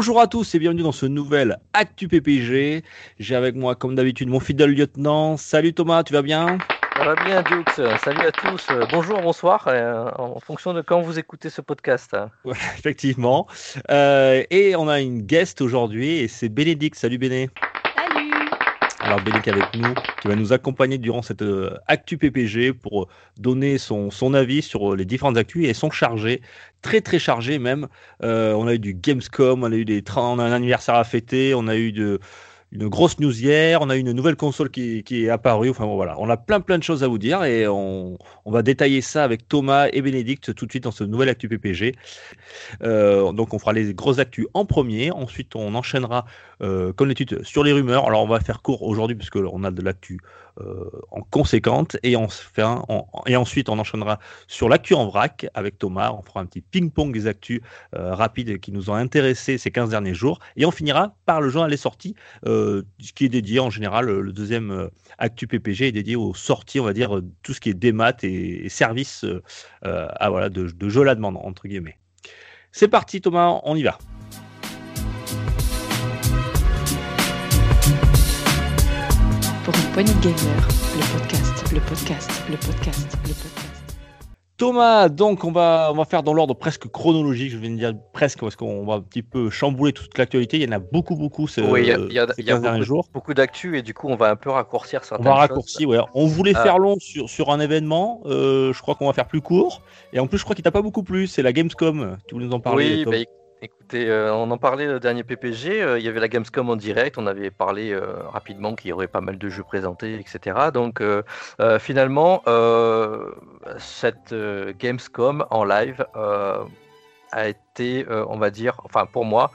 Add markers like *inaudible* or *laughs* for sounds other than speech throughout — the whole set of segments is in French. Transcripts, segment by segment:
Bonjour à tous et bienvenue dans ce nouvel Actu PPG. J'ai avec moi, comme d'habitude, mon fidèle lieutenant. Salut Thomas, tu vas bien? Ça va bien, Dukes. Salut à tous. Bonjour, bonsoir, euh, en fonction de quand vous écoutez ce podcast. Ouais, *laughs* Effectivement. Euh, et on a une guest aujourd'hui et c'est Bénédicte. Salut Béné. Avec nous, qui va nous accompagner durant cette euh, Actu PPG pour donner son, avis sur les différentes actus et sont chargés, très très chargés même. Euh, on a eu du Gamescom, on a eu des on a un anniversaire à fêter, on a eu de une grosse news hier, on a une nouvelle console qui, est apparue. Enfin bon, voilà, on a plein plein de choses à vous dire et on, va détailler ça avec Thomas et Bénédicte tout de suite dans ce nouvel Actu PPG. Euh, donc on fera les grosses actus en premier, ensuite on enchaînera euh, comme d'habitude sur les rumeurs. Alors on va faire court aujourd'hui puisque on a de l'actu en conséquente et, ensuite on enchaînera sur l'actu en vrac avec Thomas. On fera un petit ping-pong des actus euh, rapides qui nous ont intéressés ces 15 derniers jours et on finira par le journal des sorties euh, ce qui est dédié en général le deuxième euh, actu PPG est dédié aux sorties on va dire euh, tout ce qui est démat et, et services euh, euh, voilà, de, de jeux à la demande entre guillemets. C'est parti Thomas, on y va. Pour une poignée de gamers, le podcast, le podcast, le podcast, le podcast. Thomas, donc on va, on va faire dans l'ordre presque chronologique, je viens de dire presque parce qu'on va un petit peu chambouler toute l'actualité. Il y en a beaucoup, beaucoup ce, Oui, il y a, il y a- ces il y a 15 derniers beaucoup, jours. beaucoup d'actu et du coup, on va un peu raccourcir On certaines va choses. raccourcir, ouais. On voulait Ah. faire long sur, sur un événement. euh, je crois qu'on va faire plus court. Et en plus, je crois qu'il t'a pas beaucoup plu. C'est la Gamescom. Tu voulais nous en parler Oui, bah, écoutez, euh, on en parlait le dernier PPG. euh, il y avait la Gamescom en direct. On avait parlé euh, rapidement qu'il y aurait pas mal de jeux présentés, etc. Donc, finalement, cette Gamescom en live a été, on va dire, enfin pour moi,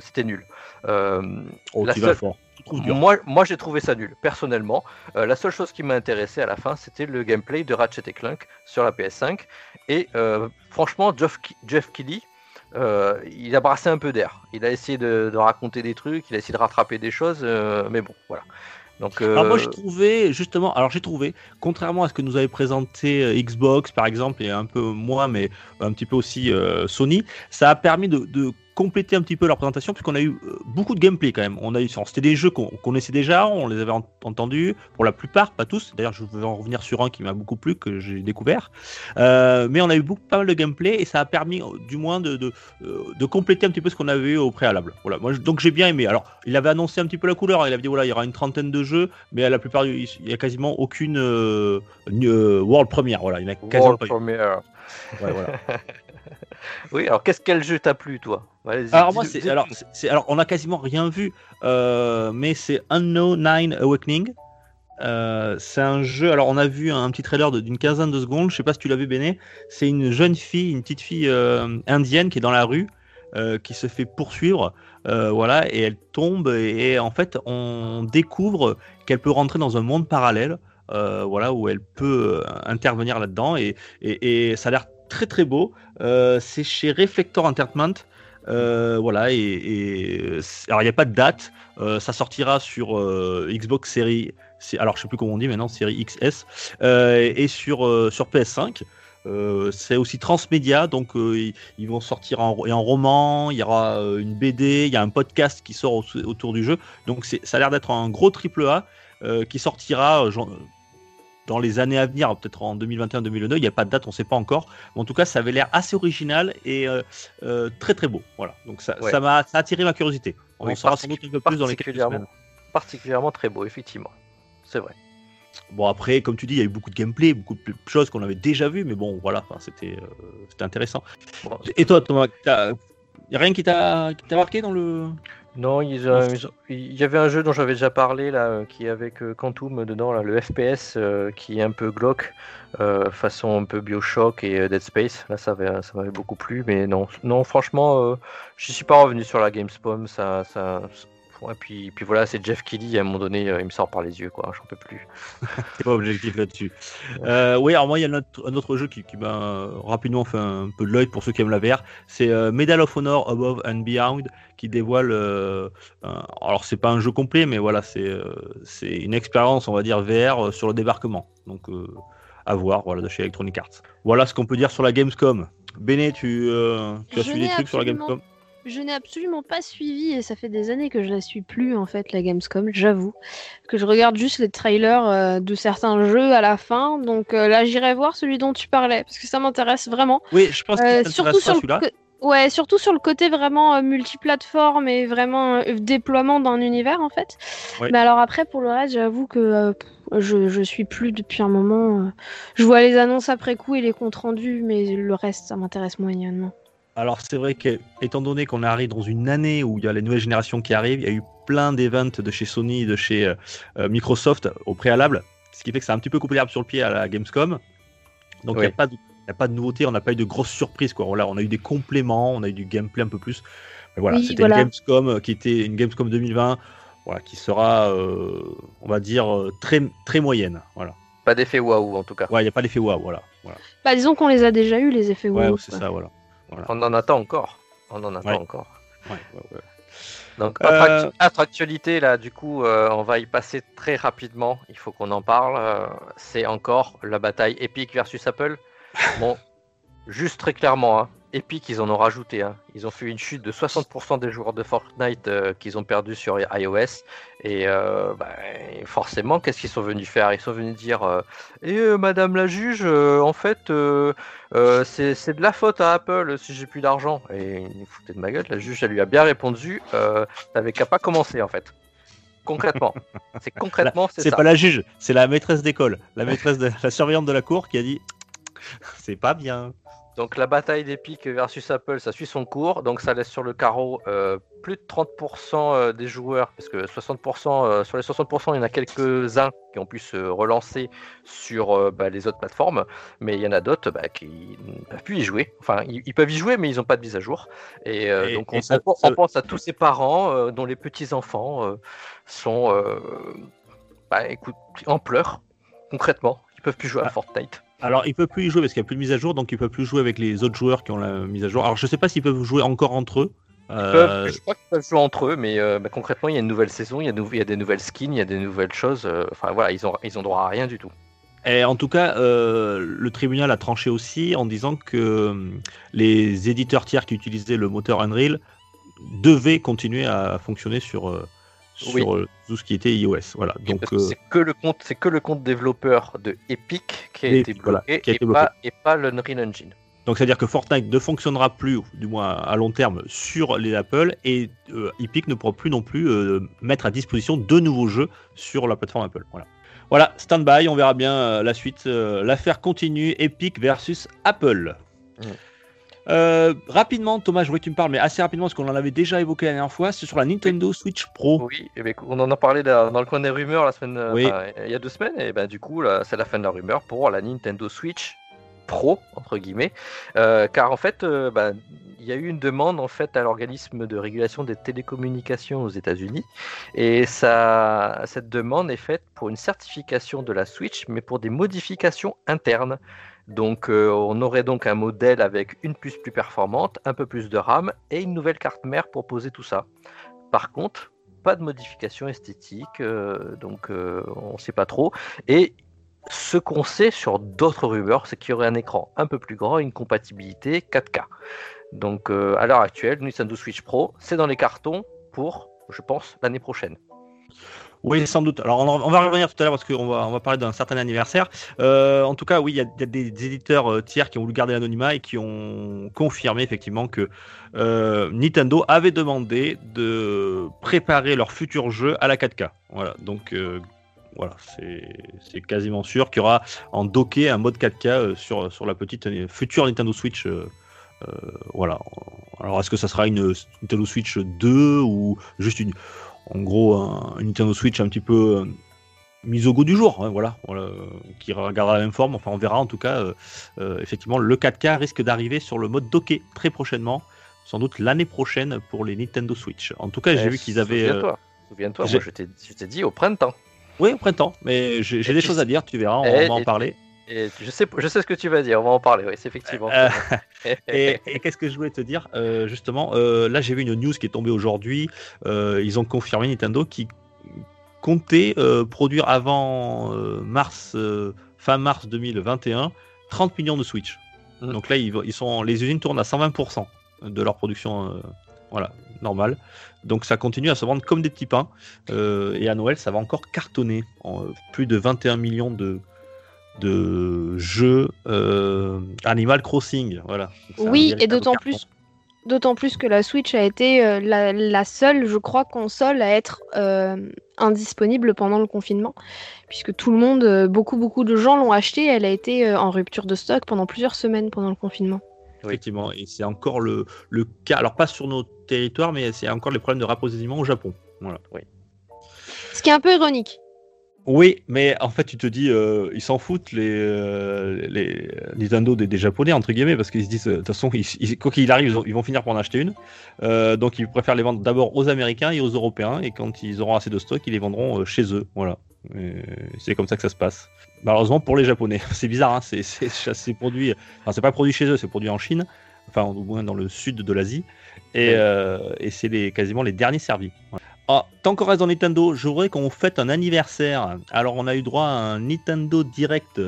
c'était nul. Oh, la seule- fort. Moi, moi j'ai trouvé ça nul, personnellement. Euh, la seule chose qui m'a intéressé à la fin, c'était le gameplay de Ratchet et Clank sur la PS5. Et euh, franchement, Jeff, Jeff Keighley, euh, il a brassé un peu d'air. Il a essayé de, raconter des trucs, il a essayé de rattraper des choses, euh, mais bon, voilà. Donc, Alors moi euh, j'ai trouvé justement, alors j'ai trouvé, contrairement à ce que nous avait présenté euh, Xbox par exemple et un peu moi mais un petit peu aussi euh, Sony, ça a permis de compléter un petit peu leur présentation puisqu'on a eu euh, beaucoup de gameplay quand même. On a eu, c'était des jeux qu'on connaissait déjà, on les avait ent- entendus pour la plupart, pas tous. D'ailleurs je vais en revenir sur un qui m'a beaucoup plu que j'ai découvert, Euh, mais on a eu beaucoup pas mal de gameplay et ça a permis euh, du moins de, de, de compléter un petit peu ce qu'on avait eu au préalable. Voilà, moi je- donc j'ai bien aimé. Alors il avait annoncé un petit peu la couleur, il avait dit voilà il y aura une trentaine de jeux, mais à la plupart il y a quasiment aucune euh, world première. Voilà, il y en a quasiment World pas eu. Premiere. Ouais, voilà. *laughs* *laughs* Oui, alors qu'est-ce quel jeu t'a plu, toi? Alors moi c'est alors c'est- c'est- alors on a quasiment rien vu, euh, mais c'est Unknown Nine Awakening. Euh, c'est un jeu. Alors, on a vu un petit trailer de- d'une quinzaine de secondes. Je sais pas si tu l'as vu, Béné. C'est une jeune fille, une petite fille euh, indienne qui est dans la rue, euh, qui se fait poursuivre. euh, voilà, et elle tombe. Et, et en fait, on découvre qu'elle peut rentrer dans un monde parallèle. euh, voilà, où elle peut intervenir là-dedans. Et, et, et ça a l'air très très beau. Euh, c'est chez Reflector Entertainment. Euh, voilà, et, alors il n'y a pas de date. Euh, ça sortira sur Xbox série c'est- alors je sais plus comment on dit maintenant, série XS, et sur, sur PS5. Euh, c'est aussi transmédia, donc ils, vont sortir en, et en roman, il y aura une BD, il y a un podcast qui sort au- autour du jeu. Donc ça a l'air d'être un gros triple A qui sortira dans les années à venir, peut-être en 2021-2022. Il n'y a pas de date, on ne sait pas encore. Mais en tout cas, ça avait l'air assez original et euh, euh, très très beau. Voilà, donc ça Ouais. ça m'a attiré ma curiosité. On Oui, en saura sans doute un peu plus dans les quelques particulièrement, semaines. particulièrement très beau, effectivement. C'est vrai. Bon après, comme tu dis, il y a eu beaucoup de gameplay, beaucoup de choses qu'on avait déjà vues, mais bon, voilà, c'était euh, c'était intéressant. Bon, Et toi, Thomas, y a rien qui t'a marqué dans le Non, ils, euh, ont- il y avait un jeu dont j'avais déjà parlé là, euh, qui est avec euh, Quantum dedans, là, le FPS euh, qui est un peu glauque, euh, façon un peu Bioshock et euh, Dead Space. Là, ça avait- ça m'avait beaucoup plu, mais non, non, franchement, euh, je suis pas revenu sur la Gamescom. Ça, ça, et puis, puis voilà, c'est Jeff Kelly, à un moment donné, il me sort par les yeux, quoi, j'en peux plus. *laughs* T'es pas objectif là-dessus. oui, alors moi, il y a un autre, jeu qui, m'a rapidement fait un peu de l'œil pour ceux qui aiment la VR, c'est Medal of Honor Above and Beyond, qui dévoile. alors, c'est pas un jeu complet, mais voilà, c'est c'est une expérience, on va dire, VR sur le débarquement. Donc, à voir, voilà, de chez Electronic Arts. Voilà ce qu'on peut dire sur la Gamescom. Béné, tu, tu as suivi des trucs sur la Gamescom? Je n'ai absolument pas suivi et ça fait des années que je la suis plus en fait la Gamescom, j'avoue. Que je regarde juste les trailers euh, de certains jeux à la fin. Donc euh, là j'irai voir celui dont tu parlais parce que ça m'intéresse vraiment. Oui, je pense que euh, surtout sur celui-là. Ouais, surtout sur le côté vraiment multiplateforme et vraiment déploiement d'un univers en fait. Mais alors après pour le reste, j'avoue que je, je suis plus depuis un moment. je vois les annonces après coup et les comptes rendus, mais le reste ça m'intéresse moyennement. Alors c'est vrai qu'étant donné qu'on arrive dans une année où il y a les nouvelles générations qui arrivent, il y a eu plein d'events de chez Sony, de chez euh, euh, Microsoft au préalable, ce qui fait que c'est un petit peu coupé l'herbe sur le pied à la Gamescom. Donc il n'y a, pas de, a pas de nouveauté, on n'a pas eu de grosses surprises. Quoi. on a eu des compléments, on a eu du gameplay un peu plus. Mais voilà, c'était une Gamescom euh, qui était une Gamescom 2020 voilà, qui sera, on va dire, très, très moyenne. Voilà. Pas d'effet waouh en tout cas. Ouais, il n'y a pas d'effet waouh, voilà. voilà. Bah, disons qu'on les a déjà eu, les effets waouh. Ouais, c'est ça, voilà. On en attend encore. On en attend encore. Donc, euh, notre, actualité, là, du coup, euh, on va y passer très rapidement. Il faut qu'on en parle. Euh, c'est encore la bataille Epic versus Apple. Bon, *laughs* juste très clairement, hein, Epic, ils en ont rajouté. Hein. Ils ont fait une chute de 60% des joueurs de Fortnite euh, qu'ils ont perdu sur iOS. Et euh, bah, forcément, qu'est-ce qu'ils sont venus faire? Ils sont venus dire euh, Et Madame la juge, en fait, c'est de la faute à Apple si j'ai plus d'argent. Et il foutait de ma gueule. La juge, elle lui a bien répondu T'avais qu'à pas commencer, en fait. Concrètement. *laughs* C'est concrètement, c'est pas la juge, c'est la maîtresse d'école, la maîtresse de la surveillante de la cour qui a dit C'est pas bien. Donc la bataille d'Epic versus Apple, ça suit son cours. Donc ça laisse sur le carreau euh, plus de 30% euh, des joueurs, parce que 60%, euh, sur les 60%, il y en a quelques-uns qui ont pu se relancer sur bah, les autres plateformes, mais il y en a d'autres bah, qui ne peuvent plus y jouer. Enfin, ils, peuvent y jouer, mais ils n'ont pas de mise à jour. Et, donc on, pense à tous ces parents dont les petits-enfants sont bah, écoute, en pleurs, concrètement. Ils peuvent plus jouer à ah. Fortnite. Alors, ils peuvent plus y jouer parce qu'il n'y a plus de mise à jour, donc ils peuvent plus jouer avec les autres joueurs qui ont la mise à jour. Alors, je sais pas s'ils peuvent jouer encore entre eux. Euh, je crois qu'ils peuvent jouer entre eux, mais euh, bah, concrètement, il y a une nouvelle saison, il y, a il y, a des nouvelles skins, il y a des nouvelles choses. Euh, enfin, voilà, ils ont, ils ont droit à rien du tout. Et en tout cas, le tribunal a tranché aussi en disant que les éditeurs tiers qui utilisaient le moteur Unreal devaient continuer à fonctionner sur sur euh, tout ce qui était iOS. Voilà. Donc euh, c'est que le compte, c'est que le compte développeur de Epic qui a été bloqué, et, Pas, et pas l'Unreal Engine. Donc c'est-à-dire que Fortnite ne fonctionnera plus, du moins à long terme, sur les Apple et euh, Epic ne pourra plus non plus mettre à disposition de nouveaux jeux sur la plateforme Apple. Voilà. Voilà, stand by, on verra bien la suite. L'affaire continue, Epic versus Apple. Mm. Euh, rapidement, Thomas, je vois que tu me parles, mais assez rapidement, parce qu'on en avait déjà évoqué la dernière fois, c'est sur la Nintendo Switch Pro. Oui, et eh ben, on en a parlé dans le coin des rumeurs la semaine, euh, il y a deux semaines, et ben du coup, c'est la fin de la rumeur pour la Nintendo Switch Pro entre guillemets, euh, car en fait, ben, il y a eu une demande en fait à l'organisme de régulation des télécommunications aux États-Unis, et ça, cette demande est faite pour une certification de la Switch, mais pour des modifications internes. Donc euh, on aurait donc un modèle avec une puce plus performante, un peu plus de RAM et une nouvelle carte mère pour poser tout ça. Par contre, pas de modification esthétique, euh, donc euh, on ne sait pas trop. Et ce qu'on sait sur d'autres rumeurs, c'est qu'il y aurait un écran un peu plus grand et une compatibilité 4K. Donc à l'heure actuelle, Nintendo Switch Pro, c'est dans les cartons pour, je pense, l'année prochaine. Oui, sans doute. Alors, on, va revenir tout à l'heure parce qu'on va, on va parler d'un certain anniversaire. Euh, en tout cas, oui, il y, a des éditeurs euh, tiers qui ont voulu garder l'anonymat et qui ont confirmé effectivement que euh, Nintendo avait demandé de préparer leur futur jeu à la 4K. Voilà, donc voilà, c'est quasiment sûr qu'il y aura en docké un mode 4K sur, sur la petite future Nintendo Switch. voilà. Alors, est-ce que ça sera une Nintendo Switch 2 ou juste une en gros un, Nintendo Switch un petit peu euh, mise au goût du jour, hein, voilà, qui regardera la même forme. Enfin, on verra en tout cas. Euh, euh, effectivement, le 4K risque d'arriver sur le mode docké très prochainement, sans doute l'année prochaine pour les Nintendo Switch. En tout cas, j'ai vu qu'ils avaient. Souviens-toi, moi je t'ai dit au printemps. Oui, au printemps, mais j'ai des choses à dire, tu verras, on va en parler. Et je sais, je sais ce que tu vas dire, on va en parler, oui, c'est effectivement. Euh, *laughs* et, qu'est-ce que je voulais te dire euh, Justement, euh, là j'ai vu une news qui est tombée aujourd'hui. ils ont confirmé Nintendo qui comptait produire avant mars, fin mars 2021, 30 millions de Switch. Mmh. Donc là, ils, ils, sont, les usines tournent à 120% de leur production, voilà, normale. Donc ça continue à se vendre comme des petits pains. et à Noël, ça va encore cartonner. En, plus de 21 millions de, de jeux euh, Animal Crossing. Voilà. Oui, et d'autant plus, d'autant plus que la Switch a été euh, la, seule, je crois, console à être euh, indisponible pendant le confinement, puisque tout le monde, beaucoup beaucoup de gens l'ont acheté. Elle a été en rupture de stock pendant plusieurs semaines pendant le confinement. Effectivement, et c'est encore le, le, cas, alors pas sur nos territoires, mais c'est encore les problèmes de rapprovisionnement au Japon. Voilà. Oui. Ce qui est un peu ironique. Oui, mais en fait, tu te dis, euh, ils s'en foutent, les, euh, les Nintendo des, Japonais, entre guillemets, parce qu'ils se disent, euh, de toute façon, quoi qu'il arrive, ils, vont finir par en acheter une. donc, ils préfèrent les vendre d'abord aux Américains et aux Européens, et quand ils auront assez de stock, ils les vendront chez eux. Voilà. C'est comme ça que ça se passe. Malheureusement, pour les Japonais, *laughs* c'est bizarre, hein, c'est produit, enfin, c'est pas produit chez eux, c'est produit en Chine, enfin, au moins dans le sud de l'Asie, et, et c'est quasiment les derniers servis. Ah, tant qu'on reste dans Nintendo, je voudrais qu'on fête un anniversaire. Alors, on a eu droit à un Nintendo Direct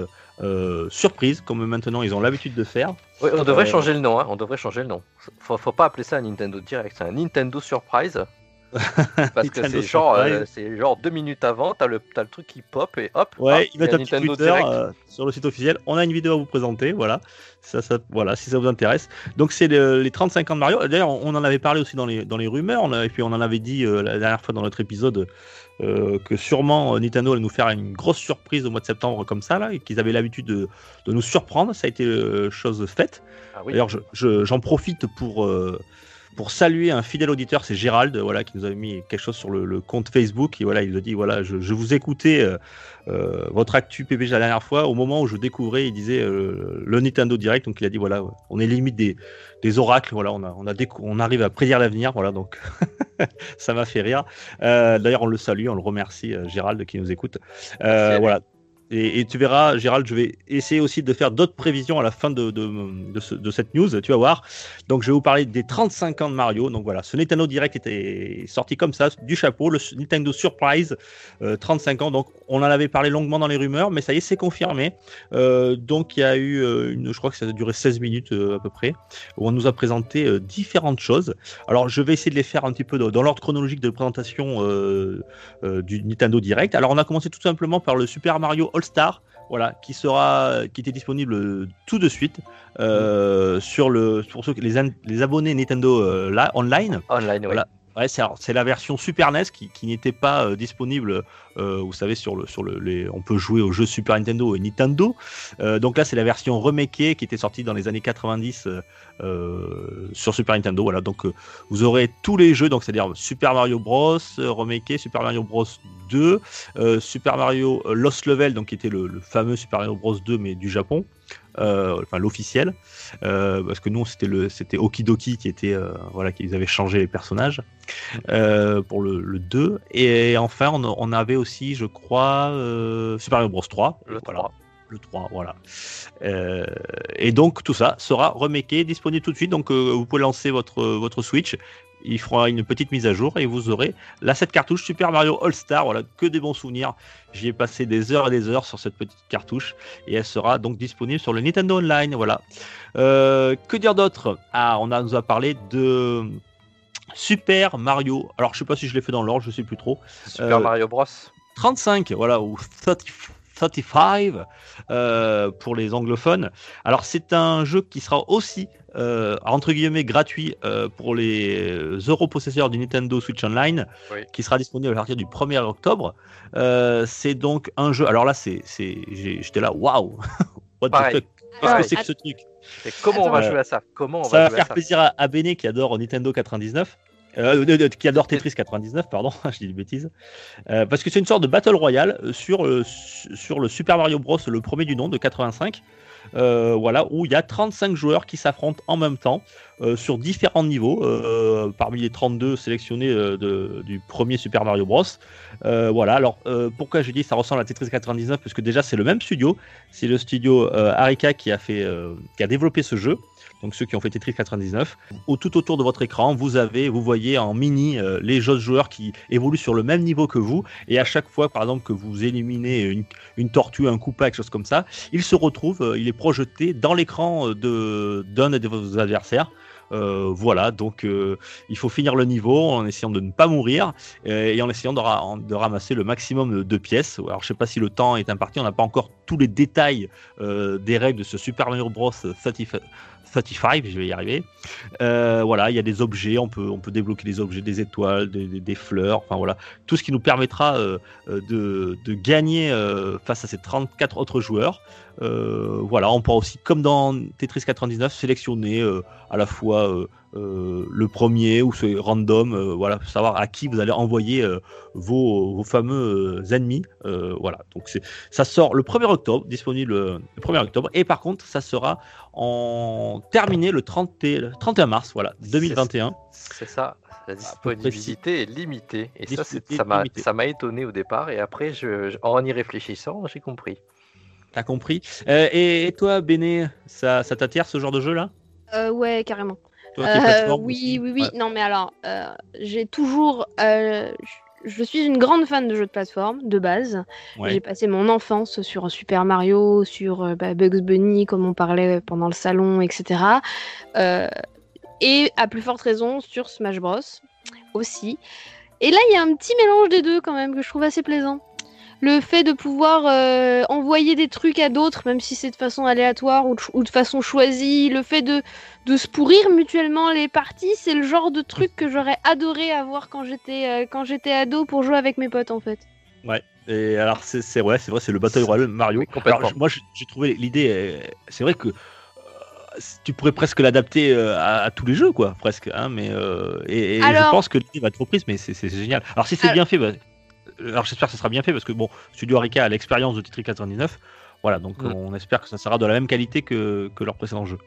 euh, surprise, comme maintenant ils ont l'habitude de faire. Oui, on devrait euh, changer le nom. Hein. On devrait changer le nom. Faut, faut pas appeler ça un Nintendo Direct, c'est un Nintendo Surprise. *laughs* Parce que c'est genre, euh, c'est genre deux minutes avant, t'as le, as le truc qui pop et hop. Ouais, il va un petit Twitter euh, sur le site officiel. On a une vidéo à vous présenter, voilà. Ça, ça, voilà, si ça vous intéresse. Donc c'est les 35 ans de Mario. D'ailleurs, on en avait parlé aussi dans les, dans les rumeurs. On et puis on en avait dit euh, la dernière fois dans notre épisode que sûrement Nintendo allait nous faire une grosse surprise au mois de septembre comme ça, là, et qu'ils avaient l'habitude de, de, nous surprendre. Ça a été chose faite. Ah D'ailleurs, j'en je, profite pour pour saluer un fidèle auditeur, c'est Gérald, voilà, qui nous avait mis quelque chose sur le, compte Facebook. Et voilà, il nous a dit voilà, je, vous écoutais euh, euh, votre actu PPG la dernière fois. Au moment où je découvrais, il disait euh, le Nintendo Direct. Donc il a dit voilà, on est limite des, des oracles. Voilà, on a, on a on arrive à prédire l'avenir. Voilà, donc *laughs* ça m'a fait rire. D'ailleurs, on le salue, on le remercie, Gérald, qui nous écoute. voilà. Et, tu verras, Gérald, je vais essayer aussi de faire d'autres prévisions à la fin de, de, cette news, tu vas voir. Donc, je vais vous parler des 35 ans de Mario. Donc voilà, ce Nintendo Direct était sorti comme ça, du chapeau, le Nintendo Surprise, 35 euh, ans. Donc, on en avait parlé longuement dans les rumeurs, mais ça y est, c'est confirmé. Euh, donc, il y a eu, euh, une, je crois que ça a duré 16 minutes à peu près, où on nous a présenté différentes choses. Alors, je vais essayer de les faire un petit peu dans l'ordre chronologique de présentation du Nintendo Direct. Alors, on a commencé tout simplement par le Super Mario star voilà, qui sera, qui était disponible tout de suite euh, sur le, pour ceux les, les abonnés Nintendo euh, là, online. Online, voilà. C'est la version Super NES qui, n'était pas euh, disponible. Euh, vous savez, sur le, on peut jouer aux jeux Super Nintendo et Nintendo. Euh, donc là, c'est la version remakée qui était sortie dans les années 90 sur Super Nintendo. Voilà, donc vous aurez tous les jeux, donc c'est-à-dire Super Mario Bros remaké, Super Mario Bros 2, Super Mario Lost Level, donc qui était le fameux Super Mario Bros 2 mais du Japon. Euh, enfin l'officiel, euh, parce que nous c'était le c'était Okidoki qui était euh, voilà qu'ils avaient changé les personnages pour le, 2 et enfin on, avait aussi je crois Super Mario Bros 3 le voilà. le 3, voilà. et donc tout ça sera remaké, disponible tout de suite. Donc vous pouvez lancer votre, votre Switch il fera une petite mise à jour et vous aurez la 7 cartouche Super Mario All Star. Voilà, que des bons souvenirs. J'y ai passé des heures et des heures sur cette petite cartouche et elle sera donc disponible sur le Nintendo Online. Voilà. Euh, que dire d'autre? Ah, on a, nous a parlé de Super Mario. Alors, je sais pas si je l'ai fait dans l'ordre, je sais plus trop. Super euh, Mario Bros. 35, voilà, ou 35 euh, pour les anglophones. Alors c'est un jeu qui sera aussi euh, entre guillemets gratuit euh, pour les europossesseurs du Nintendo Switch Online, qui sera disponible à partir du 1er octobre. c'est donc un jeu. Alors là, c'est, j'étais là, waouh, *laughs* what the fuck? Qu'est-ce que c'est que ce truc? Comment on va jouer à ça? Comment Ça va faire plaisir à, à qui adore Nintendo 99. qui adore Tetris 99, pardon, *laughs* je dis des bêtises, parce que c'est une sorte de battle royale sur, sur le Super Mario Bros, le premier du nom de 85. Euh, voilà, où il y a 35 joueurs qui s'affrontent en même temps euh, sur différents niveaux, euh, parmi les 32 sélectionnés du premier Super Mario Bros. voilà, alors pourquoi je dis ça ressemble à Tetris 99 Parce que déjà c'est le même studio, c'est le studio Arika qui a, fait, qui a développé ce jeu donc ceux qui ont fait Tetris 99. Au, tout autour de votre écran, vous avez, vous voyez en mini les autres joueurs qui évoluent sur le même niveau que vous. Et à chaque fois, par exemple, que vous éliminez une, tortue, un coupa, quelque chose comme ça, il se retrouve, il est projeté dans l'écran de d'un de vos adversaires. Euh, voilà, donc euh, il faut finir le niveau en essayant de ne pas mourir euh, et en essayant de, ramasser le maximum de pièces. Alors je sais pas si le temps est imparti, on n'a pas encore tous les détails des règles de ce Super Mario Bros. 35, je vais y arriver. Euh, voilà, il y a des objets, on peut, débloquer des objets, des étoiles, des, fleurs, enfin voilà, tout ce qui nous permettra euh, euh, de, de, gagner face à ces 34 autres joueurs. voilà, on pourra aussi, comme dans Tetris 99, sélectionner à la fois le premier ou ce random, voilà, savoir à qui vous allez envoyer vos, vos, fameux ennemis. voilà, donc ça sort le 1er octobre, disponible le 1er octobre, et par contre, ça sera en terminé le, 30, 31 mars voilà, 2021. C'est ça, la disponibilité est limitée. Et ça, ça m'a étonné au départ. Et après, je, en y réfléchissant, j'ai compris. T'as compris. Euh, et, toi, Béné, ça, ça t'attire ce genre de jeu-là? Euh, Ouais, carrément. Euh, oui, oui, oui. Non, mais alors, j'ai toujours je suis une grande fan de jeux de plateforme, de base. J'ai passé mon enfance sur Super Mario, sur euh, bah, Bugs Bunny, comme on parlait pendant le salon, etc. Euh, et à plus forte raison sur Smash Bros. aussi. Et là, il y a un petit mélange des deux quand même que je trouve assez plaisant le fait de pouvoir euh, envoyer des trucs à d'autres, même si c'est de façon aléatoire ou de, façon choisie, le fait de, de se pourrir mutuellement les parties, c'est le genre de truc que j'aurais adoré avoir quand j'étais euh, quand j'étais ado pour jouer avec mes potes en fait. Ouais. Et alors c'est vrai, c'est vrai, c'est le Battle Royale Mario. alors, moi j'ai trouvé l'idée, euh, c'est vrai que tu pourrais presque l'adapter à, tous les jeux, quoi, presque. Hein, mais et, je pense que l'idée va être reprise, mais c'est génial. Alors si c'est bien fait, bah, alors j'espère que ça sera bien fait parce que bon, Studio Arika a l'expérience de Tetris 99. Voilà, donc mm. on espère que ça sera de la même qualité que, que leur précédent jeu.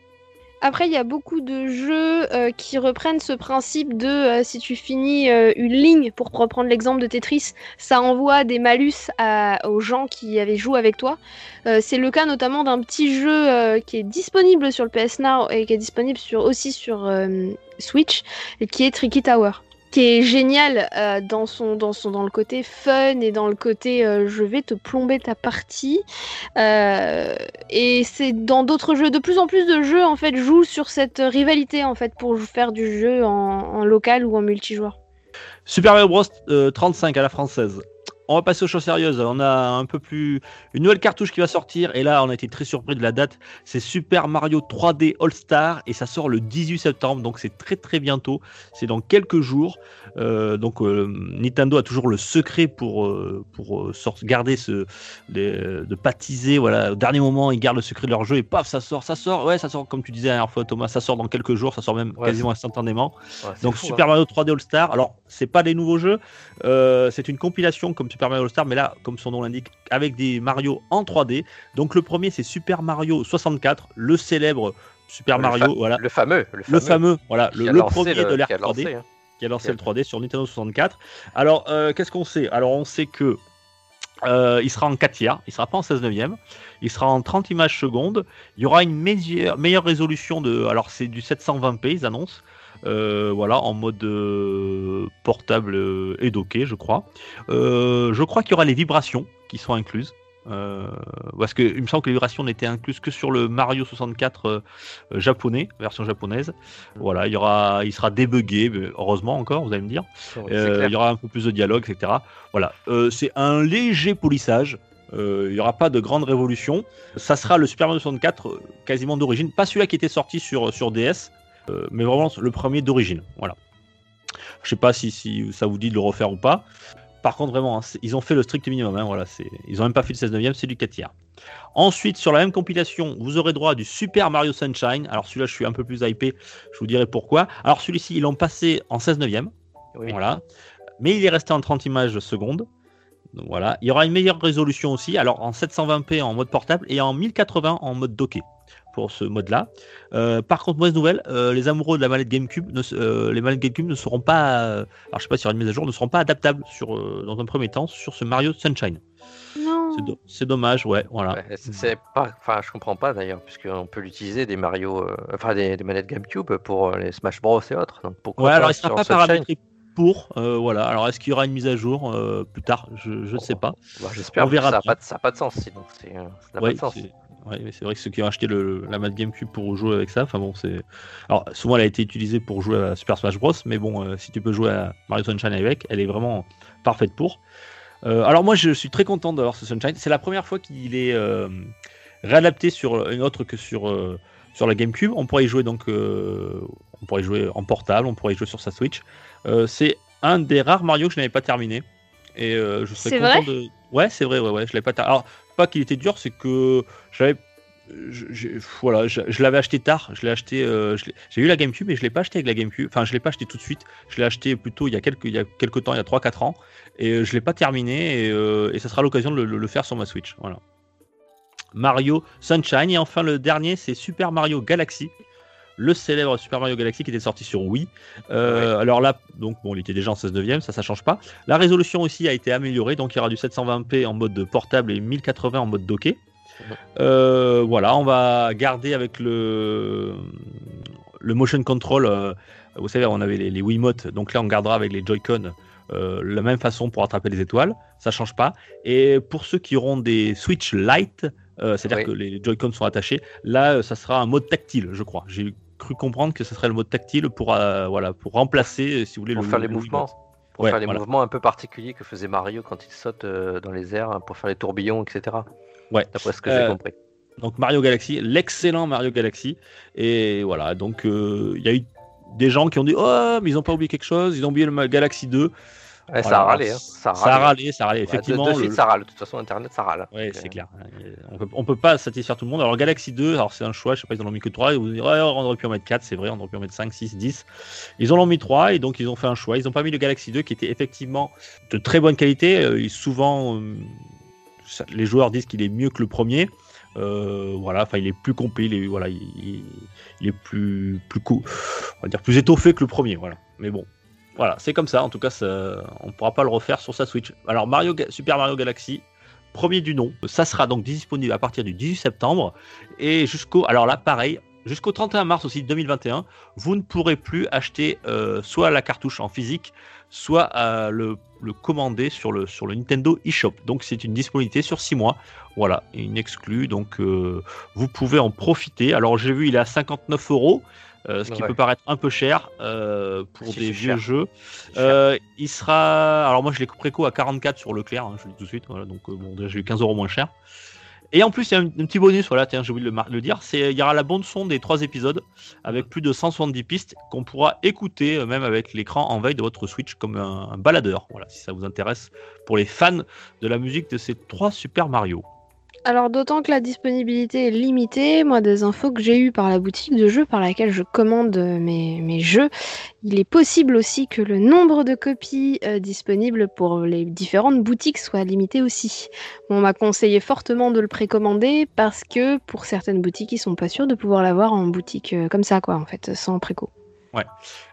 Après, il y a beaucoup de jeux euh, qui reprennent ce principe de euh, si tu finis euh, une ligne, pour reprendre l'exemple de Tetris, ça envoie des malus aux gens qui avaient joué avec toi. c'est le cas notamment d'un petit jeu qui est disponible sur le PS Now et qui est disponible sur, aussi sur Switch, et qui est Tricky Tower qui est génial euh, dans, son, dans, son, dans le côté fun et dans le côté euh, je vais te plomber ta partie. Euh, et c'est dans d'autres jeux, de plus en plus de jeux en fait jouent sur cette rivalité en fait pour faire du jeu en, en local ou en multijoueur. Super Mario Bros 35 à la française on va passer aux choses sérieuses. On a un peu plus une nouvelle cartouche qui va sortir et là on a été très surpris de la date. C'est Super Mario 3D All Star et ça sort le 18 septembre donc c'est très très bientôt. C'est dans quelques jours. Euh, donc euh, Nintendo a toujours le secret pour euh, pour garder ce de baptiser voilà au dernier moment ils gardent le secret de leur jeu et paf ça sort ça sort ouais ça sort comme tu disais la dernière fois Thomas ça sort dans quelques jours ça sort même quasiment instantanément. donc Super hein. Mario 3D All Star alors c'est pas des nouveaux jeux c'est une compilation comme Super Mario All Star, mais là, comme son nom l'indique, avec des Mario en 3D. Donc le premier, c'est Super Mario 64, le célèbre Super Mario, voilà. Le fameux. Le fameux, voilà, le, premier de l'ère 3D. Hein. Qui a lancé le 3D sur Nintendo 64. Alors, euh, qu'est-ce qu'on sait? Alors, on sait que euh, il sera en 4 tiers, il sera pas en 16 neuvième, il sera en 30 images secondes, il y aura une meilleure, meilleure résolution de, alors c'est du 720p, ils annoncent, voilà, en mode euh, portable euh, et docké, je crois. je crois qu'il y aura les vibrations qui sont incluses. parce que il me semble que les vibrations n'étaient incluses que sur le Mario 64 japonais, version japonaise. Voilà, il y aura, il sera débugué, heureusement encore, vous allez me dire. il y aura un peu plus de dialogue, etc. Voilà, c'est un léger polissage. il n'y aura pas de grande révolution. Ça sera le Super Mario 64 quasiment d'origine, pas celui-là qui était sorti sur, sur DS, euh, mais vraiment le premier d'origine. Voilà. Je sais pas si, si, ça vous dit de le refaire ou pas. Par contre, vraiment, hein, ils ont fait le strict minimum. Hein, voilà, ils ont même pas fait le 16 neuvième, c'est du 4 tiers. Ensuite, sur la même compilation, vous aurez droit à du Super Mario Sunshine. Alors celui-là, je suis un peu plus hypé, je vous dirai pourquoi. Alors celui-ci, ils l'ont passé en 16 neuvième. Voilà. Mais il est resté en 30 images secondes. Donc voilà. Il y aura une meilleure résolution aussi. Alors en 720p en mode portable et en 1080 en mode docké pour ce mode-là. Euh, par contre, mauvaise nouvelle, euh, les amoureux de la manette GameCube, ne, euh, les manettes GameCube ne seront pas, alors je sais pas si y aura une mise à jour, ne seront pas adaptables sur, dans un premier temps sur ce Mario Sunshine. Non. C'est dommage, ouais, voilà. c'est pas, enfin, je comprends pas d'ailleurs, puisqu'on peut l'utiliser des Mario, enfin des, manettes GameCube pour les Smash Bros et autres. Donc pourquoi ouais, alors il sera pas paramétré pour, voilà. Alors est-ce qu'il y aura une mise à jour plus tard? Je ne sais pas. Bah, j'espère. On verra. Ça n'a pas, pas, de sens, sinon. C'est, ça n'a pas de sens. Ouais, mais c'est vrai que ceux qui ont acheté le, la Mad GameCube pour jouer avec ça, enfin bon, c'est. Alors, souvent, elle a été utilisée pour jouer à Super Smash Bros, mais bon, euh, si tu peux jouer à Mario Sunshine avec, elle est vraiment parfaite pour. Euh, alors, moi, je suis très content d'avoir ce Sunshine. C'est la première fois qu'il est euh, réadapté sur une autre que sur, sur la GameCube. On pourrait y jouer donc. on pourrait y jouer en portable, on pourrait y jouer sur sa Switch. c'est un des rares Mario que je n'avais pas terminé. Et je serais content vrai? de. Ouais, c'est vrai, ouais, ouais, je l'ai pas terminé. Alors, pas qu'il était dur, c'est que j'avais je, voilà, je, l'avais acheté tard. Je l'ai acheté. Euh, j'ai eu la GameCube et je l'ai pas acheté avec la GameCube. Enfin, je l'ai pas acheté tout de suite. Je l'ai acheté plutôt il y a quelques, il y a quelques temps, il y a 3-4 ans. Et euh, je l'ai pas terminé. Et, euh, et, ça sera l'occasion de le, faire sur ma Switch. Voilà. Mario Sunshine. Et enfin, le dernier, c'est Super Mario Galaxy. Le célèbre Super Mario Galaxy qui était sorti sur Wii. Alors là, donc bon, il était déjà en 16 neuvième, ça, ça change pas. La résolution aussi a été améliorée, donc il y aura du 720p en mode portable et 1080 en mode docké. Euh, voilà, on va garder avec le, le motion control. Euh, vous savez, on avait les, les Wiimote, donc là on gardera avec les Joy-Con euh, la même façon pour attraper les étoiles. Ça change pas. Et pour ceux qui auront des Switch Lite, c'est-à-dire que les Joy-Con sont attachés, là ça sera un mode tactile, je crois. J'ai cru comprendre que ce serait le mode tactile pour, voilà, pour remplacer, si vous voulez, pour faire les mouvements. Pour faire les mouvements un peu particuliers que faisait Mario quand il saute dans les airs, pour faire les tourbillons, etc. Ouais. D'après ce que j'ai euh, compris. Donc Mario Galaxy, l'excellent Mario Galaxy. Et voilà, donc euh, il y a eu des gens qui ont dit Oh, mais ils n'ont pas oublié quelque chose, ils ont oublié le Galaxy 2. Ça a râlé. Hein. Ça, a râlé, ça a râlé, effectivement. de, ça râle. De toute façon, Internet, ça râle. Ouais, c'est clair. On peut, peut pas satisfaire tout le monde. Alors, Galaxy 2, alors c'est un choix, je sais pas, ils en ont mis que 3. Et vous direz, on aurait pu en mettre 4, c'est vrai, on aurait pu en mettre 5, 6, 10. Ils en ont mis 3 et donc ils ont fait un choix. Ils n'ont pas mis le Galaxy 2 qui était effectivement de très bonne qualité. Euh, souvent, les joueurs disent qu'il est mieux que le premier. Euh, voilà, enfin, il est plus complet, il est, voilà, il, est plus, plus on va dire plus étoffé que le premier, voilà. Mais bon, voilà, c'est comme ça. En tout cas, on pourra pas le refaire sur sa Switch. Alors, Mario, Super Mario Galaxy, premier du nom, ça sera donc disponible à partir du 18 septembre et jusqu'au, alors là, pareil, jusqu'au 31 mars aussi 2021, vous ne pourrez plus acheter euh, soit la cartouche en physique, soit euh, le, commander sur le, sur le Nintendo eShop. Donc c'est une disponibilité sur 6 mois. Voilà, une exclue. Donc euh, vous pouvez en profiter. Alors j'ai vu, il est à 59 euros. Ce qui peut paraître un peu cher pour des vieux jeux. il sera. Alors, moi, je l'ai préco à 44 sur Leclerc, hein, je le dis tout de suite. Voilà, donc, bon, déjà, j'ai eu 15 euros moins cher. Et en plus, il y a un, petit bonus, voilà, tiens, j'ai oublié de le, dire, c'est il y aura la bande son des trois épisodes avec plus de 170 pistes qu'on pourra écouter euh, même avec l'écran en veille de votre Switch comme un, baladeur. Voilà, si ça vous intéresse pour les fans de la musique de ces trois Super Mario. Alors d'autant que la disponibilité est limitée, moi des infos que j'ai eues par la boutique de jeux par laquelle je commande mes, mes jeux, il est possible aussi que le nombre de copies euh, disponibles pour les différentes boutiques soit limité aussi. On m'a conseillé fortement de le précommander parce que pour certaines boutiques, ils sont pas sûrs de pouvoir l'avoir en boutique euh, comme ça, quoi, en fait, sans préco. Ouais,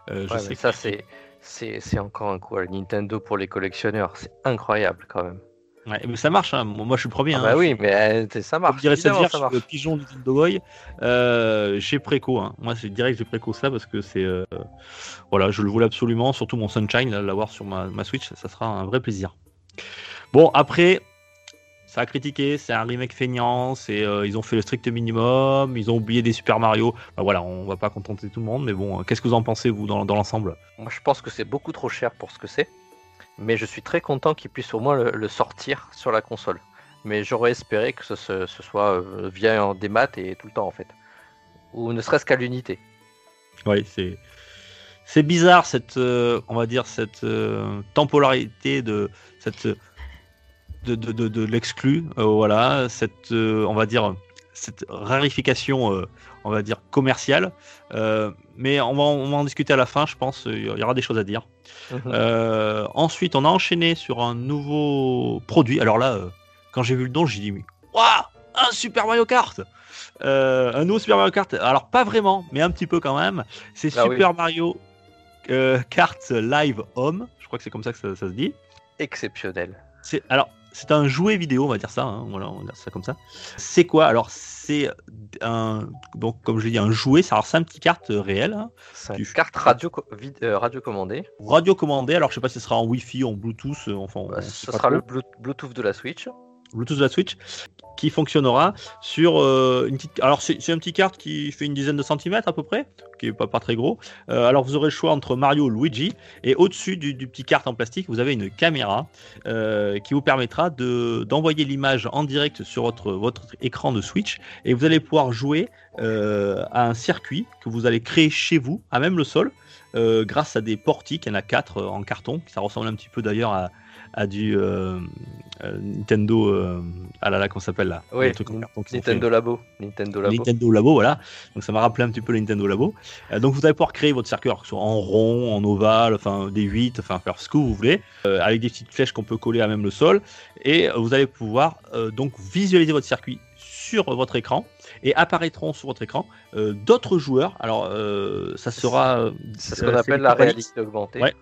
euh, je sais ça c'est c'est encore un coup à Nintendo pour les collectionneurs, c'est incroyable quand même. Ouais, mais ça marche, hein. moi je suis le premier. Ah hein. bah oui, mais euh, ça marche. Je dirais ça dire, le pigeon du Boy. Euh, j'ai préco, hein. moi c'est direct j'ai préco ça parce que c'est euh, voilà, je le voulais absolument, surtout mon Sunshine, l'avoir sur ma, ma, Switch, ça sera un vrai plaisir. Bon après, ça a critiqué, c'est un remake feignant, c'est euh, ils ont fait le strict minimum, ils ont oublié des Super Mario. Bah, voilà, on va pas contenter tout le monde, mais bon, qu'est-ce que vous en pensez vous dans, dans l'ensemble? Moi je pense que c'est beaucoup trop cher pour ce que c'est mais je suis très content qu'ils puissent au moins le, sortir sur la console. Mais j'aurais espéré que ce, soit euh, via en démat et tout le temps en fait, ou ne serait-ce qu'à l'unité. Oui, c'est c'est bizarre cette, euh, on va dire cette euh, temporalité de cette de, de, de, l'exclu, voilà, cette, on va dire cette rarification, on va dire commerciale. mais on va, on va en discuter à la fin, je pense. Il y aura des choses à dire. Mhm. ensuite, on a enchaîné sur un nouveau produit. Alors là, quand j'ai vu le don, j'ai dit, waouh, un Super Mario Kart Un nouveau Super Mario Kart. Alors, pas vraiment, mais un petit peu quand même. C'est ah Super Mario Kart Live Home. Je crois que c'est comme ça que ça, ça se dit. Exceptionnel. C'est alors c'est un jouet vidéo, on va dire ça. Hein, voilà, on va dire ça comme ça. C'est quoi? Alors c'est un donc comme je l'ai dit un jouet. Alors c'est un petit carte réel. Hein, c'est une carte radio euh, radio commandée. Radio commandée. Alors je sais pas si ce sera en Wi-Fi, en Bluetooth. Euh, enfin, ce sera le Bluetooth de la Switch. Bluetooth de la Switch qui fonctionnera sur euh, une petite. Alors carte qui fait une dizaine de centimètres à peu près, qui est pas, très gros. Euh, alors vous aurez le choix entre Mario ou Luigi et au-dessus du, petit carte en plastique, vous avez une caméra euh, qui vous permettra de d'envoyer l'image en direct sur votre votre écran de Switch et vous allez pouvoir jouer à un circuit que vous allez créer chez vous, à même le sol. grâce à des portiques, il y en a quatre en carton, ça ressemble un petit peu d'ailleurs à, à du euh, euh, Nintendo. Euh, ah là là, comment s'appelle là? Oui, Nintendo Labo. Nintendo Labo. Nintendo Labo, voilà. Donc ça m'a rappelé un petit peu le Nintendo Labo. donc vous allez pouvoir créer votre circuit soit en rond, en ovale, enfin des 8, enfin faire ce que vous voulez, avec des petites flèches qu'on peut coller à même le sol. Et vous allez pouvoir donc visualiser votre circuit sur votre écran et apparaîtront sur votre écran d'autres joueurs. Alors, ça sera. C'est ce qu'on appelle la réalité augmentée. Ouais,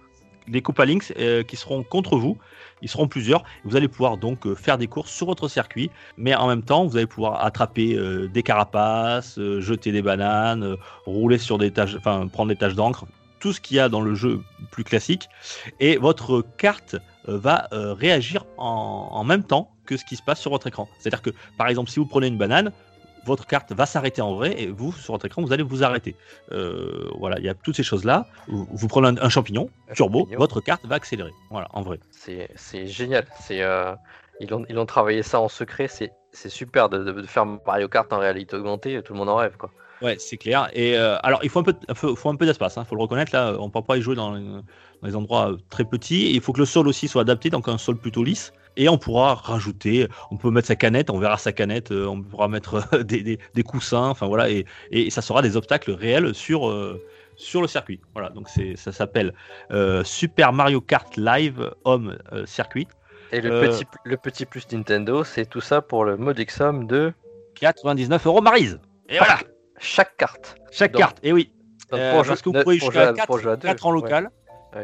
des Copa Links qui seront contre vous ils seront plusieurs. Vous allez pouvoir donc euh, faire des courses sur votre circuit, mais en même temps, vous allez pouvoir attraper euh, des carapaces, euh, jeter des bananes, rouler sur des tâches, enfin prendre des tâches d'encre, tout ce qu'il y a dans le jeu plus classique. Et votre carte va réagir en, même temps que ce qui se passe sur votre écran. C'est-à-dire que, par exemple, si vous prenez une banane, votre carte va s'arrêter en vrai et vous, sur votre écran, vous allez vous arrêter. Euh, voilà, il y a toutes ces choses-là. Vous, prenez un, champignon, turbo, votre carte va accélérer. Voilà, en vrai. C'est génial. C'est euh, ils, ont, ils ont travaillé ça en secret. C'est super de, faire Mario Kart en réalité augmentée. Tout le monde en rêve, quoi. Ouais, c'est clair. Et euh, alors, il faut un peu, faut, un peu d'espace. Il hein, faut le reconnaître. Là, on ne peut pas y jouer dans, dans, les endroits très petits. Il faut que le sol aussi soit adapté, donc un sol plutôt lisse et on pourra rajouter, on peut mettre sa canette, on verra sa canette, euh, on pourra mettre euh, *laughs* des, coussins, enfin voilà, et, ça sera des obstacles réels sur, euh, sur le circuit. Voilà, donc ça s'appelle Super Mario Kart Live Home Circuit. Et le, petit, le petit plus Nintendo, c'est tout ça pour le modique somme de 99 euros Marise. Et voilà. Chaque carte. Chaque carte, et oui. parce que vous pouvez jusqu'à 4, en local.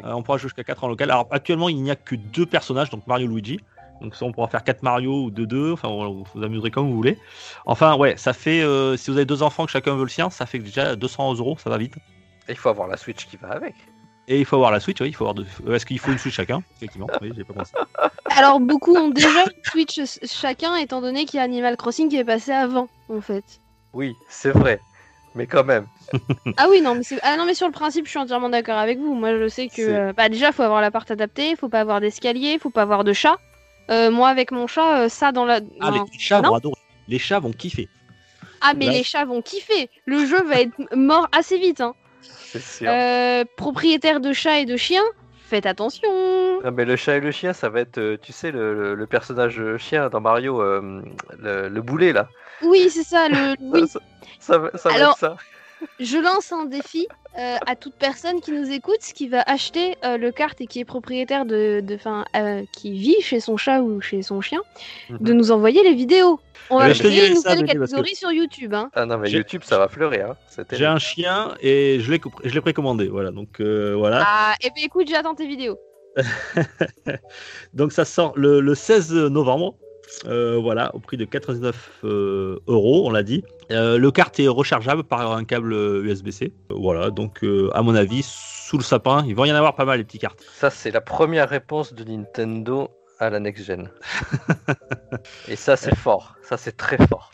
on pourra jouer jusqu'à 4 en local. Alors actuellement, il n'y a que deux personnages, donc Mario Luigi. Donc ça, on pourra faire 4 Mario ou 2-2, enfin vous vous amuserez comme vous voulez. Enfin ouais, ça fait, euh, si vous avez deux enfants que chacun veut le sien, ça fait déjà 200 euros, ça va vite. Et il faut avoir la Switch qui va avec. Et il faut avoir la Switch, oui, il faut avoir euh, Est-ce qu'il faut une Switch chacun? Effectivement, oui, j'ai pas pensé. *laughs* Alors beaucoup ont déjà une Switch chacun, étant donné qu'il y a Animal Crossing qui est passé avant, en fait. Oui, c'est vrai, mais quand même. *laughs* ah oui, non mais, ah non, mais sur le principe, je suis entièrement d'accord avec vous. Moi, je sais que euh, bah, déjà, il faut avoir l'appart adapté, il faut pas avoir d'escalier, il faut pas avoir de chat. Euh, moi, avec mon chat, euh, ça dans la. Ah, les chats vont adorer. Les chats vont kiffer. Ah, mais les chats vont kiffer. Le jeu va être mort assez vite. Hein. Euh, propriétaire de chats et de chiens, faites attention. Non, mais le chat et le chien, ça va être, tu sais, le, personnage chien dans Mario, le, boulet là. Oui, c'est ça. Le... Oui. ça, va être ça. Je lance un défi euh, à toute personne qui nous écoute, qui va acheter euh, le carte et qui est propriétaire de, de euh, qui vit chez son chat ou chez son chien, de mhm. nous envoyer les vidéos. On va créer une nouvelle catégorie sur YouTube. Hein. Ah non, mais YouTube, ça va fleurir. Hein. J'ai un chien et je l'ai précommandé. Voilà, donc voilà. Ah, et eh bien écoute, j'attends tes vidéos. *laughs* donc ça sort le, le 16 novembre. Euh, voilà, au prix de 99 euh, euros, on l'a dit. Euh, le carte est rechargeable par un câble USB-C. voilà, donc à mon avis, sous le sapin, il va y en avoir pas mal les petites cartes. Ça, c'est la première réponse de Nintendo à la next gen. *laughs* Et ça, c'est fort. Ça, c'est très fort.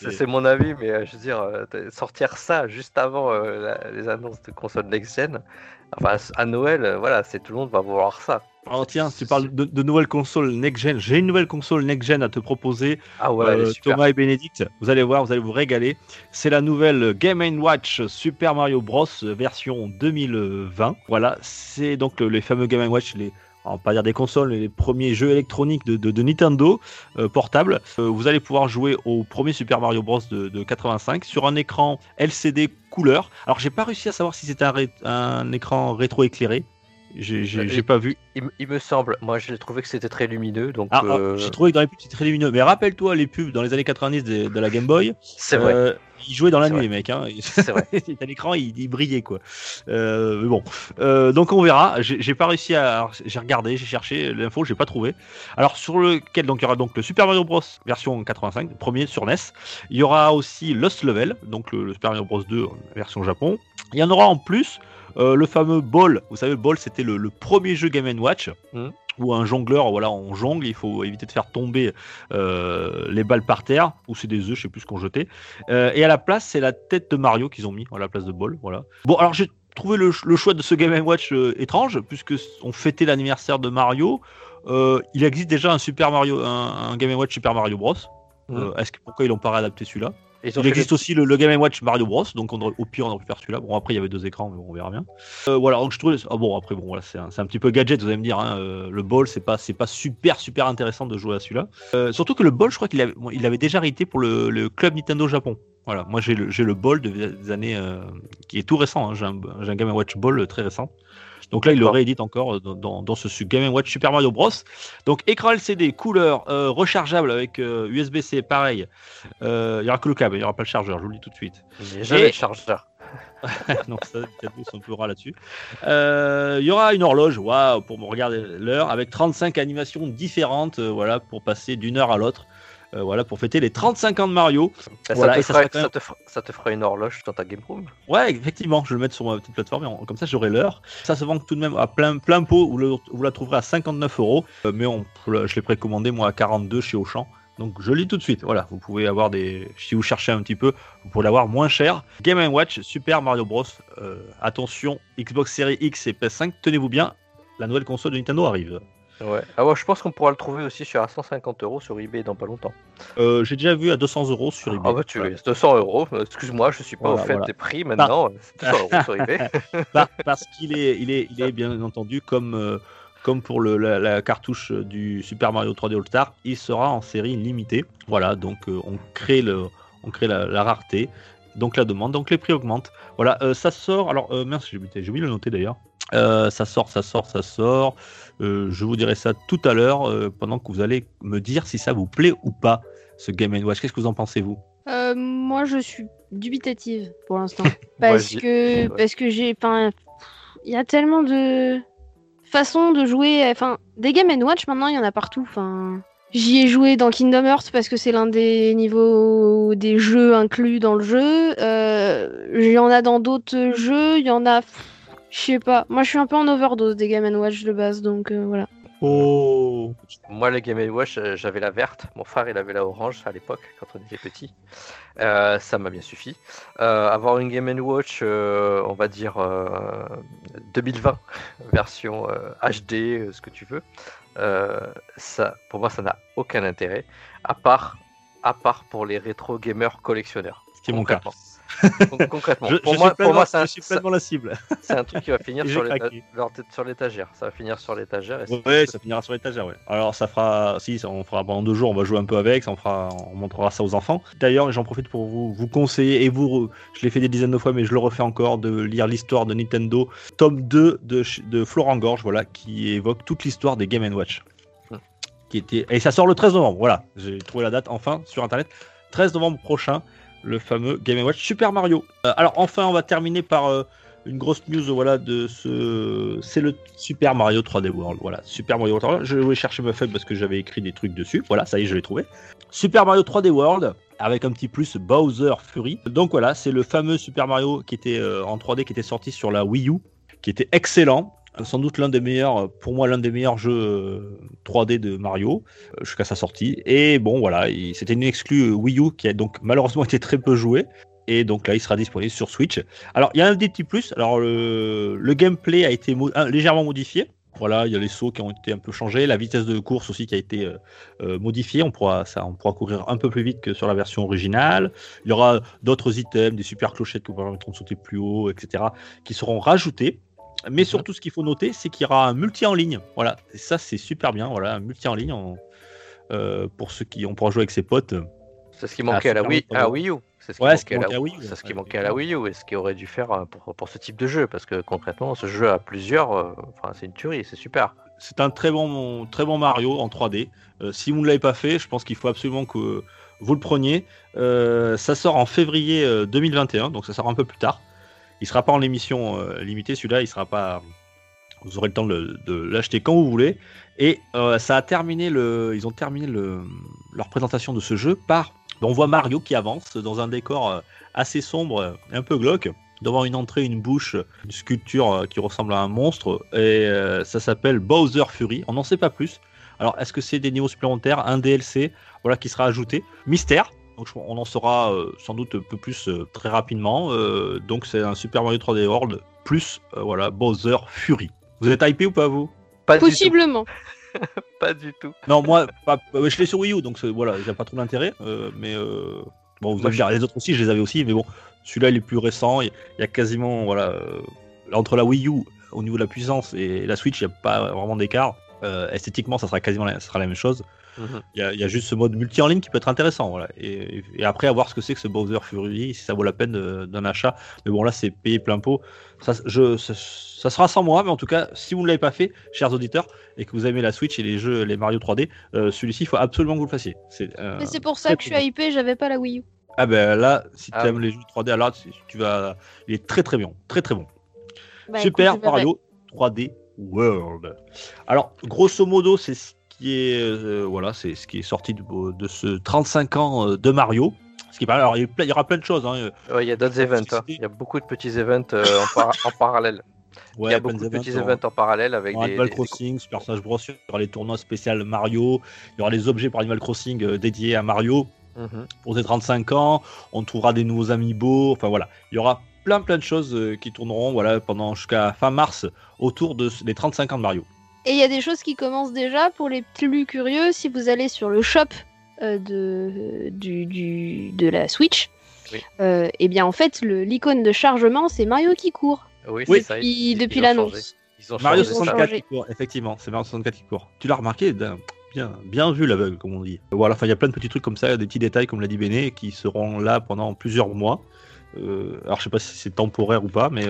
c'est mon avis, mais je veux dire, sortir ça juste avant les annonces de console next gen, enfin, à Noël, voilà, c'est tout le monde va voir ça. Alors tiens, tu parles de, nouvelles consoles next-gen. J'ai une nouvelle console next-gen à te proposer. Ah ouais, euh, Thomas et Bénédicte, vous allez voir, vous allez vous régaler. C'est la nouvelle Game Watch Super Mario Bros version 2020. Voilà, c'est donc les fameux Game Watch, les, on va pas dire des consoles, les premiers jeux électroniques de, Nintendo euh, portables. Euh, vous allez pouvoir jouer au premier Super Mario Bros de, de 85 sur un écran LCD couleur. Alors j'ai pas réussi à savoir si c'était un, un écran rétro éclairé J'ai pas vu. Il, me semble, moi j'ai trouvé que c'était très lumineux. donc. Ah, ah, j'ai trouvé que dans les pubs c'était très lumineux. Mais rappelle-toi les pubs dans les années 90 de, la Game Boy. C'est vrai il jouait dans la nuit, les mecs. Hein. *laughs* à *laughs* l'écran, il, brillait, quoi. Euh, mais bon. Euh, donc, on verra. J'ai pas réussi à. J'ai regardé, j'ai cherché l'info, j'ai pas trouvé. Alors, sur lequel, donc, il y aura donc le Super Mario Bros. version 85, premier sur NES. Il y aura aussi Lost Level, donc le, Super Mario Bros. 2 version Japon. Il y en aura en plus. Euh, le fameux Ball, vous savez, Ball c'était le, premier jeu Game Watch. Mmh ou un jongleur, voilà, on jongle, il faut éviter de faire tomber euh, les balles par terre, ou c'est des œufs, je sais plus ce qu'on jetait. Euh, et à la place, c'est la tête de Mario qu'ils ont mis à la place de bol, voilà. Bon, alors j'ai trouvé le, choix de ce Game Watch étrange, puisque on fêtait l'anniversaire de Mario. il existe déjà un Super Mario, un, Game Watch Super Mario Bros. Mmh. Est-ce que pourquoi ils n'ont pas réadapté celui-là? Il existe aussi le, Game Watch Mario Bros. Donc au pire, on aurait pu faire celui-là. Bon, après, il y avait deux écrans, mais bon, on verra bien. Euh, voilà, donc je trouvais. Ah bon, après, bon, voilà, c'est un, petit peu gadget, vous allez me dire. Hein, euh, le ball, c'est pas, pas super, super intéressant de jouer à celui-là. Euh, surtout que le ball, je crois qu'il avait, il avait déjà hérité pour le, club Nintendo Japon. Voilà, moi j'ai le, le ball des années qui est tout récent. Hein. J'ai un, un, Game Watch Ball très récent. Donc là, il le réédite encore euh, dans, dans, ce Game Watch Super Mario Bros. Donc écran LCD, couleur, euh, rechargeable avec USB-C, euh, pareil. il n'y aura que le câble, il n'y aura pas le chargeur, je vous le dis tout de suite. A jamais *laughs* le chargeur. Donc ça, cadeaux sont peu là-dessus. Il y aura une horloge, waouh, pour me regarder l'heure, avec 35 animations différentes, voilà, pour passer d'une heure à l'autre. Euh, voilà, pour fêter les 35 ans de Mario. ça, te fera, une horloge dans ta Game Room? Ouais, effectivement, je vais le mettre sur ma petite plateforme, et comme ça j'aurai l'heure. Ça se vend tout de même à plein, plein pot, vous, vous la trouverez à 59 euros, euh, mais on, je l'ai précommandé moi à 42 chez Auchan. Donc je lis tout de suite. Voilà, vous pouvez avoir des. Si vous cherchez un petit peu, vous pourrez l'avoir moins cher. Game Watch Super Mario Bros. Euh, attention, Xbox Series X et PS5, tenez-vous bien, la nouvelle console de Nintendo arrive. Ouais. Ah ouais, je pense qu'on pourra le trouver aussi sur à 150 euros sur eBay dans pas longtemps. Euh, j'ai déjà vu à 200 euros sur eBay. Ah bah tu ouais. 200 euros. Excuse-moi, je suis pas au fait des prix maintenant. *laughs* 200 euros sur eBay. *laughs* parce qu'il est, il est, il est bien entendu comme. Euh, comme pour le, la, cartouche du Super Mario 3D All Star, il sera en série limitée. Voilà, donc euh, on crée, le, on crée la, rareté, donc la demande, donc les prix augmentent. Voilà, ça sort. Alors, merci, j'ai oublié, oublié de le noter d'ailleurs. Ça sort, ça sort, ça sort. Euh, je vous dirai ça tout à l'heure euh, pendant que vous allez me dire si ça vous plaît ou pas ce Game Watch. Qu'est-ce que vous en pensez vous? Euh, Moi, je suis dubitative pour l'instant *laughs* parce que parce que j'ai pas. Il y a tellement de façons de jouer. Enfin, des Game Watch maintenant, il y en a partout. Enfin. J'y ai joué dans Kingdom Hearts parce que c'est l'un des niveaux des jeux inclus dans le jeu. il y en a dans d'autres jeux. Il y en a. Je sais pas. Moi, je suis un peu en overdose des Game Watch de base, donc euh, voilà. Oh Moi, les Game Watch, euh, j'avais la verte. Mon frère, il avait la orange à l'époque, quand on était petit. Euh, ça m'a bien suffi. avoir une Game Watch, on va dire 2020, version HD, ce que tu veux, ça, pour moi, ça n'a aucun intérêt, à part, à part pour les rétro gamers collectionneurs. Ce qui est mon cas. Concrètement, pour, moi, pour moi, je suis pleinement la cible. C'est un truc qui va finir *laughs* sur l'étagère. Ça va finir sur l'étagère. Oui, ça finira sur l'étagère. Ouais. Alors ça fera, si, on fera pendant deux jours, on va jouer un peu avec, on fera, on montrera ça aux enfants. D'ailleurs, j'en profite pour vous, vous conseiller et vous, je l'ai fait des dizaines de fois, mais je le refais encore, de lire l'histoire de Nintendo, tome 2 de, de Florent Gorge, voilà, qui évoque toute l'histoire des Game Watch. Hmm. Qui était... Et ça sort le 13 novembre, voilà. J'ai trouvé la date enfin sur internet. 13 novembre prochain le fameux Game Watch Super Mario. Euh, alors enfin, on va terminer par euh, une grosse news. Voilà, de ce, c'est le Super Mario 3D World. Voilà, Super Mario 3D World. Je vais chercher ma feuille parce que j'avais écrit des trucs dessus. Voilà, ça y est, je l'ai trouvé. Super Mario 3D World avec un petit plus Bowser Fury. Donc voilà, c'est le fameux Super Mario qui était euh, en 3D qui était sorti sur la Wii U, qui était excellent sans doute l'un des meilleurs, pour moi l'un des meilleurs jeux 3D euh, de Mario euh, jusqu'à sa sortie. Et bon voilà, c'était une exclue euh, Wii U qui a donc malheureusement *laughs* été très peu jouée. Et donc là, il sera disponible sur Switch. Alors, il y a un des petits plus. Alors, le, gameplay a été légèrement modifié. Voilà, il y a les sauts qui ont été un peu changés, la vitesse de course aussi qui a été modifiée. On pourra, on pourra courir un peu plus vite que sur la version originale. Il y aura d'autres items, des super clochettes qui vous permettront de sauter plus haut, etc., qui seront rajoutés. Mais surtout, ce qu'il faut noter, c'est qu'il y aura un multi en ligne. Voilà, et ça, c'est super bien. Voilà, un multi en ligne euh, pour ceux qui on pourra jouer avec ses potes. C'est ce qui manquait à, la Wii, à Wii U. C'est ce qui manquait, à, la Wii U. C'est ce qui manquait à la Wii U et ce qui aurait dû faire pour, pour ce type de jeu. Parce que concrètement, ce jeu à plusieurs, enfin, c'est une tuerie, c'est super. C'est un très bon, très bon Mario en 3D. si vous ne l'avez pas fait, je pense qu'il faut absolument que vous le preniez. ça sort en février 2021, donc ça sort un peu plus tard. Il sera pas en émission limitée, celui-là, il sera pas vous aurez le temps de, l'acheter quand vous voulez. Et euh, ça a terminé le, ils ont terminé le, leur présentation de ce jeu par, on voit Mario qui avance dans un décor euh, assez sombre, un peu glauque, devant une entrée, une bouche, une sculpture euh, qui ressemble à un monstre. Et ça s'appelle Bowser Fury. On n'en sait pas plus. Alors, est-ce que c'est des niveaux supplémentaires, un DLC, voilà, qui sera ajouté Mystère. Donc, on en saura sans doute un peu plus très rapidement. donc, c'est un Super Mario 3D World plus voilà Bowser Fury. Vous êtes hypé ou pas vous? Pas Possiblement. *laughs* pas du tout. Non, moi, je l'ai sur Wii U, donc voilà, j'ai pas trop d'intérêt. Euh, mais euh, bon, vous allez dire, les autres aussi, je les avais aussi, mais bon, celui-là, il est plus récent. Il y, a quasiment, voilà, euh, entre la Wii U au niveau de la puissance et la Switch, il n'y a pas vraiment d'écart. esthétiquement, ça sera quasiment ça sera la même chose. Mhm. Il y, a juste ce mode multi en ligne qui peut être intéressant. Voilà. Et, après, à voir ce que c'est que ce Bowser Fury, si ça vaut la peine d'un achat. Mais bon, là, c'est payé plein pot. Ça, je, ça, sera sans moi, mais en tout cas, si vous ne l'avez pas fait, chers auditeurs, et que vous aimez la Switch et les jeux, les Mario 3D, euh, celui-ci, il faut absolument que vous le fassiez. C'est euh, pour ça que je suis hypé, j'avais pas la Wii U. Ah ben là, si tu ah aimes les jeux 3D, alors tu vas. Il est très très bien. Très très bon. Bah, Super Mario 3D World. Alors, grosso modo, c'est est euh, voilà, c'est ce qui est sorti de, ce 35 ans euh, de Mario. Ce qui alors, il y aura plein de choses. Hein. il y a d'autres events. Hein. Il y a beaucoup de petits events euh, en, parallèle. *laughs* il y a beaucoup de petits events en parallèle avec des, Animal Crossing, Super Smash Bros. Il y aura les tournois spéciaux Mario. Il y aura les objets pour Animal Crossing dédiés à Mario. Mhm. Pour ses 35 ans, on trouvera des nouveaux amiibo. Enfin voilà, il y aura plein plein de choses qui tourneront voilà pendant jusqu'à fin mars autour de, des 35 ans de Mario. Et il y a des choses qui commencent déjà pour les plus curieux. Si vous allez sur le shop euh, de, du, de la Switch, euh, et eh bien en fait, l'icône de chargement, c'est Mario qui court. Oui, oui. Ça, depuis l'annonce. Mario 64 qui court, effectivement, c'est Mario 64 qui court. Tu l'as remarqué Bien, bien vu l'aveugle, comme on dit. Voilà, enfin, il y a plein de petits trucs comme ça, des petits détails, comme l'a dit Béné, qui seront là pendant plusieurs mois. Euh, alors, je sais pas si c'est temporaire ou pas, mais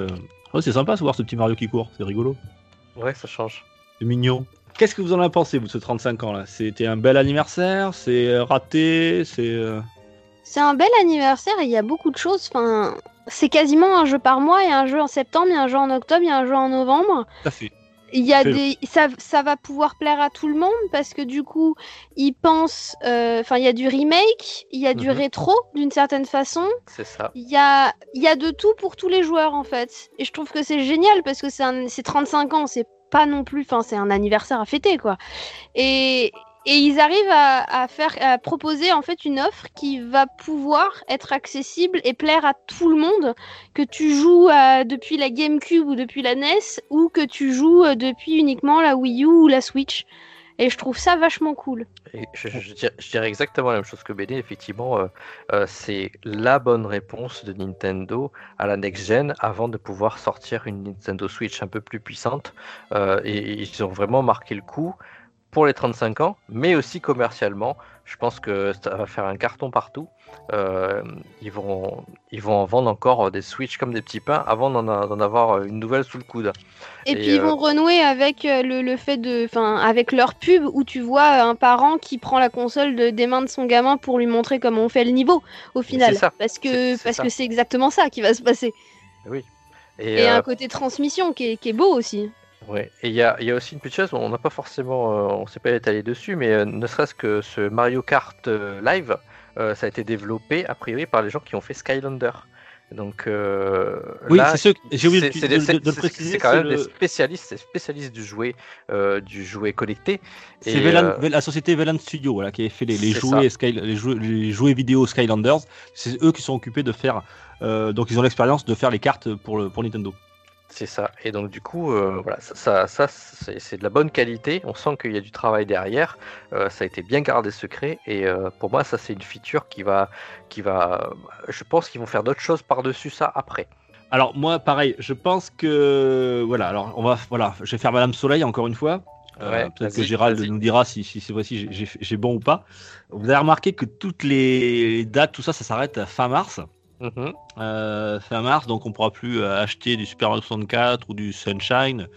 c'est sympa de voir ce petit Mario qui court, c'est rigolo. Ouais, ça change mignon. Qu'est-ce que vous en avez pensé, vous, de ce 35 ans là? C'était un bel anniversaire? C'est euh, raté? C'est. Euh c'est un bel anniversaire et il y a beaucoup de choses. Enfin, c'est quasiment un jeu par mois. Il y a un jeu en septembre, il y a un jeu en octobre, il y a un jeu en novembre. Il y a des, ça, ça, va pouvoir plaire à tout le monde parce que du coup, ils pensent, euh, enfin, il y a du remake, il y a du mhm. rétro d'une certaine façon. C'est ça. Il y a, il y a de tout pour tous les joueurs en fait. Et je trouve que c'est génial parce que c'est 35 ans, c'est pas non plus, enfin c'est un anniversaire à fêter quoi. Et, et ils arrivent à, faire, proposer en fait une offre qui va pouvoir être accessible et plaire à tout le monde, que tu joues depuis la GameCube ou depuis la NES ou que tu joues euh, depuis uniquement la Wii U ou la Switch. Et je trouve ça vachement cool. je, dirais, exactement la même chose que BD. Effectivement, euh, euh, c'est la bonne réponse de Nintendo à la next-gen avant de pouvoir sortir une Nintendo Switch un peu plus puissante. Euh, et ils ont vraiment marqué le coup pour les 35 ans, mais aussi commercialement. Je pense que ça va faire un carton partout. Euh, ils, vont, ils vont en vendre encore des Switch comme des petits pains avant d'en avoir une nouvelle sous le coude. Et, puis ils vont euh, renouer avec euh, le, fait de. Enfin, avec leur pub où tu vois un parent qui prend la console de, des mains de son gamin pour lui montrer comment on fait le niveau au final. Parce que parce que c'est exactement ça qui va se passer. Oui. Et, un côté transmission qui est, qui est beau aussi. Ouais, et il y a, y a, aussi une petite chose, on n'a pas forcément, on s'est pas étalé dessus, mais ne serait-ce que ce Mario Kart Live, euh, ça a été développé a priori par les gens qui ont fait Skylander. Donc euh, oui, c'est j'ai oublié de, préciser. C'est quand même des spécialistes, spécialistes du jouet, euh, du jouet connecté. C'est la société Velan Studio, voilà, qui a fait les, jouets, les, jouets, les, jouets, vidéo Skylanders. C'est eux qui sont occupés de faire, donc ils ont l'expérience de faire les cartes pour, le, pour Nintendo. C'est ça. Et donc du coup, euh, voilà, ça, ça, c'est de la bonne qualité. On sent qu'il y a du travail derrière. Euh, ça a été bien gardé secret. Et euh, pour moi, ça c'est une feature qui va, qui va. Je pense qu'ils vont faire d'autres choses par dessus ça après. Alors moi, pareil, je pense que voilà. Alors on va, voilà, je vais faire Madame Soleil encore une fois. Peut-être que Gérald nous dira si, si cette fois-ci j'ai bon ou pas. Vous avez remarqué que toutes les dates, tout ça, ça s'arrête fin mars. Mm-hmm. fin mars, donc on pourra plus acheter du Super Mario 64 ou du Sunshine.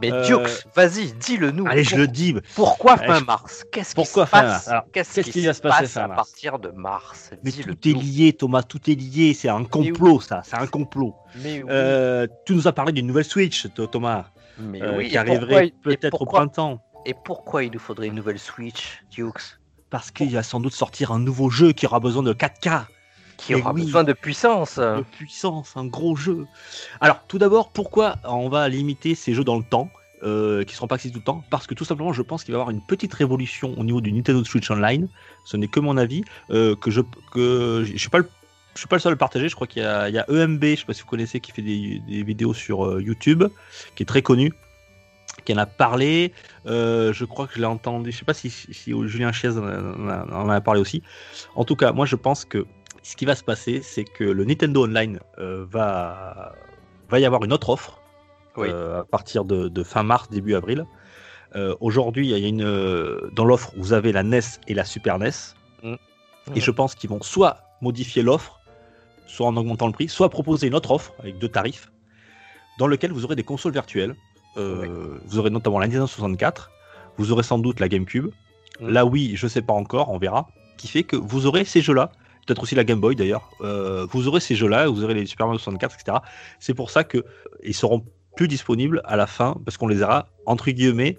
Mais euh... vas-y, dis-le nous. Allez, je le dis. Pourquoi fin mars? Qu'est-ce qui se passe? Qu'est-ce qui, va se passer à partir de mars? Mais tout est lié, Thomas, tout est lié. C'est un complot, ça. C'est un complot. Mais euh, tu nous as parlé d'une nouvelle Switch, Thomas, Mais euh, qui arriverait peut-être au printemps. Et pourquoi il nous faudrait une nouvelle Switch, Dukes Parce qu'il va sans doute sortir un nouveau jeu qui aura besoin de 4K qui aura besoin de puissance. De puissance, un gros jeu. Alors, tout d'abord, pourquoi on va limiter ces jeux dans le temps euh, qui ne seront pas accessibles tout le temps? Parce que tout simplement, je pense qu'il va y avoir une petite révolution au niveau du Nintendo Switch Online. Ce n'est que mon avis. Euh, que je que je suis pas le je suis pas le seul à le partager. Je crois qu'il y, a EMB, je sais pas si vous connaissez, qui fait des, vidéos sur euh, YouTube, qui est très connu, qui en a parlé. je crois que je l'ai entendu. Je sais pas si, si, Julien Chiez en en a, parlé aussi. En tout cas, moi, je pense que ce qui va se passer, c'est que le Nintendo Online euh, va, va y avoir une autre offre euh, à partir de, fin mars, début avril. Euh, aujourd'hui, il y a une dans l'offre, vous avez la NES et la Super NES. Mmh. Et je pense qu'ils vont soit modifier l'offre, soit en augmentant le prix, soit proposer une autre offre avec deux tarifs, dans lequel vous aurez des consoles virtuelles. Vous aurez notamment la Nintendo 64, vous aurez sans doute la GameCube. Mmh. Là, oui, je sais pas encore, on verra. Qui fait que vous aurez ces jeux-là peut-être aussi la Game Boy d'ailleurs. Euh, vous aurez ces jeux-là, vous aurez les Super Mario 64, etc. C'est pour ça que ils seront plus disponibles à la fin parce qu'on les aura entre guillemets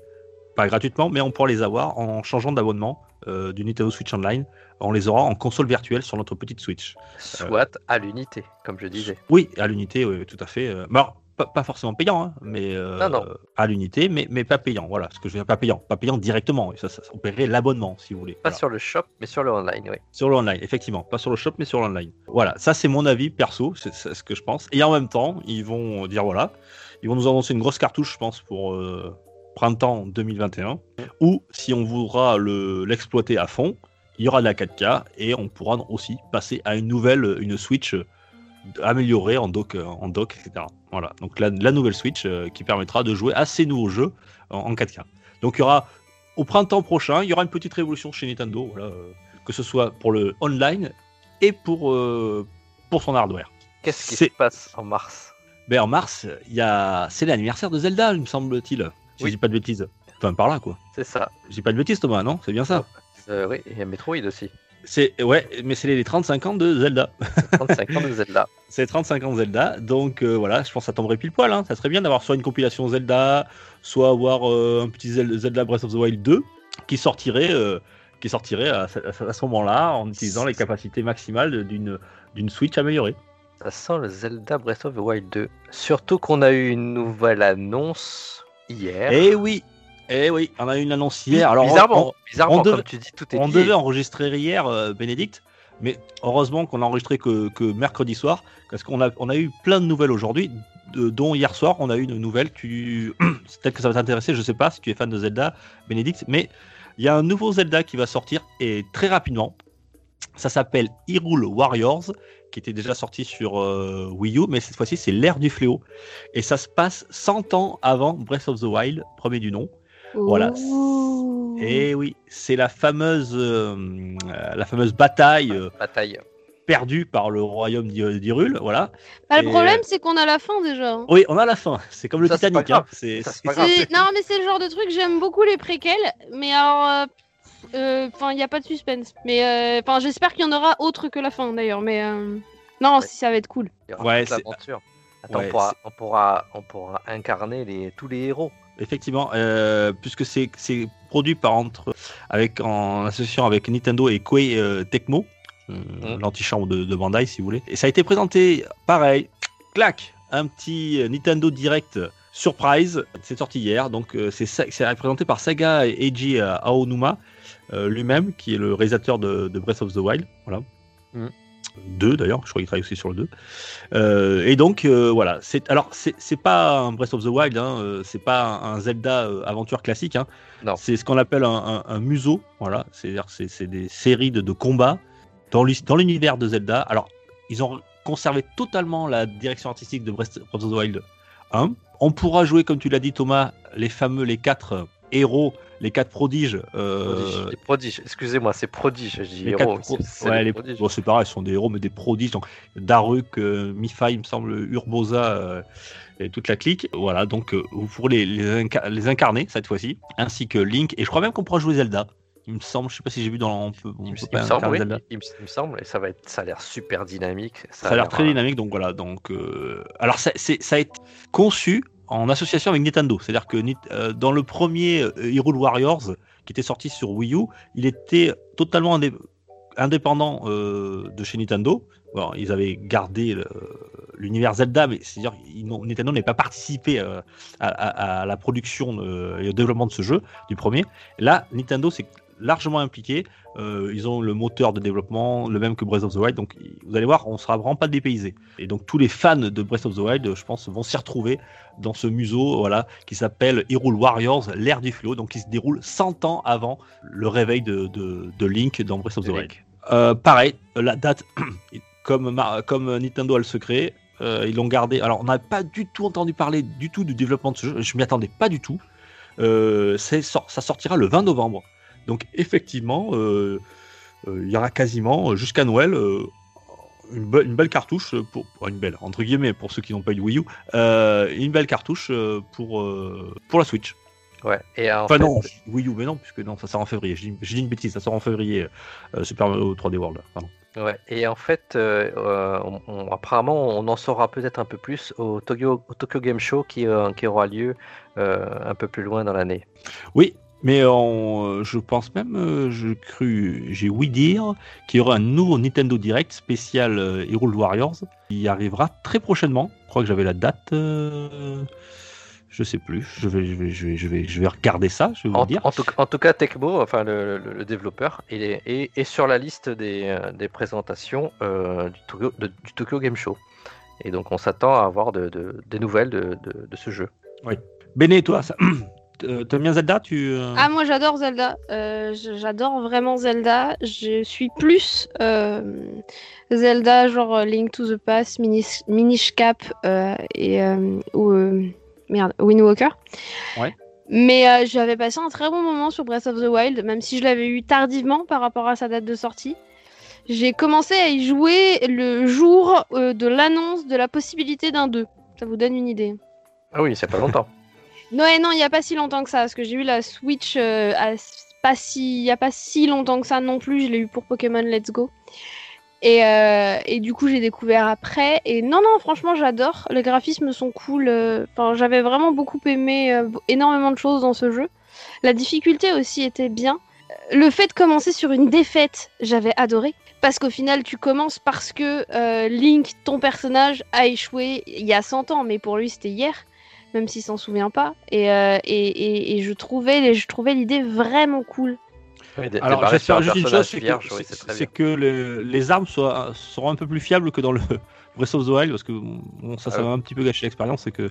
pas gratuitement, mais on pourra les avoir en changeant d'abonnement euh, du Nintendo Switch Online. On les aura en console virtuelle sur notre petite Switch. Soit à l'unité, comme je disais. Oui, à l'unité, oui, tout à fait. Euh, pas, forcément payant, hein, mais euh, à l'unité, mais, mais pas payant. Voilà, ce que je veux dire, pas payant, pas payant directement. Ça, ça, on paierait l'abonnement si vous voulez. Pas sur le shop, mais sur le online, oui. Sur le online, effectivement, pas sur le shop, mais sur l'online. Voilà, ça c'est mon avis perso, c'est ce que je pense. Et en même temps, ils vont dire voilà, ils vont nous annoncer une grosse cartouche, je pense, pour euh, printemps 2021, ou si on voudra l'exploiter à fond, il y aura de la 4K et on pourra aussi passer à une nouvelle, une Switch améliorée en dock, en dock etc. Voilà, donc la, nouvelle Switch euh, qui permettra de jouer à ces nouveaux jeux en, 4K. Donc il y aura au printemps prochain, il y aura une petite révolution chez Nintendo, voilà, euh, que ce soit pour le online et pour, euh, pour son hardware. Qu'est-ce qui se passe en mars? Ben, En mars, il a... c'est l'anniversaire de Zelda, il me semble-t-il. Si je dis pas de bêtises. Enfin, par là, quoi. C'est ça. Je dis pas de bêtises, Thomas, non? C'est bien ça? Oui, et Metroid aussi. C'est ouais, mais c'est les 35 ans de Zelda. 35 ans de Zelda. *laughs* c'est 35 ans de Zelda, donc euh, voilà, je pense que ça tomberait pile poil. Hein. Ça serait bien d'avoir soit une compilation Zelda, soit avoir euh, un petit Zelda Breath of the Wild 2 qui sortirait, euh, qui sortirait à, ce moment-là en utilisant les capacités maximales d'une d'une Switch améliorée. Ça sent le Zelda Breath of the Wild 2. Surtout qu'on a eu une nouvelle annonce hier. Eh oui, eh oui, on a eu une annonce hier. Alors, bizarrement, on, comme tu dis, tout est On devait enregistrer hier, euh, Bénédicte, mais heureusement qu'on a enregistré que, mercredi soir, parce qu'on a, on a eu plein de nouvelles aujourd'hui, dont hier soir, on a eu une nouvelle. Tu... *clears throat* Peut-être que ça va t'intéresser, je sais pas si tu es fan de Zelda, Bénédicte, mais il y a un nouveau Zelda qui va sortir, et très rapidement. Ça s'appelle Hyrule Warriors, qui était déjà sorti sur euh, Wii U, mais cette fois-ci, c'est l'ère du fléau. Et ça se passe 100 ans avant Breath of the Wild, premier du nom. Voilà. Et oui, c'est la fameuse, euh, la fameuse bataille, euh, bataille perdue par le royaume d'Hyrule. Voilà. Bah, le problème, c'est qu'on a la fin déjà. Hein. Oui, on a la fin. C'est comme le Titanic. Hein. C'est, non, mais c'est le genre de truc. J'aime beaucoup les préquels, mais alors. Euh, enfin, il n'y a pas de suspense. Mais enfin, j'espère qu'il y en aura autre que la fin d'ailleurs. Mais non, si ça va être cool. Ouais, c'est l'aventure. on, pourra, on, pourra, on pourra incarner les, tous les héros effectivement, euh, puisque c'est produit par entre avec en association avec Nintendo et Koei euh, Tecmo, euh, l'antichambre de, de, Bandai si vous voulez. Et ça a été présenté, pareil, clac, un petit Nintendo Direct surprise. C'est sorti hier, donc c'est présenté par Saga Eiji Aonuma lui-même, qui est le réalisateur de, Breath of the Wild. Voilà. Mm. 2 d'ailleurs, je crois qu'il travaille aussi sur le 2. Euh, et donc euh, voilà, c'est alors c'est pas un Breath of the Wild, hein, euh, c'est pas un, Zelda aventure classique, hein. c'est ce qu'on appelle un, un, museau, voilà, c'est-à-dire c'est des séries de, de combats dans l'univers de Zelda. Alors ils ont conservé totalement la direction artistique de Breath of the Wild 1. On pourra jouer, comme tu l'as dit Thomas, les fameux les quatre héros, les quatre prodiges. Les prodiges, excusez-moi, c'est prodiges, je dis héros. C'est les... prodiges. c'est pareil, ce sont des héros, mais des prodiges. Donc, Daruk, Mifa, il me semble, Urbosa et toute la clique. Voilà, donc vous pourrez les, les incarner cette fois-ci, ainsi que Link, et je crois même qu'on pourra jouer Zelda il me semble, je sais pas si j'ai vu dans. On peut, il, me, semble, il, me, semble, et ça va être, ça a l'air super dynamique. Ça, a l'air très dynamique, donc voilà. Donc, euh, alors ça, ça a été conçu en association avec Nintendo, c'est-à-dire que euh, dans le premier euh, Hero Warriors qui était sorti sur Wii U, il était totalement indépendant de chez Nintendo. Bon, ils avaient gardé l'univers Zelda, mais c'est-à-dire Nintendo n'avait pas participé à, à, la production et au développement de ce jeu du premier. Là, Nintendo s'est largement impliqués. Euh, ils ont le moteur de développement, le même que Breath of the Wild. Donc, vous allez voir, on sera vraiment pas dépaysé. Et donc, tous les fans de Breath of the Wild, je pense, vont s'y retrouver dans ce museau, voilà, qui s'appelle Hyrule Warriors, l'ère du flot, donc qui se déroule 100 ans avant le réveil de, de, Link dans Breath of the Wild. Euh, pareil, la date, *clears throat* comme, comme Nintendo a le secret, euh, ils l'ont gardé. Alors, on n'a pas du tout entendu parler du tout du développement de ce jeu. Je m'y attendais pas du tout. ça sortira le 20 novembre. Donc effectivement, euh, euh, il y aura quasiment jusqu'à Noël euh, une, belle cartouche pour, une belle entre guillemets pour ceux qui n'ont pas eu de Wii U, une belle cartouche pour pour la Switch. Ouais. Et enfin non, Wii U, mais non, puisque non, ça sort en février. Je dis, une bêtise, ça sort en février. Super Mario 3D World. Ouais. Et en fait, apparemment, on en saura peut-être un peu plus au Tokyo, Tokyo Game Show qui, qui aura lieu un peu plus loin dans l'année. Oui, mais euh, je pense même, euh, je cru, j'ai ouï dire qu'il y aura un nouveau Nintendo Direct spécial euh, Hero Warriors qui arrivera très prochainement. Je crois que j'avais la date. je sais plus. Je vais, je vais, je vais, je vais, je vais regarder ça. Je vais en, vous dire. En tout, en tout, cas, Tecmo, enfin le, développeur, il est, est, sur la liste des, des présentations du Tokyo, du, Tokyo, Game Show. Et donc, on s'attend à avoir de, des nouvelles de, ce jeu. Oui. Béné, toi, ça, euh, *clears throat* t'aimes bien Zelda tu, euh Ah, moi j'adore Zelda. Euh, j'adore vraiment Zelda. Je suis plus Zelda, genre Link to the Past, Minish, Cap et ou, merde, Wind Walker. Ouais. Mais j'avais passé un très bon moment sur Breath of the Wild, même si je l'avais eu tardivement par rapport à sa date de sortie. J'ai commencé à y jouer le jour de l'annonce de la possibilité d'un 2. Ça vous donne une idée. Ah oui, c'est pas longtemps. *laughs* Non, non, il n'y a pas si longtemps que ça, parce que j'ai eu la Switch euh, pas si... il n'y a pas si longtemps que ça non plus, je l'ai eu pour Pokémon Let's Go. Et, euh, du coup, j'ai découvert après. Et non, non, franchement, j'adore. Les graphismes sont cool. Euh, enfin, j'avais vraiment beaucoup aimé énormément de choses dans ce jeu. La difficulté aussi était bien. Le fait de commencer sur une défaite, j'avais adoré. Parce qu'au final, tu commences parce que Link, ton personnage, a échoué il y a 100 ans, mais pour lui, c'était hier même s'il s'en souvient pas. Et, euh, et, et, je trouvais, je trouvais l'idée vraiment cool. Alors j'espère juste une chose, c'est que, les armes soient, seront un peu plus fiables que dans le *laughs* Breath of the Wild, parce que bon, ça, ça ah va un petit peu gâcher l'expérience, c'est que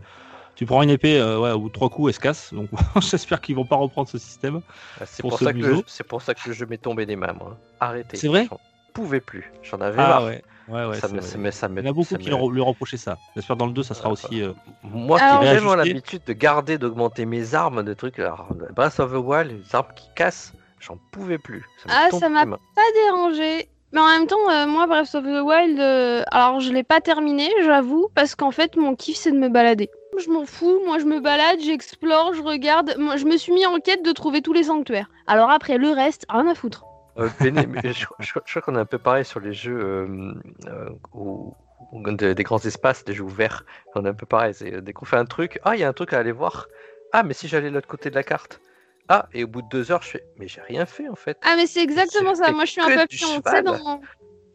tu prends une épée, euh, ouais, ou trois coups, elle se casse. Donc *laughs* j'espère qu'ils vont pas reprendre ce système. Ah, c'est pour, ça que c'est pour ça que le jeu m'est tombé des mains, moi. Arrêtez. C'est vrai. J'en pouvais plus. J'en avais ah, marre. Ouais. Ouais, ouais, ça me, ça me, Il y en a beaucoup qui lui reprochaient ça. J'espère dans le 2, ça sera aussi. Euh, Moi qui ai vraiment l'habitude de garder, d'augmenter mes armes, de trucs. Alors, Breath of the Wild, les armes qui cassent, j'en pouvais plus. Ça ah, ça m'a pas dérangé. Mais en même temps, euh, moi, Breath of the Wild, euh, alors je l'ai pas terminé, j'avoue, parce qu'en fait, mon kiff, c'est de me balader. Je m'en fous, moi je me balade, j'explore, je regarde. Moi, je me suis mis en quête de trouver tous les sanctuaires. Alors après, le reste, rien à foutre. Euh, je, crois qu'on est un peu pareil sur les jeux euh, euh, des, grands espaces, des jeux ouverts. On est un peu pareil. Dès qu'on fait un truc, ah, il y a un truc à aller voir. Ah, mais si j'allais de l'autre côté de la carte. Ah, et au bout de deux heures, je fais, mais j'ai rien fait en fait. Ah, mais c'est exactement ça. Moi, je suis un papillon. Tu sais, dans...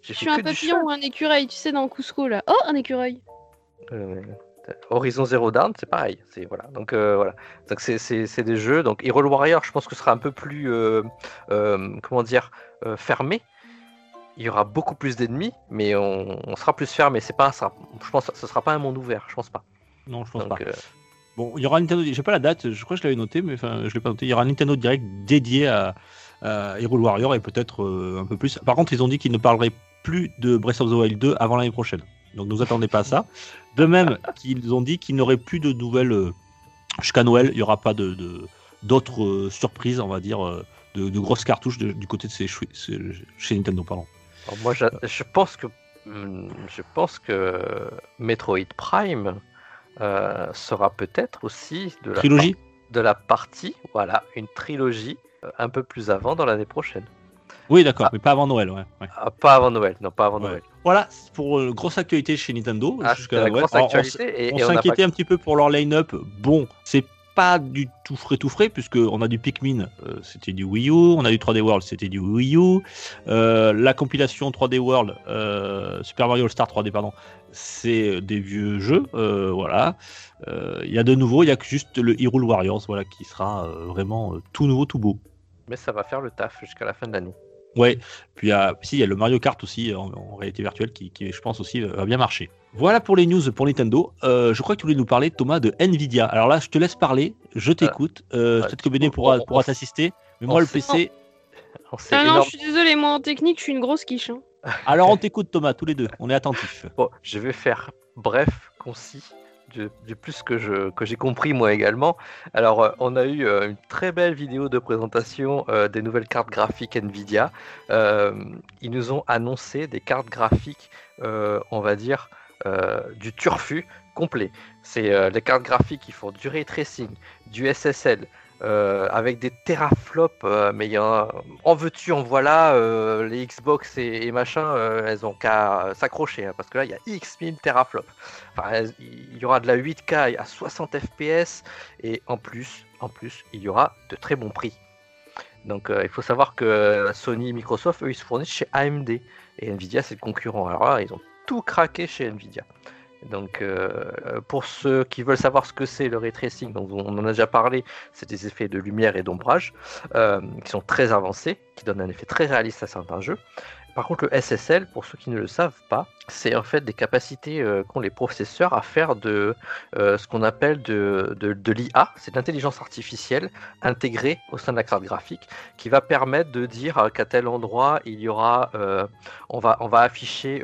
Je suis un papillon ou un écureuil, tu sais, dans Cusco là. Oh, un écureuil. Horizon Zero Dawn, c'est pareil. C'est voilà. Donc euh, voilà. Donc c'est des jeux. Donc Hero Warrior, je pense que ce sera un peu plus euh, euh, comment dire fermé. Il y aura beaucoup plus d'ennemis, mais on, sera plus fermé. C'est pas ça. Je pense ce sera pas un monde ouvert. Je pense pas. Non, je pense pas. Bon, il y aura Nintendo. J'ai pas la date. Je crois que je l'avais noté, mais enfin, je l'ai pas noté. Il y aura un Nintendo Direct dédié à, à Hero Warrior et peut-être un peu plus. Par contre, ils ont dit qu'ils ne parleraient plus de Breath of the Wild 2 avant l'année prochaine. Donc, ne vous attendez pas à ça. De même *laughs* qu'ils ont dit qu'il n'y aurait plus de nouvelles euh, jusqu'à Noël, il n'y aura pas de, d'autres surprises, on va dire, de, grosses cartouches du côté de ces, chez Nintendo. Pardon. moi, je, pense que hmm, je pense que Metroid Prime sera peut-être aussi de la trilogie de la partie, voilà, une trilogie un peu plus avant dans l'année prochaine. Oui, d'accord, ah. mais pas avant Noël, ouais. Ah, pas avant Noël, non, pas avant Noël. Voilà, pour euh, grosse actualité chez Nintendo. Ah, la grosse actualité. On, s'inquiétait un petit peu pour leur line-up. Bon, c'est pas du tout frais tout frais puisque on a du Pikmin, euh, c'était du Wii U, on a du 3D World, c'était du Wii U, euh, la compilation 3D World, Super Mario All Star 3D pardon, c'est des vieux jeux, voilà. Il y a de nouveau, il y a que juste le Hyrule Warriors, voilà, qui sera vraiment tout nouveau, tout beau. Mais ça va faire le taf jusqu'à la fin de l'année. Ouais, puis il y a, il y a le Mario Kart aussi en, réalité virtuelle qui, je pense aussi, va bien marcher. Voilà pour les news pour Nintendo. Euh, je crois que tu voulais nous parler, Thomas, de Nvidia. Alors là, je te laisse parler, je t'écoute. Euh, peut-être que Béné pourra, pourra t'assister. Mais moi, le PC. Ah non, je suis désolé, moi en technique, je suis une grosse quiche. Hein. Alors on t'écoute, Thomas, tous les deux. On est attentifs. Bon, je vais faire bref, concis du, plus que je que j'ai compris moi également. Alors, euh, on a eu euh, une très belle vidéo de présentation euh, des nouvelles cartes graphiques Nvidia. ils nous ont annoncé des cartes graphiques, on va dire, du turfu complet. C'est les cartes graphiques qui font du ray tracing, du SSL, euh, avec des teraflops, euh, mais en veux-tu, en voilà, euh, les Xbox et, machin, elles ont qu'à s'accrocher, hein, parce que là, il y a X 1000 teraflops. Il y aura de la 8K à 60 FPS, et en plus, en plus, il y aura de très bons prix. Donc, il faut savoir que Sony et Microsoft, eux, ils se fournissent chez AMD, et Nvidia, c'est le concurrent. Alors ils ont tout craqué chez Nvidia. Donc, euh, pour ceux qui veulent savoir ce que c'est le ray tracing, on en a déjà parlé, c'est des effets de lumière et d'ombrage euh, qui sont très avancés, qui donnent un effet très réaliste à certains jeux. Par contre, le SSL, pour ceux qui ne le savent pas, c'est en fait des capacités euh, qu'ont les processeurs à faire de ce qu'on appelle de, de, l'IA, c'est l'intelligence artificielle intégrée au sein de la carte graphique, qui va permettre de dire qu'à tel endroit il y aura, on va, on va afficher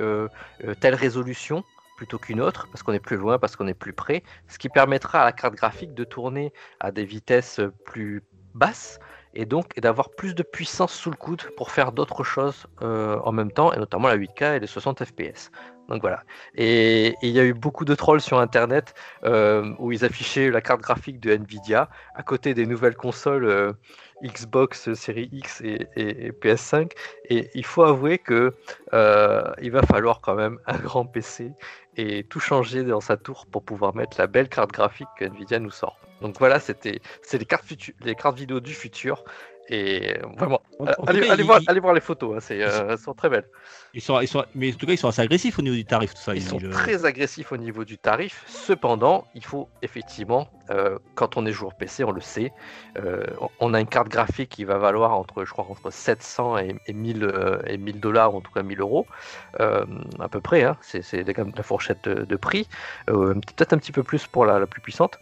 telle résolution plutôt qu'une autre, parce qu'on est plus loin, parce qu'on est plus près, ce qui permettra à la carte graphique de tourner à des vitesses plus basses et donc d'avoir plus de puissance sous le coude pour faire d'autres choses euh, en même temps, et notamment la 8K et les 60 FPS. Donc voilà. Et il y a eu beaucoup de trolls sur Internet euh, où ils affichaient la carte graphique de Nvidia à côté des nouvelles consoles euh, Xbox Série X et, PS5. Et il faut avouer que il va falloir quand même un grand PC et tout changer dans sa tour pour pouvoir mettre la belle carte graphique que Nvidia nous sort. Donc voilà, c'était c'est les cartes les cartes vidéo du futur et vraiment, allez, voir, les photos, hein, c'est, euh, elles sont très belles. Ils sont, ils sont, mais en tout cas, ils sont assez agressifs au niveau du tarif, tout ça. Ils, sont très agressifs au niveau du tarif. Cependant, il faut effectivement, euh, quand on est joueur PC, on le sait, euh, on a une carte graphique qui va valoir entre, je crois, entre 700 et, 1000 et 1000 dollars, en tout cas 1000 euros, à peu près. Hein, c'est, c'est la fourchette de, prix. peut-être un petit peu plus pour la, la, plus puissante.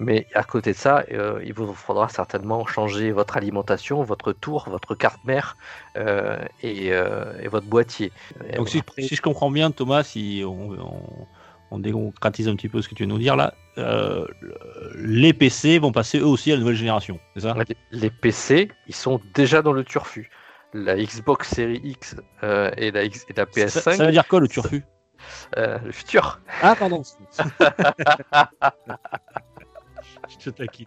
Mais à côté de ça, il vous faudra certainement changer votre alimentation votre tour, votre carte mère euh, euh, et, votre boîtier. Donc si, je comprends bien, Thomas, si on, on, démocratise un petit peu ce que tu veux nous dire là, euh, les PC vont passer eux aussi à la nouvelle génération, c'est ça? Les PC, ils sont déjà dans le turfu. La Xbox Series X et, la X, et la PS5. Ça, ça, veut dire quoi le turfu? Le futur. Ah, pardon. *laughs* je te taquine.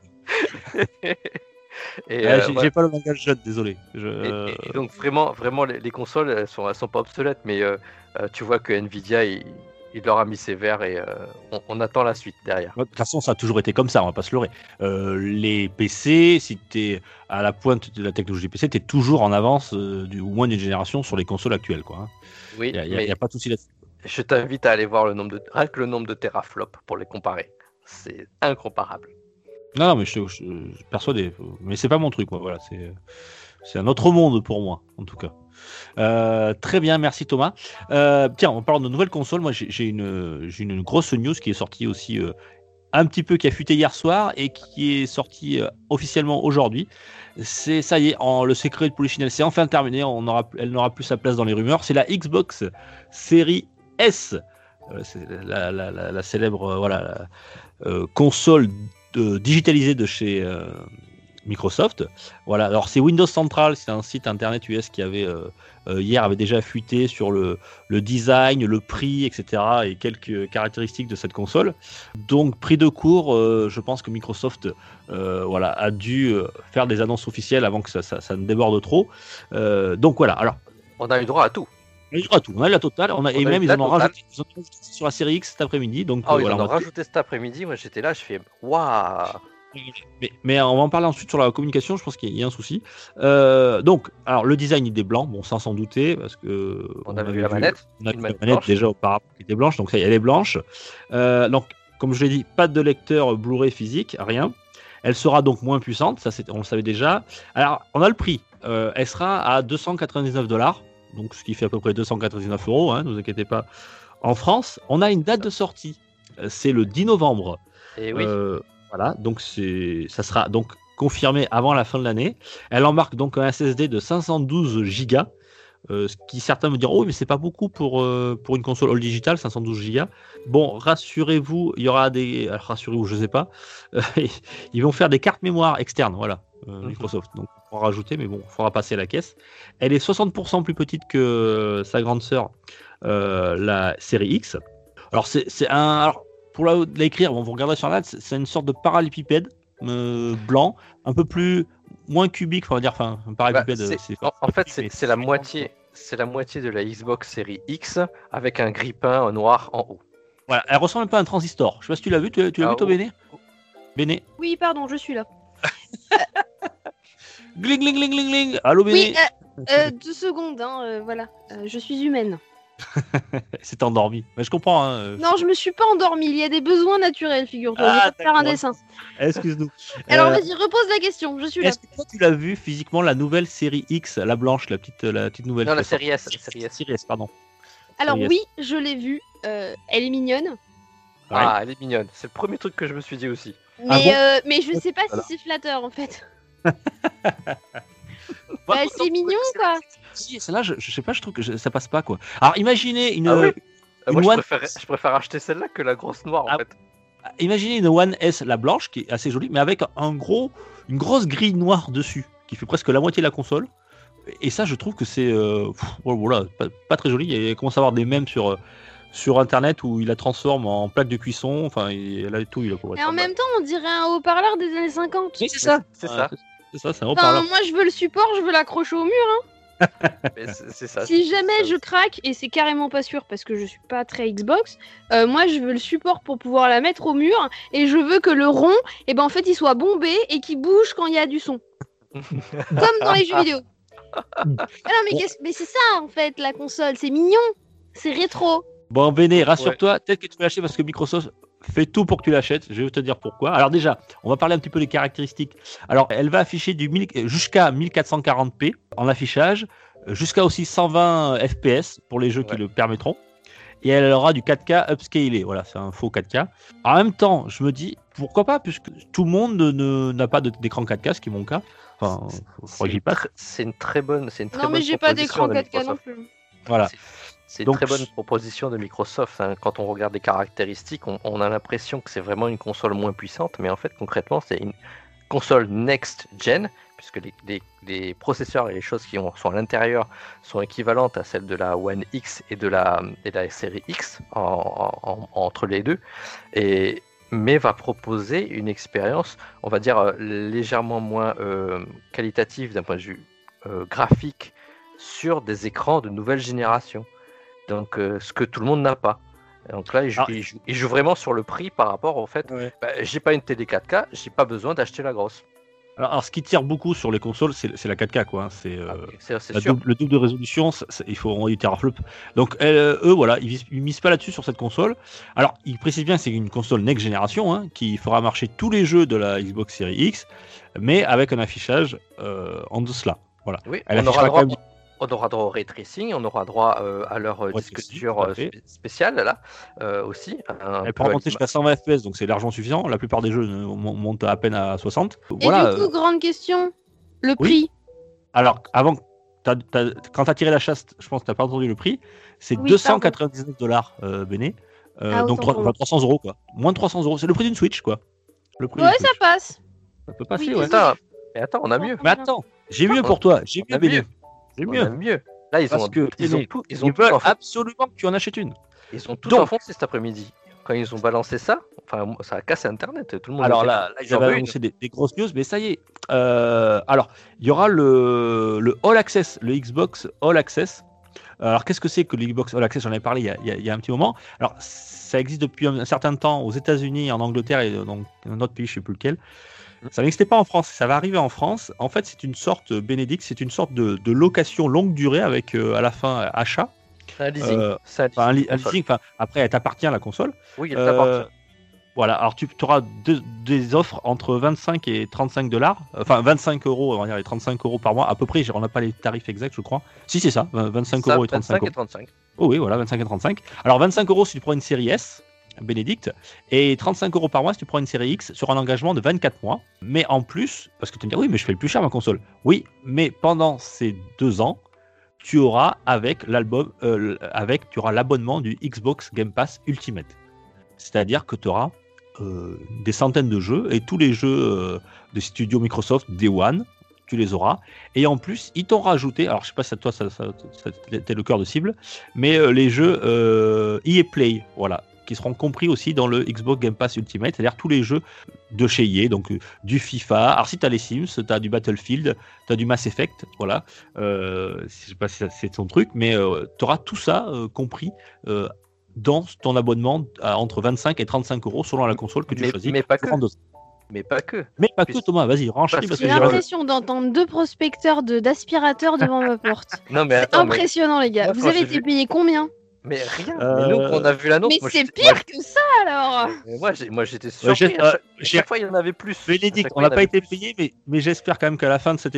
Euh, j'ai pas le langage jeune, désolé. Et, donc vraiment, vraiment les, consoles, elles sont, elles sont pas obsolètes, mais euh, euh, tu vois que Nvidia, il, leur a mis ses verres et on, attend la suite derrière. De toute façon, ça a toujours été comme ça, on va pas se leurrer. les PC, si tu es à la pointe de la technologie PC, tu es toujours en avance, du, au moins d'une génération, sur les consoles actuelles. Quoi, hein. Oui, il n'y a, pas de souci là-dessus. Je t'invite à aller voir le nombre de, rien que le nombre de teraflops pour les comparer. C'est incomparable. Non, mais je, suis persuadé. Mais c'est pas mon truc, moi. Voilà, c'est un autre monde pour moi, en tout cas. Euh, très bien, merci Thomas. Euh, tiens, en parlant de nouvelles consoles, moi j'ai une, grosse news qui est sortie aussi euh, un petit peu, qui a fuité hier soir et qui est sortie officiellement aujourd'hui. C'est ça y est, le secret de Polichinelle, c'est enfin terminé. On aura, elle n'aura plus sa place dans les rumeurs. C'est la Xbox Series S, la, la, célèbre console digitalisé de chez, euh, Microsoft. Voilà. Alors c'est Windows Central, c'est un site internet US qui avait hier avait déjà fuité sur le, le, design, le prix, etc. et quelques caractéristiques de cette console. Donc prix de cours, je pense que Microsoft voilà a dû faire des annonces officielles avant que ça, ça ne déborde trop. donc voilà. Alors on a eu droit à tout. On a eu droit à tout. On a eu la totale. On a, et même, ils en ont rajouté, sur la série X cet après-midi. Donc, ah, voilà, ils en ont rajouté cet après-midi. Moi, j'étais là, je fais waouh! Mais, mais, on va en parler ensuite sur la communication, je pense qu'il y a un souci. Euh, donc, alors le design il est blanc, bon sans s'en douter, parce que on, avait vu la manette, on a vu la manette déjà auparavant qui était blanche, donc ça, elle est blanche. Euh, donc, comme je l'ai dit, pas de lecteur Blu-ray physique, rien. Elle sera donc moins puissante, ça on le savait déjà. Alors, on a le prix. Euh, elle sera à 299 dollars donc ce qui fait à peu près 299 euros, hein, ne vous inquiétez pas. En France, on a une date de sortie, c'est le 10 novembre. Et eh oui. Euh, voilà, donc c'est, ça sera donc confirmé avant la fin de l'année. Elle embarque donc un SSD de 512 Go. Euh, ce qui certains me diront, oh, mais c'est pas beaucoup pour, pour une console all digital, 512 Go. Bon, rassurez-vous, il y aura des. rassurez-vous, je sais pas. *laughs* ils vont faire des cartes mémoire externes, voilà, mhm. Microsoft. Donc, rajouter, mais bon, il faudra passer à la caisse. Elle est 60% plus petite que sa grande sœur, euh, la série X. Alors, c'est un. Alors, pour l'écrire, bon, vous regarderez sur la c'est une sorte de parallépipède euh, blanc, un peu plus. moins cubique, on va dire. Enfin, un parallépipède. Bah, en, fait, c'est la moitié. C'est la moitié de la Xbox série X avec un grippin noir en haut. Voilà, elle ressemble un peu à un transistor. Je sais pas si tu l'as vu, tu, l'as vu ah, toi, Béné? Béné? Oui, pardon, je suis là. *laughs* Gling, gling, gling, gling, gling. Allô, Oui, euh, euh, deux secondes, hein, euh, voilà. je suis humaine. *laughs* C'est endormi. Mais je comprends. Hein, non, je me suis pas endormi. Il y a des besoins naturels, figure-toi. je vais ah, faire un dessin. Excuse-nous. *laughs* Alors vas-y, repose la question. Je suis là. Est-ce que toi, tu l'as vu physiquement la nouvelle série X, la blanche, la petite, la petite nouvelle Non, la série S. La série S. pardon. Alors oui, je l'ai vue. elle est mignonne. Ah, elle est mignonne. C'est le premier truc que je me suis dit aussi. Mais, ah mais je sais pas si c'est flatteur en fait. *laughs* bah, c'est mignon quoi. Si, celle-là, je, je, sais pas, je trouve que ça passe pas quoi. Alors imaginez une. Ah ah, moi, je, préfère, je, préfère, acheter celle-là que la grosse noire en ah, fait. Imaginez une One S, la blanche, qui est assez jolie, mais avec un gros, une grosse grille noire dessus, qui fait presque la moitié de la console. Et ça, je trouve que c'est euh, voilà, pas, très joli. Il commence à avoir des mèmes sur. Euh, sur internet où il la transforme en plaque de cuisson. Enfin, il, a tout. Il a Et en même temps, on dirait un haut-parleur des années 50. Oui, c'est ça. C'est ça. C'est ça, c'est un haut-parleur. moi, je veux le support, je veux l'accrocher au mur. Hein. *laughs* c'est ça. Si jamais je craque, et c'est carrément pas sûr parce que je suis pas très Xbox, euh, moi je veux le support pour pouvoir la mettre au mur et je veux que le rond, et eh ben en fait, il soit bombé et qu'il bouge quand il y a du son. *laughs* Comme dans les jeux vidéo. *laughs* ah non, mais, mais c'est ça en fait, la console, c'est mignon, c'est rétro. Bon, Béné, rassure-toi, peut-être que tu vas l'acheter parce que Microsoft fait tout pour que tu l'achètes. Je vais te dire pourquoi. Alors déjà, on va parler un petit peu des caractéristiques. Alors, elle va afficher du jusqu'à 1440p en affichage, jusqu'à aussi 120 fps pour les jeux qui le permettront. Et elle aura du 4K upscalé. Voilà, c'est un faux 4K. En même temps, je me dis, pourquoi pas, puisque tout le monde n'a pas d'écran 4K, ce qui est mon cas. Enfin, c'est une très bonne, c'est une très non, mais j'ai pas d'écran 4K non plus. Voilà. C'est une très bonne proposition de Microsoft. Hein. Quand on regarde les caractéristiques, on, a l'impression que c'est vraiment une console moins puissante, mais en fait, concrètement, c'est une console next-gen, puisque les, processeurs et les choses qui sont à l'intérieur sont équivalentes à celles de la One X et de la, série X entre les deux. Et, mais va proposer une expérience, on va dire, euh, légèrement moins euh, qualitative d'un point de vue euh, graphique sur des écrans de nouvelle génération. Donc, euh, ce que tout le monde n'a pas. Donc là, il joue, vraiment sur le prix par rapport au fait, bah, j'ai pas une télé 4K, j'ai pas besoin d'acheter la grosse. Alors, ce qui tire beaucoup sur les consoles, c'est la 4K, quoi. C'est euh, ah, le double de résolution, il faut envoyer teraflop. Donc, euh, eux, voilà, ils, ils misent pas là-dessus sur cette console. Alors, ils précisent bien que c'est une console next génération, hein, qui fera marcher tous les jeux de la Xbox Series X, mais avec un affichage en dessous. Voilà. Oui, Elle on aura droit, on aura droit au ray tracing, on aura droit euh, à leur euh, disque dur euh, spécial là aussi. Elle peut monter jusqu'à 120 FPS, donc c'est largement suffisant. La plupart des jeux montent à peine à 60. Et du coup, grande question, le prix? Alors, avant, quand tu as tiré la chasse, je pense que tu n'as pas entendu le prix. C'est 299 dollars, Béné. Ah, donc 300 euros, quoi. Moins de 300 euros. C'est le prix d'une Switch, quoi. Le prix ouais, ça passe. Ça peut passer, ouais. Mais attends, on a mieux. Mais attends, j'ai mieux pour toi. J'ai mieux, J'ai mieux. mieux. Là, ils Parce ont, que ils ont tout, ils Ils ont tout veulent enfoncé. absolument que tu en achètes une. Ils ont tout Donc- enfoncé cet après-midi. Quand ils ont balancé ça, enfin, ça a cassé Internet. Tout le monde. Alors là, là, ils une. annoncé des, des grosses news, mais ça y est. Euh, alors, il y aura le, le All Access, le Xbox All Access. Alors, qu'est-ce que c'est que le Xbox All Access? J'en avais parlé il y, a, il y a- il y a un petit moment. Alors, ça existe depuis un certain temps aux États-Unis, en Angleterre et dans un autre pays, je sais plus lequel. Ça n'existait pas en France, ça va arriver en France. En fait, c'est une sorte, Bénédicte, c'est une sorte de, de location longue durée avec euh, à la fin achat. C'est un leasing. Euh, un un, leasing, enfin, après, elle t'appartient la console. Oui, Euh, t'appartient. voilà, alors tu auras deux- des offres entre 25 et 35 dollars, enfin 25 euros, on va dire les 35 euros par mois, à peu près, on n'a pas les tarifs exacts, je crois. Si, c'est ça, 25 Ça, euros et 35 25 euros. et 35. Oh oui, voilà, 25 et 35. Alors 25 euros si tu prends une série S, Bénédicte, et 35 euros par mois si tu prends une série X sur un engagement de 24 mois. Mais en plus, parce que tu me dis, oui, mais je fais le plus cher ma console. Oui, mais pendant ces deux ans, tu auras avec l'album, euh, avec, tu auras l'abonnement du Xbox Game Pass Ultimate. C'est-à-dire que tu auras euh, des centaines de jeux et tous les jeux euh, des studios Microsoft Day One, tu les auras. Et en plus, ils t'ont rajouté, alors je sais pas si toi ça, ça, t'es le cœur de cible, mais les jeux EA Play, voilà, qui seront compris aussi dans le Xbox Game Pass Ultimate, c'est-à-dire tous les jeux de chez EA, donc euh, du FIFA. Alors si tu as les Sims, tu as du Battlefield, tu as du Mass Effect, voilà. Euh, je sais pas si c'est ton truc, mais tu auras tout ça euh, compris euh, dans ton abonnement à entre 25 et 35 euros selon la console que tu Mais- choisis. mais pas que. Mais pas que. Mais pas que Thomas, vas-y, que J'ai l'impression d'entendre deux prospecteurs de- d'aspirateurs devant ma porte. *laughs* Non, mais C'est attends, mais, impressionnant, les gars. Moi, Vous avez été payé combien? Mais rien. Euh, Mais nous, on a vu l'annonce, Mais c'est moi, pire que ça alors Mais Moi, j'ai- moi, j'étais Ouais, surpris. j'ai- à chaque, chaque fois, il y en avait plus. Bénédicte, on n'a pas été payé, mais, mais j'espère quand même qu'à la fin de cette,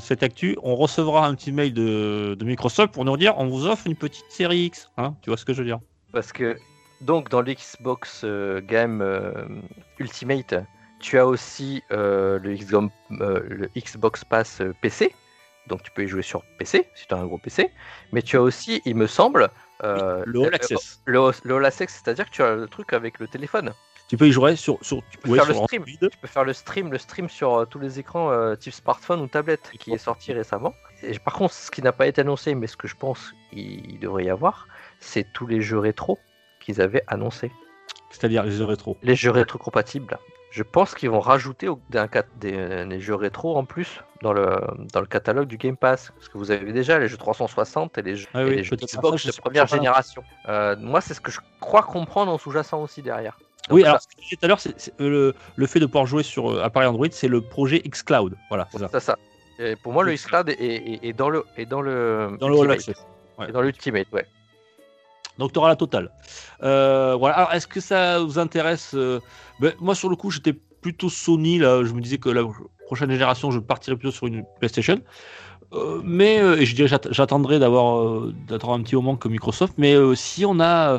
cette actu, on recevra un petit mail de, de Microsoft pour nous dire on vous offre une petite série X. Hein, tu vois ce que je veux dire Parce que, donc, dans l'Xbox euh, Game euh, Ultimate, tu as aussi euh, le, euh, le Xbox Pass euh, PC. Donc, tu peux y jouer sur PC, si tu as un gros PC. Mais tu as aussi, il me semble, euh, Le All euh, Access. le, le All Access, c'est-à-dire que tu as le truc avec le téléphone. Tu peux y jouer sur, sur, tu peux faire le stream. Android. Tu peux faire le stream, le stream sur euh, tous les écrans euh, type smartphone ou tablette qui est sorti récemment. Et par contre, ce qui n'a pas été annoncé, mais ce que je pense qu'il devrait y avoir, c'est tous les jeux rétro qu'ils avaient annoncés. C'est-à-dire les jeux rétro. Les jeux rétro compatibles. Je pense qu'ils vont rajouter au- des, des jeux rétro en plus dans le, dans le catalogue du Game Pass. Parce que vous avez déjà les jeux 360 et les jeux, Ah et oui, les jeux peut-être. Xbox Ça, de première génération. Euh, moi, c'est ce que je crois comprendre en sous-jacent aussi derrière. Donc oui, ça, alors ce que tu disais tout à l'heure, c'est euh, le, le fait de pouvoir jouer sur euh, appareil Android, c'est le projet xCloud. Voilà, c'est ça. ça. Et pour moi, le xCloud est, est- est dans le, est dans le, Dans le All Ultimate. Access. Ouais. Et dans l'Ultimate, ouais. Donc tu auras la totale. Euh, voilà. Alors est-ce que ça vous intéresse euh, ben, Moi sur le coup j'étais plutôt Sony là. Je me disais que la prochaine génération je partirais plutôt sur une PlayStation. Euh, mais euh, et je dirais j'att- j'attendrai d'avoir d'attendre un petit moment que Microsoft. Mais si on a euh,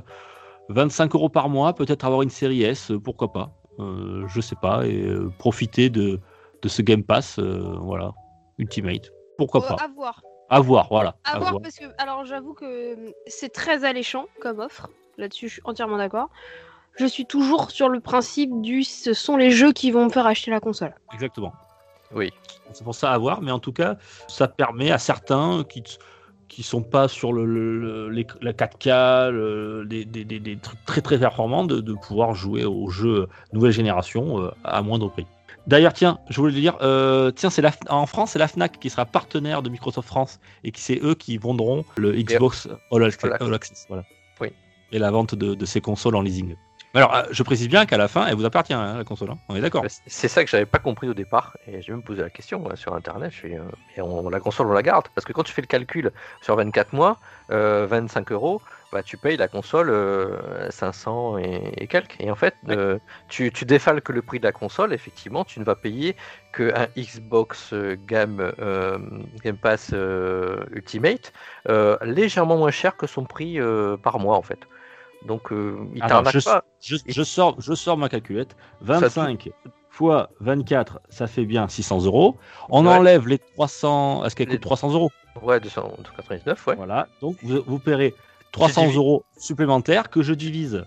25 euros par mois, peut-être avoir une série S, pourquoi pas Je sais pas et profiter de, de ce Game Pass, voilà, Ultimate. Pourquoi pas À voir. À voir, voilà. À à voir voir. parce que, alors j'avoue que hum, c'est très alléchant comme offre. Là-dessus, je suis entièrement d'accord. Je suis toujours sur le principe du ce sont les jeux qui vont me faire acheter la console. Exactement. Oui. C'est pour ça à voir, mais en tout cas, ça permet à certains qui qui sont pas sur le, le- le- les- la 4K, le- les- des, des- des trucs très très performants, de, de pouvoir jouer aux jeux nouvelle génération euh, à moindre prix. D'ailleurs, tiens, je voulais dire, euh, tiens, c'est la, en France, c'est la Fnac qui sera partenaire de Microsoft France et qui c'est eux qui vendront le Xbox All Access. All Access. All Access, voilà. Oui. Et la vente de, de ces consoles en leasing. Alors, euh, je précise bien qu'à la fin, elle vous appartient, hein, la console. hein. On est d'accord. Bah, c'est- ça que j'avais pas compris au départ et j'ai même posé la question sur internet. Je suis, euh, et on, la console on la garde parce que quand tu fais le calcul sur 24 mois, euh, 25 euros, bah, tu payes la console euh, 500 et, et quelques. Et en fait, euh, tu, tu défales que le prix de la console. Effectivement, tu ne vas payer que un Xbox euh, Game, euh, Game Pass euh, Ultimate euh, légèrement moins cher que son prix euh, par mois en fait. Donc euh, il Alors, je, pas. je- je sors, je sors ma calculette. 25 fois 24, ça fait bien 600 euros. On Ouais. enlève les 300. Est-ce qu'elle Les- coûte 300 euros? Ouais, 299, ouais. Voilà. Donc vous, vous paierez 300 divise. euros supplémentaires que je divise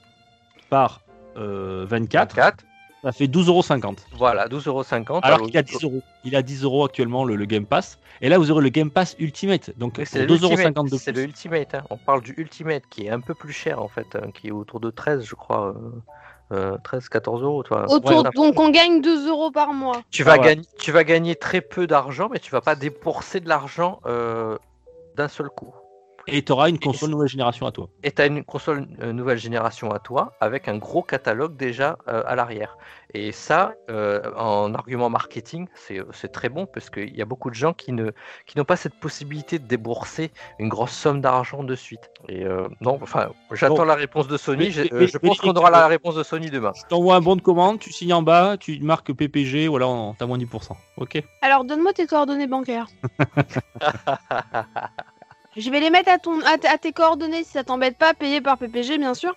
par euh, 24. 4. Ça fait 12,50€. Voilà, 12,50€. Alors qu'il a 10 euros. Il a 10 euros actuellement le, Game Pass. Et là, vous aurez le Game Pass Ultimate. Donc, c'est 2,50€ de C'est le Ultimate. Hein. On parle du Ultimate qui est un peu plus cher en fait, hein, qui est autour de 13, je crois. 13, 14 euros. Toi. donc on gagne 2 euros par mois. Tu vas, ah gagner, tu vas gagner très peu d'argent, mais tu vas pas débourser de l'argent euh, d'un seul coup. Et tu auras une console nouvelle génération à toi. Et tu as une console euh, nouvelle génération à toi avec un gros catalogue déjà euh, à l'arrière. Et ça, euh, en argument marketing, c'est très bon parce qu'il y a beaucoup de gens qui n'ont qui pas cette possibilité de débourser une grosse somme d'argent de suite. Et non, enfin, j'attends la réponse de Sony. je pense qu'on aura la réponse de Sony demain. Je t'envoie un bon de commande, tu signes en bas, tu marques PPG, voilà, t'as moins 10%. Ok? Alors donne-moi tes coordonnées bancaires. *laughs* Je vais les mettre à, ton, à, tes coordonnées si ça t'embête pas, payé par PPG bien sûr,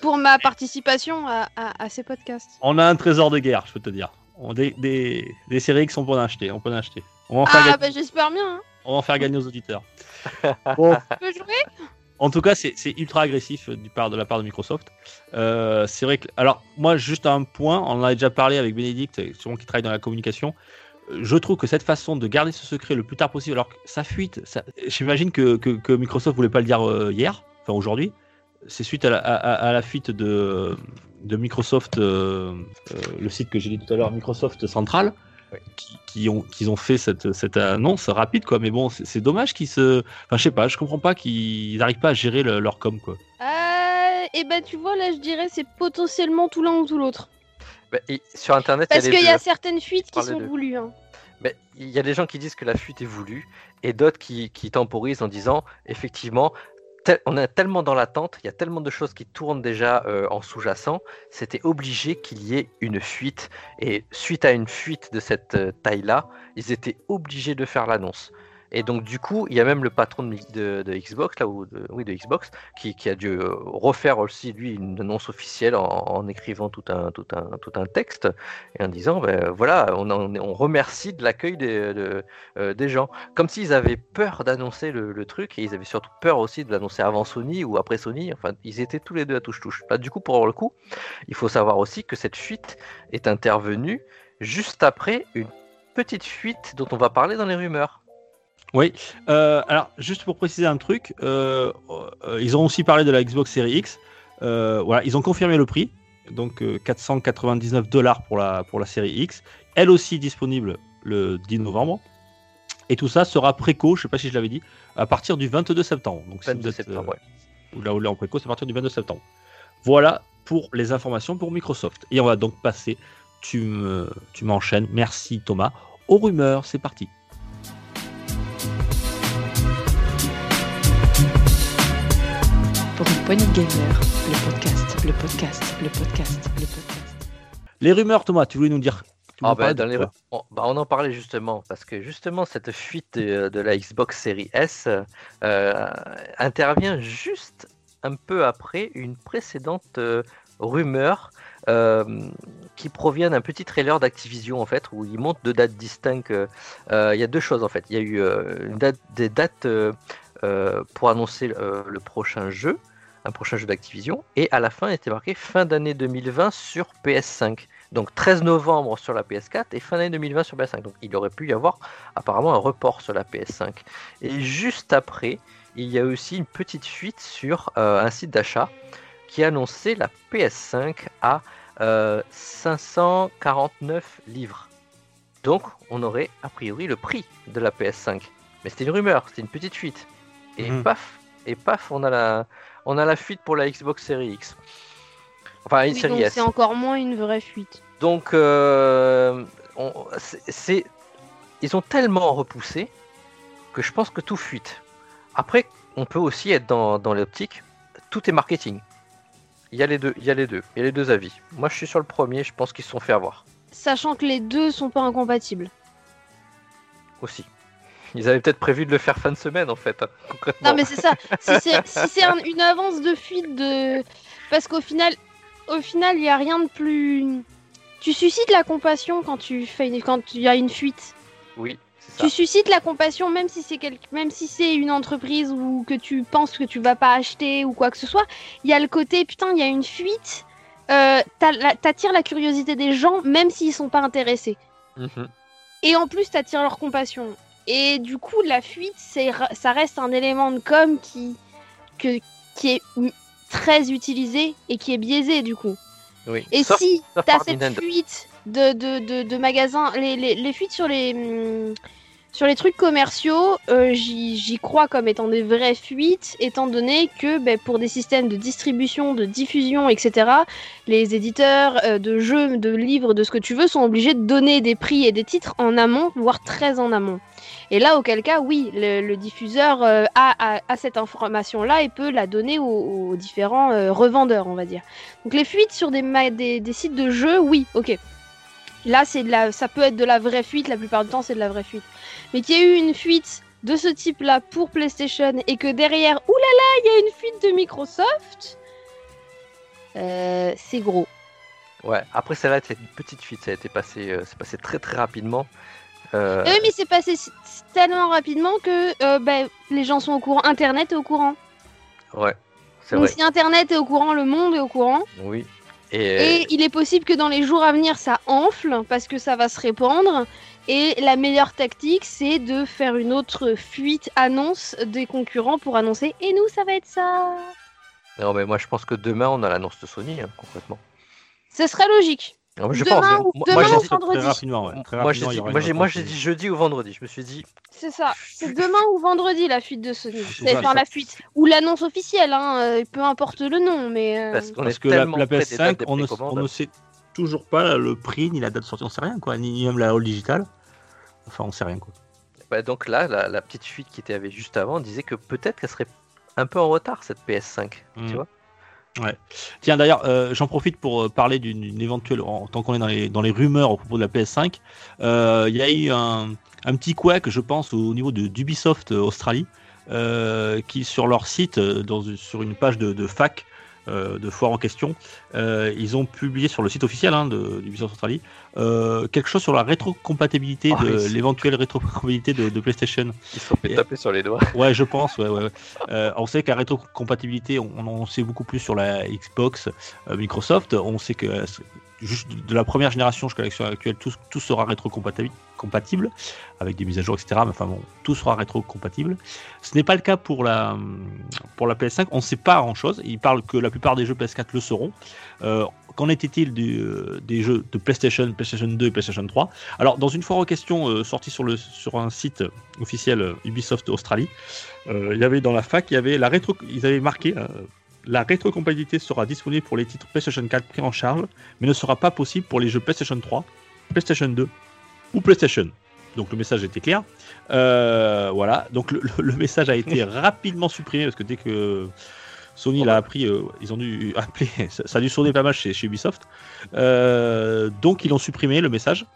pour ma participation à, ces podcasts. On a un trésor de guerre, je peux te dire. On, des, des, des séries qui sont pour en acheter, on peut en acheter. On va ah bah j'espère bien. Hein. On va en faire gagner aux auditeurs. *laughs* Bon. peux jouer? En tout cas, c'est ultra agressif du part, de la part de Microsoft. Euh, c'est vrai que. Alors, moi, juste un point, on en a déjà parlé avec Bénédicte, sûrement qui travaille dans la communication je trouve que cette façon de garder ce secret le plus tard possible, alors que ça fuite, ça... j'imagine que, que, que, Microsoft voulait pas le dire euh, hier, enfin aujourd'hui, c'est suite à la, à, la, fuite de, de Microsoft, euh, euh, le site que j'ai dit tout à l'heure, Microsoft Central, qui, ont, qui ont fait cette, cette annonce rapide, quoi. Mais bon, c'est dommage qu'ils se. Enfin, je sais pas, je comprends pas qu'ils n'arrivent pas à gérer leur com, quoi. et ben, tu vois, là, je dirais, c'est potentiellement tout l'un ou tout l'autre. Bah, sur Internet, Parce qu'il y a certaines fuites qui sont voulues. Hein. Il y a des gens qui disent que la fuite est voulue et d'autres qui, temporisent en disant effectivement, on est tellement dans l'attente, il y a tellement de choses qui tournent déjà euh, en sous-jacent, c'était obligé qu'il y ait une fuite. Et suite à une fuite de cette euh, taille-là, ils étaient obligés de faire l'annonce. Et donc du coup, il y a même le patron de, Xbox, là, ou de, oui, de Xbox, qui, a dû euh, refaire aussi lui une annonce officielle en, écrivant tout un, tout, un, tout un texte et en disant, ben voilà, on, on remercie de l'accueil des, euh, des gens, comme s'ils avaient peur d'annoncer le, truc et ils avaient surtout peur aussi de l'annoncer avant Sony ou après Sony. Enfin, ils étaient tous les deux à touche-touche. Bah, du coup, pour le coup, il faut savoir aussi que cette fuite est intervenue juste après une petite fuite dont on va parler dans les rumeurs. Oui, euh, alors juste pour préciser un truc, euh, euh, ils ont aussi parlé de la Xbox Series X. voilà, ils ont confirmé le prix, donc 499 dollars pour la, pour la série X. Elle aussi disponible le 10 novembre. Et tout ça sera préco, je sais pas si je l'avais dit, à partir du 22 septembre. Donc 22 septembre, Ou là où est en préco, c'est à partir du 22 septembre. Voilà pour les informations pour Microsoft. Et on va donc passer, tu m'enchaînes, me, tu merci Thomas, aux rumeurs, c'est parti. Pour une poignée de gamer, le podcast, le podcast, le podcast, le podcast. Les rumeurs, Thomas, tu voulais nous dire ah bah, on, bah, on, en parlait justement, parce que justement cette fuite de, la Xbox Series S euh, intervient juste un peu après une précédente euh, rumeur euh, qui provient d'un petit trailer d'Activision en fait, où ils montrent deux dates distinctes. Il y a deux choses en fait. Il y a eu une date, des dates pour annoncer le prochain jeu un prochain jeu d'Activision. Et à la fin, il était marqué fin d'année 2020 sur PS5. Donc 13 novembre sur la PS4 et fin d'année 2020 sur PS5. Donc il aurait pu y avoir apparemment un report sur la PS5. Et juste après, il y a aussi une petite fuite sur euh, un site d'achat qui annonçait la PS5 à 549 euh, livres. Donc on aurait a priori le prix de la PS5. Mais c'était une rumeur, c'était une petite fuite. Et mhm. paf, et paf, on a la, on a la fuite pour la Xbox Series X. Enfin, une série S. C'est encore moins une vraie fuite. Donc, euh, c'est, ils ont tellement repoussé que je pense que tout fuite. Après, on peut aussi être dans, dans l'optique, tout est marketing. Il y a les deux, il y a les deux, il y a les deux avis. Moi, je suis sur le premier, je pense qu'ils se sont fait avoir. Sachant que les deux sont pas incompatibles. Aussi. Ils avaient peut-être prévu de le faire fin de semaine en fait. Hein, non mais c'est ça. Si c'est une avance de fuite de, parce qu'au final, au final, il y a rien de plus. Tu suscites la compassion quand tu fais une... quand il y a une fuite. Oui. Tu suscites la compassion même si c'est quel... même si c'est une entreprise ou que tu penses que tu vas pas acheter ou quoi que ce soit. Il y a le côté putain, il y a une fuite. euh, t'attires la curiosité des gens, même s'ils sont pas intéressés. Mhm. Et en plus, t'attires leur compassion. Et du coup, la fuite, ça reste un élément de com qui, que, qui est très utilisé et qui est biaisé du coup. Oui. Et si t'as cette fuite de, de, de, magasins, les, les, les, fuites sur les, hum, sur les trucs commerciaux, euh, j'y crois comme étant des vraies fuites, étant donné que ben, pour des systèmes de distribution, de diffusion, etc., les éditeurs euh, de jeux, de livres, de ce que tu veux, sont obligés de donner des prix et des titres en amont, voire très en amont. Et là, auquel cas, oui, le, diffuseur euh, a, cette information-là et peut la donner aux, différents revendeurs, on va dire. Donc les fuites sur des, sites de jeux, oui, ok. Là, c'est la, ça peut être de la vraie fuite, la plupart du temps, c'est de la vraie fuite. Mais qu'il y ait eu une fuite de ce type-là pour PlayStation et que derrière, oulala, il y a une fuite de Microsoft, euh, c'est gros. Ouais, après celle-là, c'est une petite fuite, ça a été passé, euh, passé très très rapidement. Euh... Oui, mais c'est passé tellement rapidement que euh, ben, les gens sont au courant, Internet est au courant. Ouais, c'est vrai. si Internet est au courant, le monde est au courant. Oui. Et... il est possible que dans les jours à venir, ça enfle parce que ça va se répandre. Et la meilleure tactique, c'est de faire une autre fuite annonce des concurrents pour annoncer Et nous, ça va être ça. Non, mais moi, je pense que demain, on a l'annonce de Sony, hein, concrètement. Ce serait logique. Je demain pense. Ou, demain ou vendredi. moi, j'ai dit, jeudi ou vendredi. Je me suis dit. C'est ça. C'est demain ou vendredi la fuite de Sony. C'est enfin la fuite ou l'annonce officielle. Hein, euh, peu importe le nom, mais. Euh, Parce, Parce que la, PS5, on ne, on ne, sait toujours pas le prix ni la date de sortie. On sait rien quoi. Ni même la hall digitale. Enfin, on sait rien quoi. Bah, donc là, la, petite fuite qui était avec juste avant disait que peut-être qu'elle serait un peu en retard cette PS5. Tu hmm. vois Ouais. Tiens, d'ailleurs, euh, j'en profite pour euh, parler d'une éventuelle, tant qu'on est dans les, dans les rumeurs au propos de la PS5, euh, il y a eu un, un petit couac, je pense, au niveau de d'Ubisoft Australie, qui sur leur site, sur une page de, de fac, de foire en question, euh, ils ont publié sur le site officiel hein, de, d'Ubisoft Australie euh, quelque chose sur la rétrocompatibilité oh, de l'éventuelle rétrocompatibilité de, de, PlayStation. Ils sont fait taper sur les doigts. *laughs* Ouais, je pense. Ouais, ouais, on sait qu'à rétrocompatibilité, on, on, sait beaucoup plus sur la Xbox, Microsoft. On sait que de la première génération jusqu'à la actuelle, tout, sera rétrocompatible compatible avec des mises à jour, etc. Mais enfin bon, tout sera rétro-compatible. Ce n'est pas le cas pour la, pour la PS5. On ne sait pas grand-chose. Il parle que la plupart des jeux PS4 le seront. Euh, qu'en était-il euh, des jeux de PlayStation, PlayStation 2 et PlayStation 3 Alors, dans une foire aux questions euh, sortie sur, le, sur un site officiel Ubisoft Australie, il y avait dans la fac, il y avait la rétro, ils avaient marqué la rétrocompatibilité sera disponible pour les titres PlayStation 4 pris en charge, mais ne sera pas possible pour les jeux PlayStation 3, PlayStation 2 ou PlayStation. Donc le message était clair. Euh, voilà, donc le, message a été *laughs* rapidement supprimé parce que dès que Sony l'a appris, euh, ils ont dû *laughs* appeler, ça, a dû sonner pas mal chez, Ubisoft. Euh, donc ils ont supprimé le message.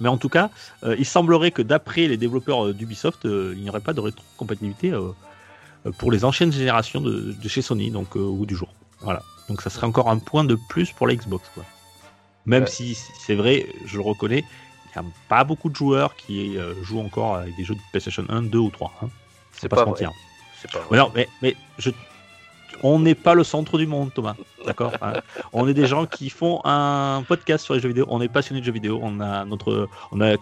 Mais en tout cas, il semblerait que d'après les développeurs d'Ubisoft, il n'y aurait pas de rétrocompatibilité pour les anciennes générations de, chez Sony, donc au bout du jour. Voilà. Donc ça serait encore un point de plus pour la Xbox. Quoi. Même si c'est vrai, je le reconnais, il n'y a pas beaucoup de joueurs qui euh, jouent encore avec des jeux de PlayStation 1, 2 ou 3. Hein. C'est pas, pas, se mentir. Pas mais, mais je... on n'est pas le centre du monde, Thomas. D'accord hein. On est des gens qui font un podcast sur les jeux vidéo. On est passionné de jeux vidéo. On a, notre, on a,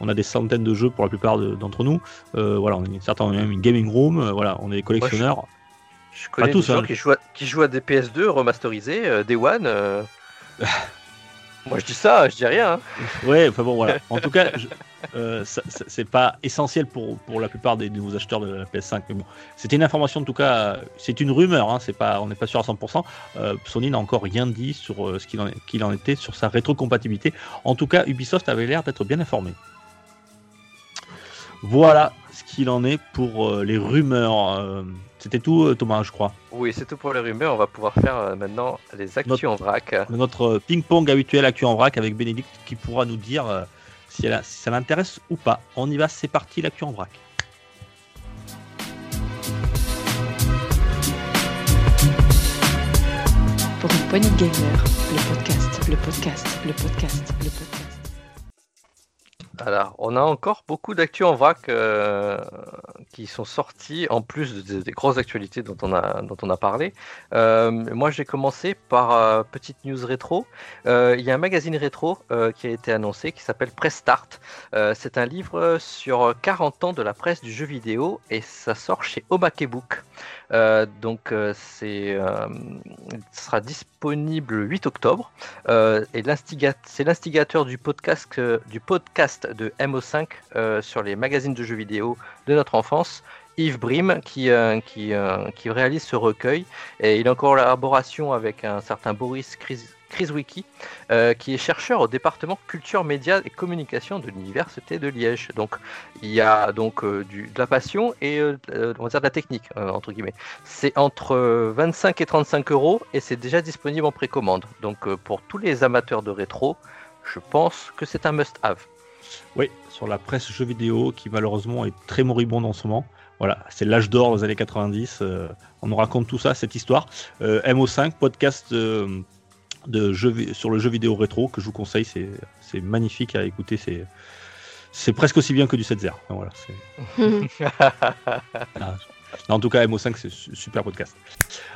on a des centaines de jeux pour la plupart d'entre nous. Euh, voilà, on est certains, on a même une gaming room. Euh, voilà, on est collectionneurs. je... connais des gens hein. qui, jouent à, qui jouent à des PS2 remasterisés, des One. *laughs* Moi je dis ça, je dis rien. Hein. Ouais, enfin bon voilà. En tout cas, euh, c'est pas essentiel pour, pour la plupart des nouveaux acheteurs de la PS5. Mais bon, c'était une information en tout cas, c'est une rumeur. Hein, c'est pas, on n'est pas sûr à 100%. Euh, Sony n'a encore rien dit sur euh, ce qu'il en, en était sur sa rétrocompatibilité. En tout cas, Ubisoft avait l'air d'être bien informé. Voilà ce qu'il en est pour les rumeurs. C'était tout, Thomas, je crois. Oui, c'est tout pour les rumeurs. On va pouvoir faire maintenant les actus en vrac. Notre ping-pong habituel actu en vrac avec Bénédicte qui pourra nous dire euh, si, ça l'intéresse ou pas. On y va, c'est parti, l'actu en vrac. Pour une poignée gamer, le podcast, le podcast, le podcast, le podcast. Alors, on a encore beaucoup d'actu en vrac euh, qui sont sortis, en plus des, grosses actualités dont on a, dont on a parlé. Euh, moi, j'ai commencé par euh, petite news rétro. Il y a un magazine rétro qui a été annoncé qui s'appelle Press Start. c'est un livre sur 40 ans de la presse du jeu vidéo et ça sort chez Omake Book. Donc, c'est sera disponible le 8 octobre. et c'est l'instigateur du podcast, du podcast de MO5 euh, sur les magazines de jeux vidéo de notre enfance. Yves Brim qui, euh, qui, euh, qui, réalise ce recueil et il est en collaboration avec un certain Boris Chris, Wiki qui est chercheur au département culture, médias et communication de l'université de Liège. Donc il y a donc du, de la passion et on va dire de la technique entre guillemets. C'est entre 25 et 35 euros et c'est déjà disponible en précommande. Donc pour tous les amateurs de rétro, je pense que c'est un must-have. Oui, sur la presse jeux vidéo qui malheureusement est très moribonde en ce moment. Voilà, c'est l'âge d'or des années 90. Euh, on nous raconte tout ça, cette histoire. Euh, MO5, podcast euh, de jeux, sur le jeu vidéo rétro que je vous conseille. C'est magnifique à écouter. C'est c'est presque aussi bien que du 7-0. Voilà, *laughs* ah, en tout cas, MO5, c'est super podcast.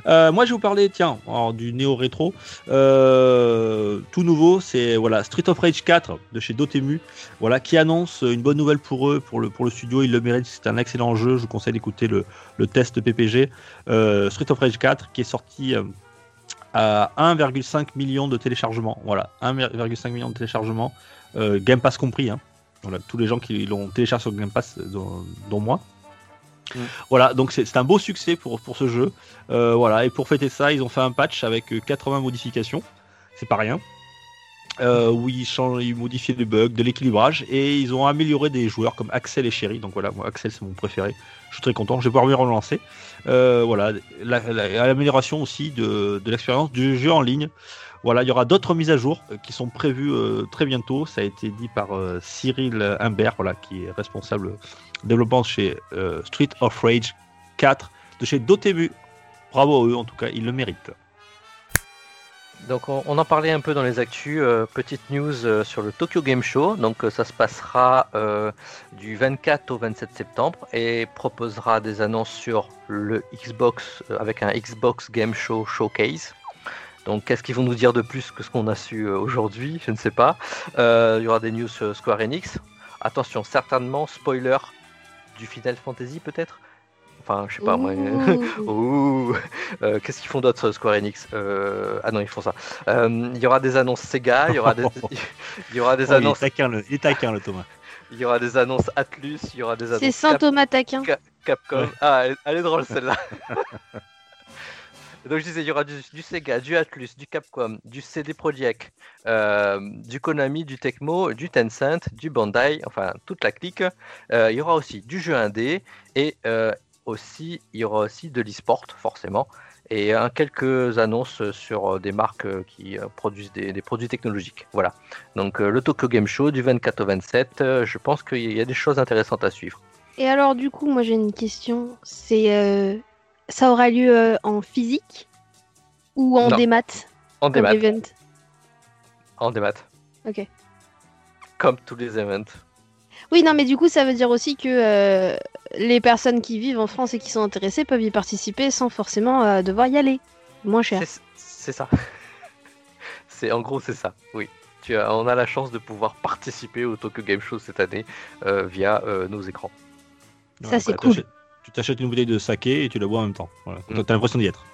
Euh, moi, je vais vous parler, tiens, du néo rétro. Euh, tout nouveau, c'est voilà Street of Rage 4 de chez Dotemu, voilà, qui annonce une bonne nouvelle pour eux, pour le, pour le studio. Ils le méritent. C'est un excellent jeu. Je vous conseille d'écouter le, le, test PPG. Euh, Street of Rage 4, qui est sorti à 1,5 million de téléchargements. Voilà, 1,5 million de téléchargements. Game Pass compris. Hein. Voilà, tous les gens qui l'ont téléchargé sur Game Pass, dont moi. Mm. Voilà, donc c'est un beau succès pour, pour ce jeu. Euh, voilà, et pour fêter ça, ils ont fait un patch avec 80 euh, modifications. C'est pas rien. Euh, où ils, changent, ils modifient les bugs, de l'équilibrage, et ils ont amélioré des joueurs comme Axel et Chéri. Donc voilà, moi Axel c'est mon préféré. Je suis très content. Je vais pouvoir me relancer. voilà, l'amélioration aussi de, de l'expérience du jeu en ligne. Voilà, il y aura d'autres mises à jour qui sont prévues très bientôt. Ça a été dit par Cyril Humbert, voilà, qui est responsable développement chez euh, Street of Rage 4 de chez Dotemu. Bravo à eux, en tout cas, ils le méritent. Donc on, en parlait un peu dans les actus, euh, petite news euh, sur le Tokyo Game Show. Donc ça se passera du 24 au 27 septembre et proposera des annonces sur le Xbox avec un Xbox Game Show Showcase. Donc qu'est-ce qu'ils vont nous dire de plus que ce qu'on a su aujourd'hui? Je ne sais pas. Il y aura des news Square Enix. Attention, certainement, spoiler, du Final Fantasy peut-être? Enfin, je sais pas, moi. *laughs* Euh, qu'est-ce qu'ils font d'autre Square Enix euh, Ah non, ils font ça. Euh, il y aura des annonces Sega, il y aura des, *laughs* *laughs* il y aura des annonces. Il est taquin, le, il est taquin, le Thomas. Il y aura des annonces Atlus, il y aura des annonces. C'est Saint Thomas taquin. Capcom. Ah, elle est drôle celle-là. Donc je disais, il y aura du, Sega, du Atlus, du Capcom, du CD Projekt, euh, du Konami, du Tecmo, du Tencent, du Bandai, enfin toute la clique. Euh, il y aura aussi du jeu indé et euh, aussi il y aura aussi de l'e-sport forcément et quelques annonces sur des marques qui produisent des, produits technologiques. Voilà. Donc le Tokyo Game Show du 24 au 27, je pense qu'il y a des choses intéressantes à suivre. Et alors du coup, moi j'ai une question. C'est ça aura lieu euh, en physique ou en démat En démat. En démat. Ok. Comme tous les events. Oui, non, mais du coup, ça veut dire aussi que euh, les personnes qui vivent en France et qui sont intéressées peuvent y participer sans forcément euh, devoir y aller. Moins cher. C'est ça. *laughs* c'est En gros, c'est ça, oui. Tu as, on a la chance de pouvoir participer au Tokyo Game Show cette année via nos écrans. Ça, c'est cool tu t'achètes une bouteille de saké et tu la bois en même temps. Voilà. Mm. T'as l'impression d'y être.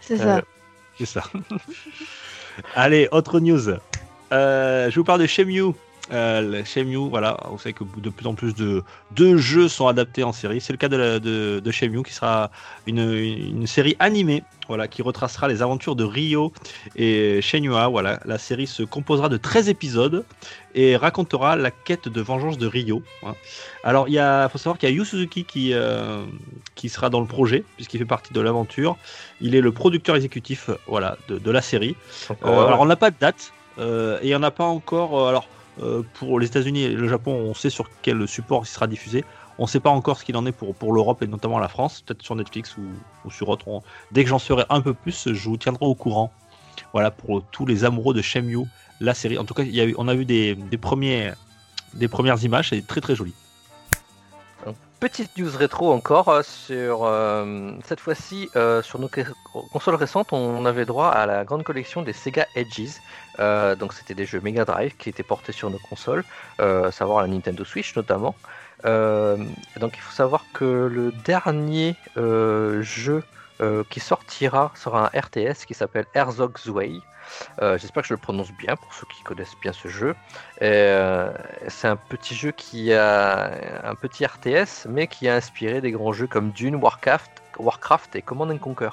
C'est ça. Euh, c'est ça. *laughs* Allez, autre news. Euh, je vous parle de Shenmue. Euh, Shenmue, voilà, vous savez que de plus en plus de, de jeux sont adaptés en série. C'est le cas de, de, de Shenmue, qui sera une, une, série animée, voilà, qui retracera les aventures de Ryo et Shenmue. Voilà, la série se composera de 13 épisodes et racontera la quête de vengeance de Ryo. Hein. Alors, il faut savoir qu'il y a Yu Suzuki qui, euh, qui sera dans le projet, puisqu'il fait partie de l'aventure. Il est le producteur exécutif voilà, de, de la série. Euh, alors, on n'a pas de date, euh, et il n'y en a pas encore. alors, pour les États-Unis et le Japon, on sait sur quel support il sera diffusé. On ne sait pas encore ce qu'il en est pour, l'Europe et notamment la France, peut-être sur Netflix ou, sur autre. dès que j'en saurai un peu plus, je vous tiendrai au courant. Voilà pour tous les amoureux de Shenmue la série. En tout cas, a on a vu des, des premières images, c'est très très joli. Petite news rétro encore euh, sur euh, cette fois-ci sur nos consoles récentes, on avait droit à la grande collection des Sega Edges. donc c'était des jeux Mega Drive qui étaient portés sur nos consoles, savoir la Nintendo Switch notamment. donc il faut savoir que le dernier jeu qui sortira sera un RTS qui s'appelle Herzog's Way. Euh, j'espère que je le prononce bien pour ceux qui connaissent bien ce jeu. Euh, c'est un petit jeu qui a un petit RTS, mais qui a inspiré des grands jeux comme Dune, Warcraft, Warcraft et Command Conquer.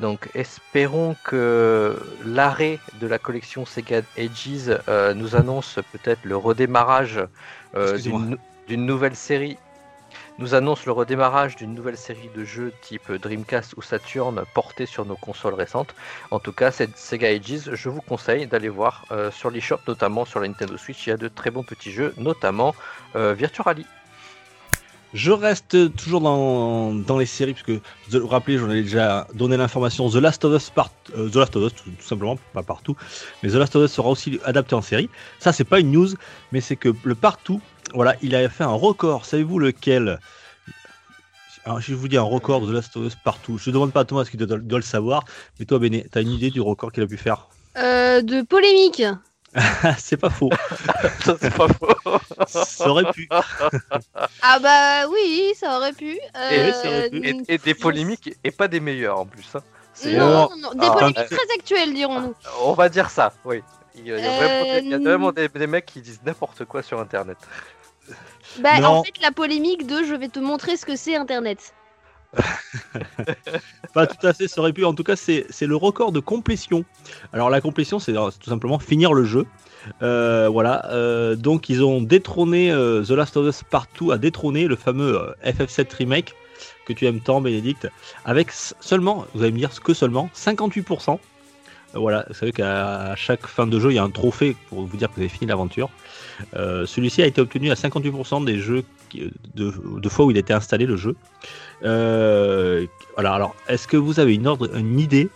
Donc espérons que l'arrêt de la collection Sega Ages euh, nous annonce peut-être le redémarrage d'une nouvelle série nous annonce le redémarrage d'une nouvelle série de jeux type Dreamcast ou Saturn portés sur nos consoles récentes. En tout cas, cette Sega Ages, je vous conseille d'aller voir sur euh, sur l'eShop, notamment sur la Nintendo Switch, il y a de très bons petits jeux, notamment euh. Je reste toujours dans, les séries, puisque vous vous rappelez, j'en ai déjà donné l'information. The Last of Us, part, euh, The Last of Us, tout, simplement, pas partout, mais The Last of Us sera aussi adapté en série. Ça, c'est pas une news, mais c'est que le partout voilà, il a fait un record. Savez-vous lequel? Alors, je vous dire un record de The Last of Us partout. Je ne demande pas à Thomas ce qu'il doit, le savoir, mais toi, Béné, tu as une idée du record qu'il a pu faire? Euh, De polémique *laughs* C'est pas faux. c'est pas faux. ça aurait pu. ah bah oui, ça aurait pu. Euh, et, des polémiques et pas des meilleures en plus. Hein. Non, non, des polémiques très actuelles, dirons-nous. On va dire ça, oui. Il y a, vraiment, euh, des, mecs qui disent n'importe quoi sur Internet. Bah, en fait, la polémique de je vais te montrer ce que c'est Internet. *laughs* pas tout à fait, ça aurait pu. En tout cas, c'est le record de complétion. Alors, la complétion, c'est tout simplement finir le jeu. Euh, voilà. Euh, donc, ils ont détrôné The Last of Us Partout, a détrôné le fameux FF7 Remake que tu aimes tant, Bénédicte, avec seulement, vous allez me dire que seulement 58%. Voilà, vous savez qu'à chaque fin de jeu, il y a un trophée pour vous dire que vous avez fini l'aventure. Euh, celui-ci a été obtenu à 58% des jeux de, fois où il a été installé le jeu. Euh, voilà, alors est-ce que vous avez une, ordre, une idée?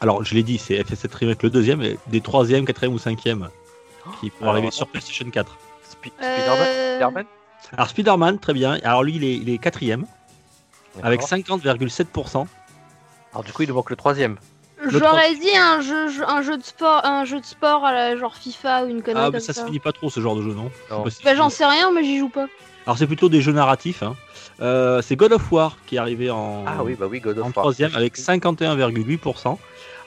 Alors je l'ai dit, c'est FS7 Remake le deuxième, et des troisième, quatrième ou cinquième qui pourront arriver sur PlayStation 4. Euh, Spider-Man? Alors Spider-Man, très bien. Alors lui, il est, il est quatrième avec 50,7%. Alors du coup, il nous manque le troisième. J'aurais dit un jeu, un jeu de sport, un jeu de sport à la genre FIFA ou une connerie ah, mais ça. se finit pas trop ce genre de jeu, non, bah, J'en sais rien, mais j'y joue pas. Alors c'est plutôt des jeux narratifs. Hein. Euh, c'est God of War qui est arrivé en, ah, oui, bah oui, God of en troisième avec 51,8%.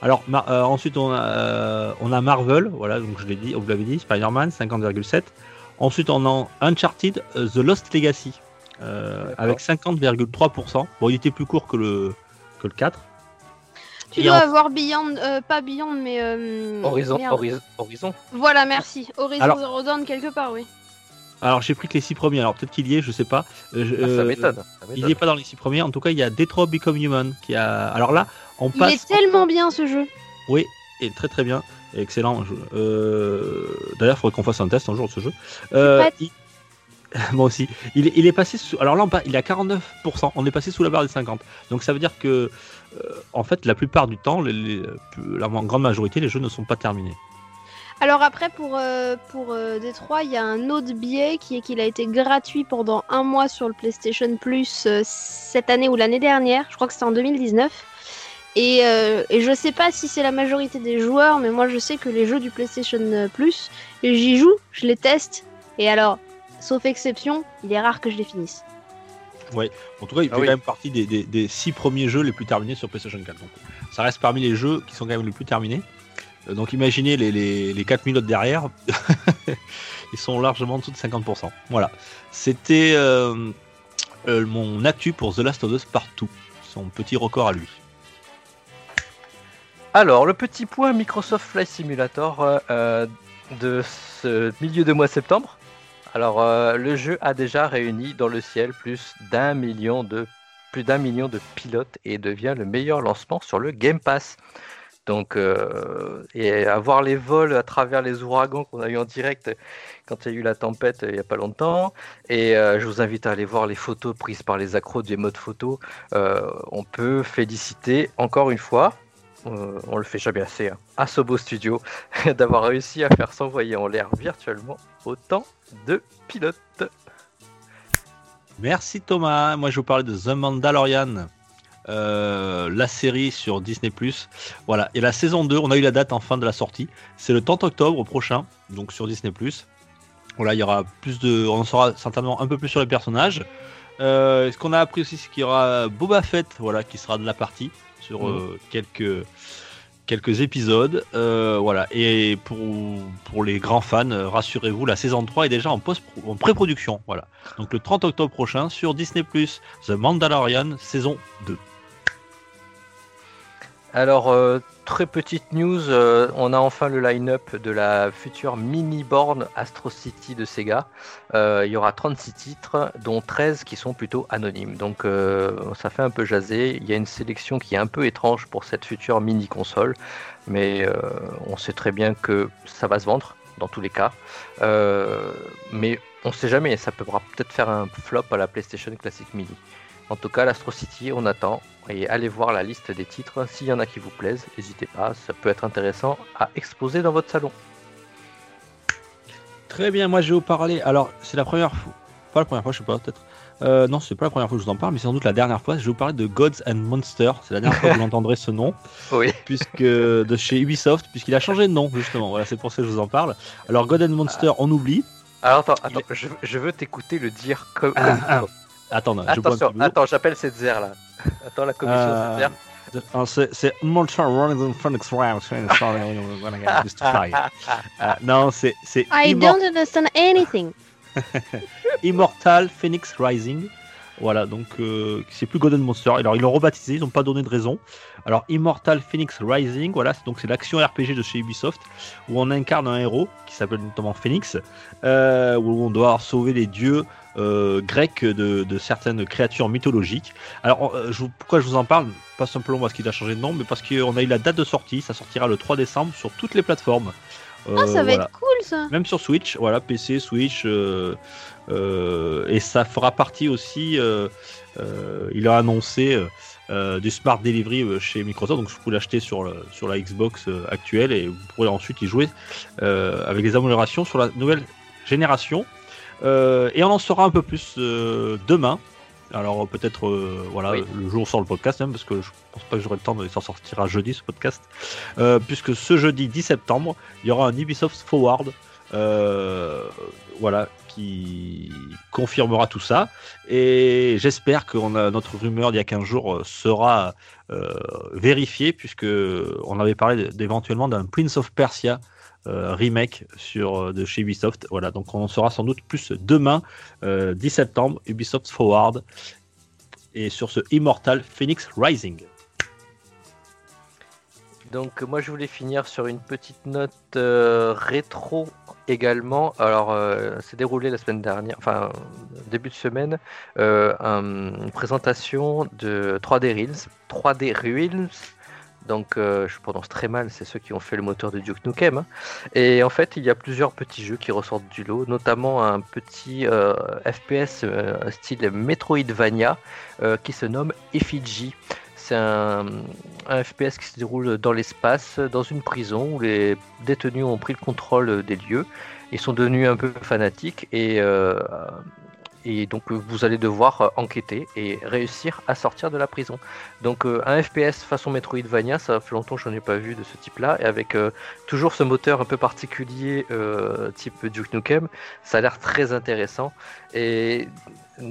Alors euh, ensuite on a, euh, on a Marvel, voilà, donc je l'ai dit, vous l'avez dit, Spider-Man 50,7. Ensuite on a Uncharted The Lost Legacy avec 50,3%. Bon, il était plus court que le que le 4. Tu dois avoir Beyond, euh, pas Beyond, mais. Euh, Horizon, Horizon, Voilà, merci. Horizon Zero Dawn, quelque part, oui. Alors j'ai pris que les six premiers, alors peut-être qu'il y est, je sais pas. Euh, ah, ça m'étonne. Il n'y est pas dans les six premiers, en tout cas il y a Detroit Become Human qui a. Alors là, on passe. Il est tellement bien ce jeu. Oui, et très très bien, excellent. D'ailleurs, il faudrait qu'on fasse un test un jour de ce jeu. *laughs* Moi aussi. Il, il, est passé sous. Alors là, il est à 49%. On est passé sous la barre des 50. Donc ça veut dire que euh, en fait, la plupart du temps, la grande majorité, les jeux ne sont pas terminés. Alors après, pour, euh, pour euh, Détroit, il y a un autre biais qui est qu'il a été gratuit pendant un mois sur le PlayStation Plus cette année ou l'année dernière. Je crois que c'était en 2019. Et, et je sais pas si c'est la majorité des joueurs, mais moi je sais que les jeux du PlayStation Plus, j'y joue, je les teste. Et alors, sauf exception, il est rare que je les finisse. Ouais, en tout cas, il ah fait quand même partie des, des, six premiers jeux les plus terminés sur PlayStation 4. Donc, ça reste parmi les jeux qui sont quand même les plus terminés. Euh, donc, imaginez les, les, les 4 minutes derrière, *laughs* ils sont largement en dessous de 50%. Voilà, c'était euh, euh, mon actu pour The Last of Us Partout, son petit record à lui. Alors, le petit point Microsoft Flight Simulator de ce milieu de mois septembre. Alors, euh, le jeu a déjà réuni dans le ciel plus d'un million de pilotes et devient le meilleur lancement sur le Game Pass. Donc, euh, et avoir les vols à travers les ouragans qu'on a eu en direct quand il y a eu la tempête euh, il n'y a pas longtemps. Et je vous invite à aller voir les photos prises par les accros des modes photo. on peut féliciter encore une fois on le fait jamais assez, hein, à Sobo Studio, *laughs* d'avoir réussi à faire s'envoyer en l'air virtuellement autant de pilotes. Merci Thomas. Moi je vous parlais de The Mandalorian, euh, la série sur Disney+. Voilà. Et la saison 2, on a eu la date en fin de la sortie. C'est le 30 octobre prochain, donc sur Disney+. Voilà, il y aura plus de, on en saura certainement un peu plus sur les personnages. Euh, ce qu'on a appris aussi, c'est qu'il y aura Boba Fett, voilà, qui sera de la partie sur mhm. euh, quelques quelques épisodes. Euh, voilà. Et pour, pour les grands fans, rassurez-vous, la saison 3 est déjà en, post en pré-production. Voilà. Donc le 30 octobre prochain sur Disney The Mandalorian saison 2. Alors, euh, très petite news, euh, on a enfin le line-up de la future mini-borne Astro City de Sega. Euh, il y aura 36 titres, dont 13 qui sont plutôt anonymes. Donc, ça fait un peu jaser. Il y a une sélection qui est un peu étrange pour cette future mini-console, mais on sait très bien que ça va se vendre dans tous les cas. mais on ne sait jamais, ça pourra peut-être faire un flop à la PlayStation Classic Mini. En tout cas, l'Astro City, on attend. Et allez voir la liste des titres. S'il y en a qui vous plaisent, n'hésitez pas. Ça peut être intéressant à exposer dans votre salon. Très bien, moi je vais vous parler. Alors, c'est la première fois. Pas la première fois, je sais pas, peut-être. Euh, non, c'est pas la première fois que je vous en parle, mais c'est sans doute la dernière fois. Je vais vous parler de Gods and Monsters. C'est la dernière fois que vous entendrez ce nom. *laughs* Oui. Puisque de chez Ubisoft, puisqu'il a changé de nom, justement. Voilà, c'est pour ça que je vous en parle. Alors, God and Monsters, on oublie. Alors, attends, attends je, veux t'écouter le dire comme. Ah, ah. Attends, Attention, attends, j'appelle cette zère là. Attends, la commission euh, cette C'est Mortal Running Phoenix *laughs* Non, c'est. I don't understand anything. *laughs* Immortal Phoenix Rising. Voilà, donc euh, c'est plus Golden Monster. Alors ils l'ont rebaptisé, ils n'ont pas donné de raison. Alors Immortal Phoenix Rising, voilà, donc c'est l'action RPG de chez Ubisoft où on incarne un héros qui s'appelle notamment Phoenix, euh, où on doit sauver les dieux euh, grecs de, certaines créatures mythologiques. Alors euh, pourquoi je vous en parle? Pas simplement parce qu'il a changé de nom, mais parce qu'on a eu la date de sortie. Ça sortira le 3 décembre sur toutes les plateformes. ah, ça va être cool ça. Même sur Switch, voilà, PC, Switch, et ça fera partie aussi. il a annoncé euh, du Smart Delivery euh, chez Microsoft. Donc, vous pouvez l'acheter sur, sur la Xbox euh, actuelle et vous pourrez ensuite y jouer avec des améliorations sur la nouvelle génération. et on en saura un peu plus demain. Alors peut-être voilà le jour sans le podcast même parce que je pense pas que j'aurai le temps de s'en sortir à jeudi ce podcast puisque ce jeudi 10 septembre il y aura un Ubisoft Forward voilà qui confirmera tout ça. Et j'espère que notre rumeur d'il y a 15 jours euh, sera euh, vérifiée, puisque on avait parlé d'éventuellement d'un Prince of Persia euh, remake sur, de chez Ubisoft. Voilà, donc on en saura sans doute plus demain, 10 septembre, Ubisoft Forward, et sur ce Immortal Phoenix Rising. Donc moi je voulais finir sur une petite note rétro également, alors euh, c'est déroulé la semaine dernière, enfin début de semaine, euh, une présentation de 3D Reels, 3D Reels. Donc euh, je prononce très mal, c'est ceux qui ont fait le moteur de Duke Nukem. Hein. Et en fait, il y a plusieurs petits jeux qui ressortent du lot, notamment un petit FPS style Metroidvania qui se nomme Effigy. C'est un, FPS qui se déroule dans l'espace, dans une prison où les détenus ont pris le contrôle des lieux. Ils sont devenus un peu fanatiques et, euh, et donc vous allez devoir enquêter et réussir à sortir de la prison. Donc euh, un FPS façon Metroidvania, ça fait longtemps que j'en ai pas vu de ce type-là, et avec euh, toujours ce moteur un peu particulier type Duke Nukem, ça a l'air très intéressant. Et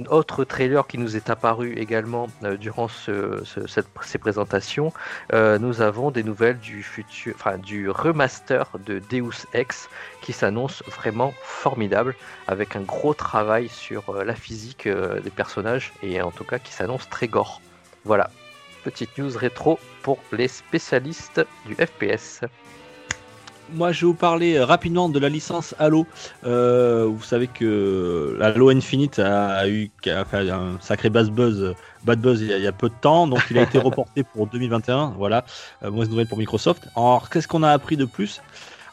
autre trailer qui nous est apparu également euh, durant ces présentations, euh, nous avons des nouvelles du futur, enfin du remaster de Deus Ex qui s'annonce vraiment formidable avec un gros travail sur euh, la physique des personnages et en tout cas qui s'annonce très gore. Voilà, petite news rétro pour les spécialistes du FPS moi, je vais vous parler euh, rapidement de la licence Halo. Euh, vous savez que Halo Infinite a eu fait un sacré bad buzz, bad buzz il y, a, peu de temps, donc il a été *laughs* reporté pour 2021. Voilà, euh, mauvaise nouvelle pour Microsoft. Alors, qu'est-ce qu'on a appris de plus?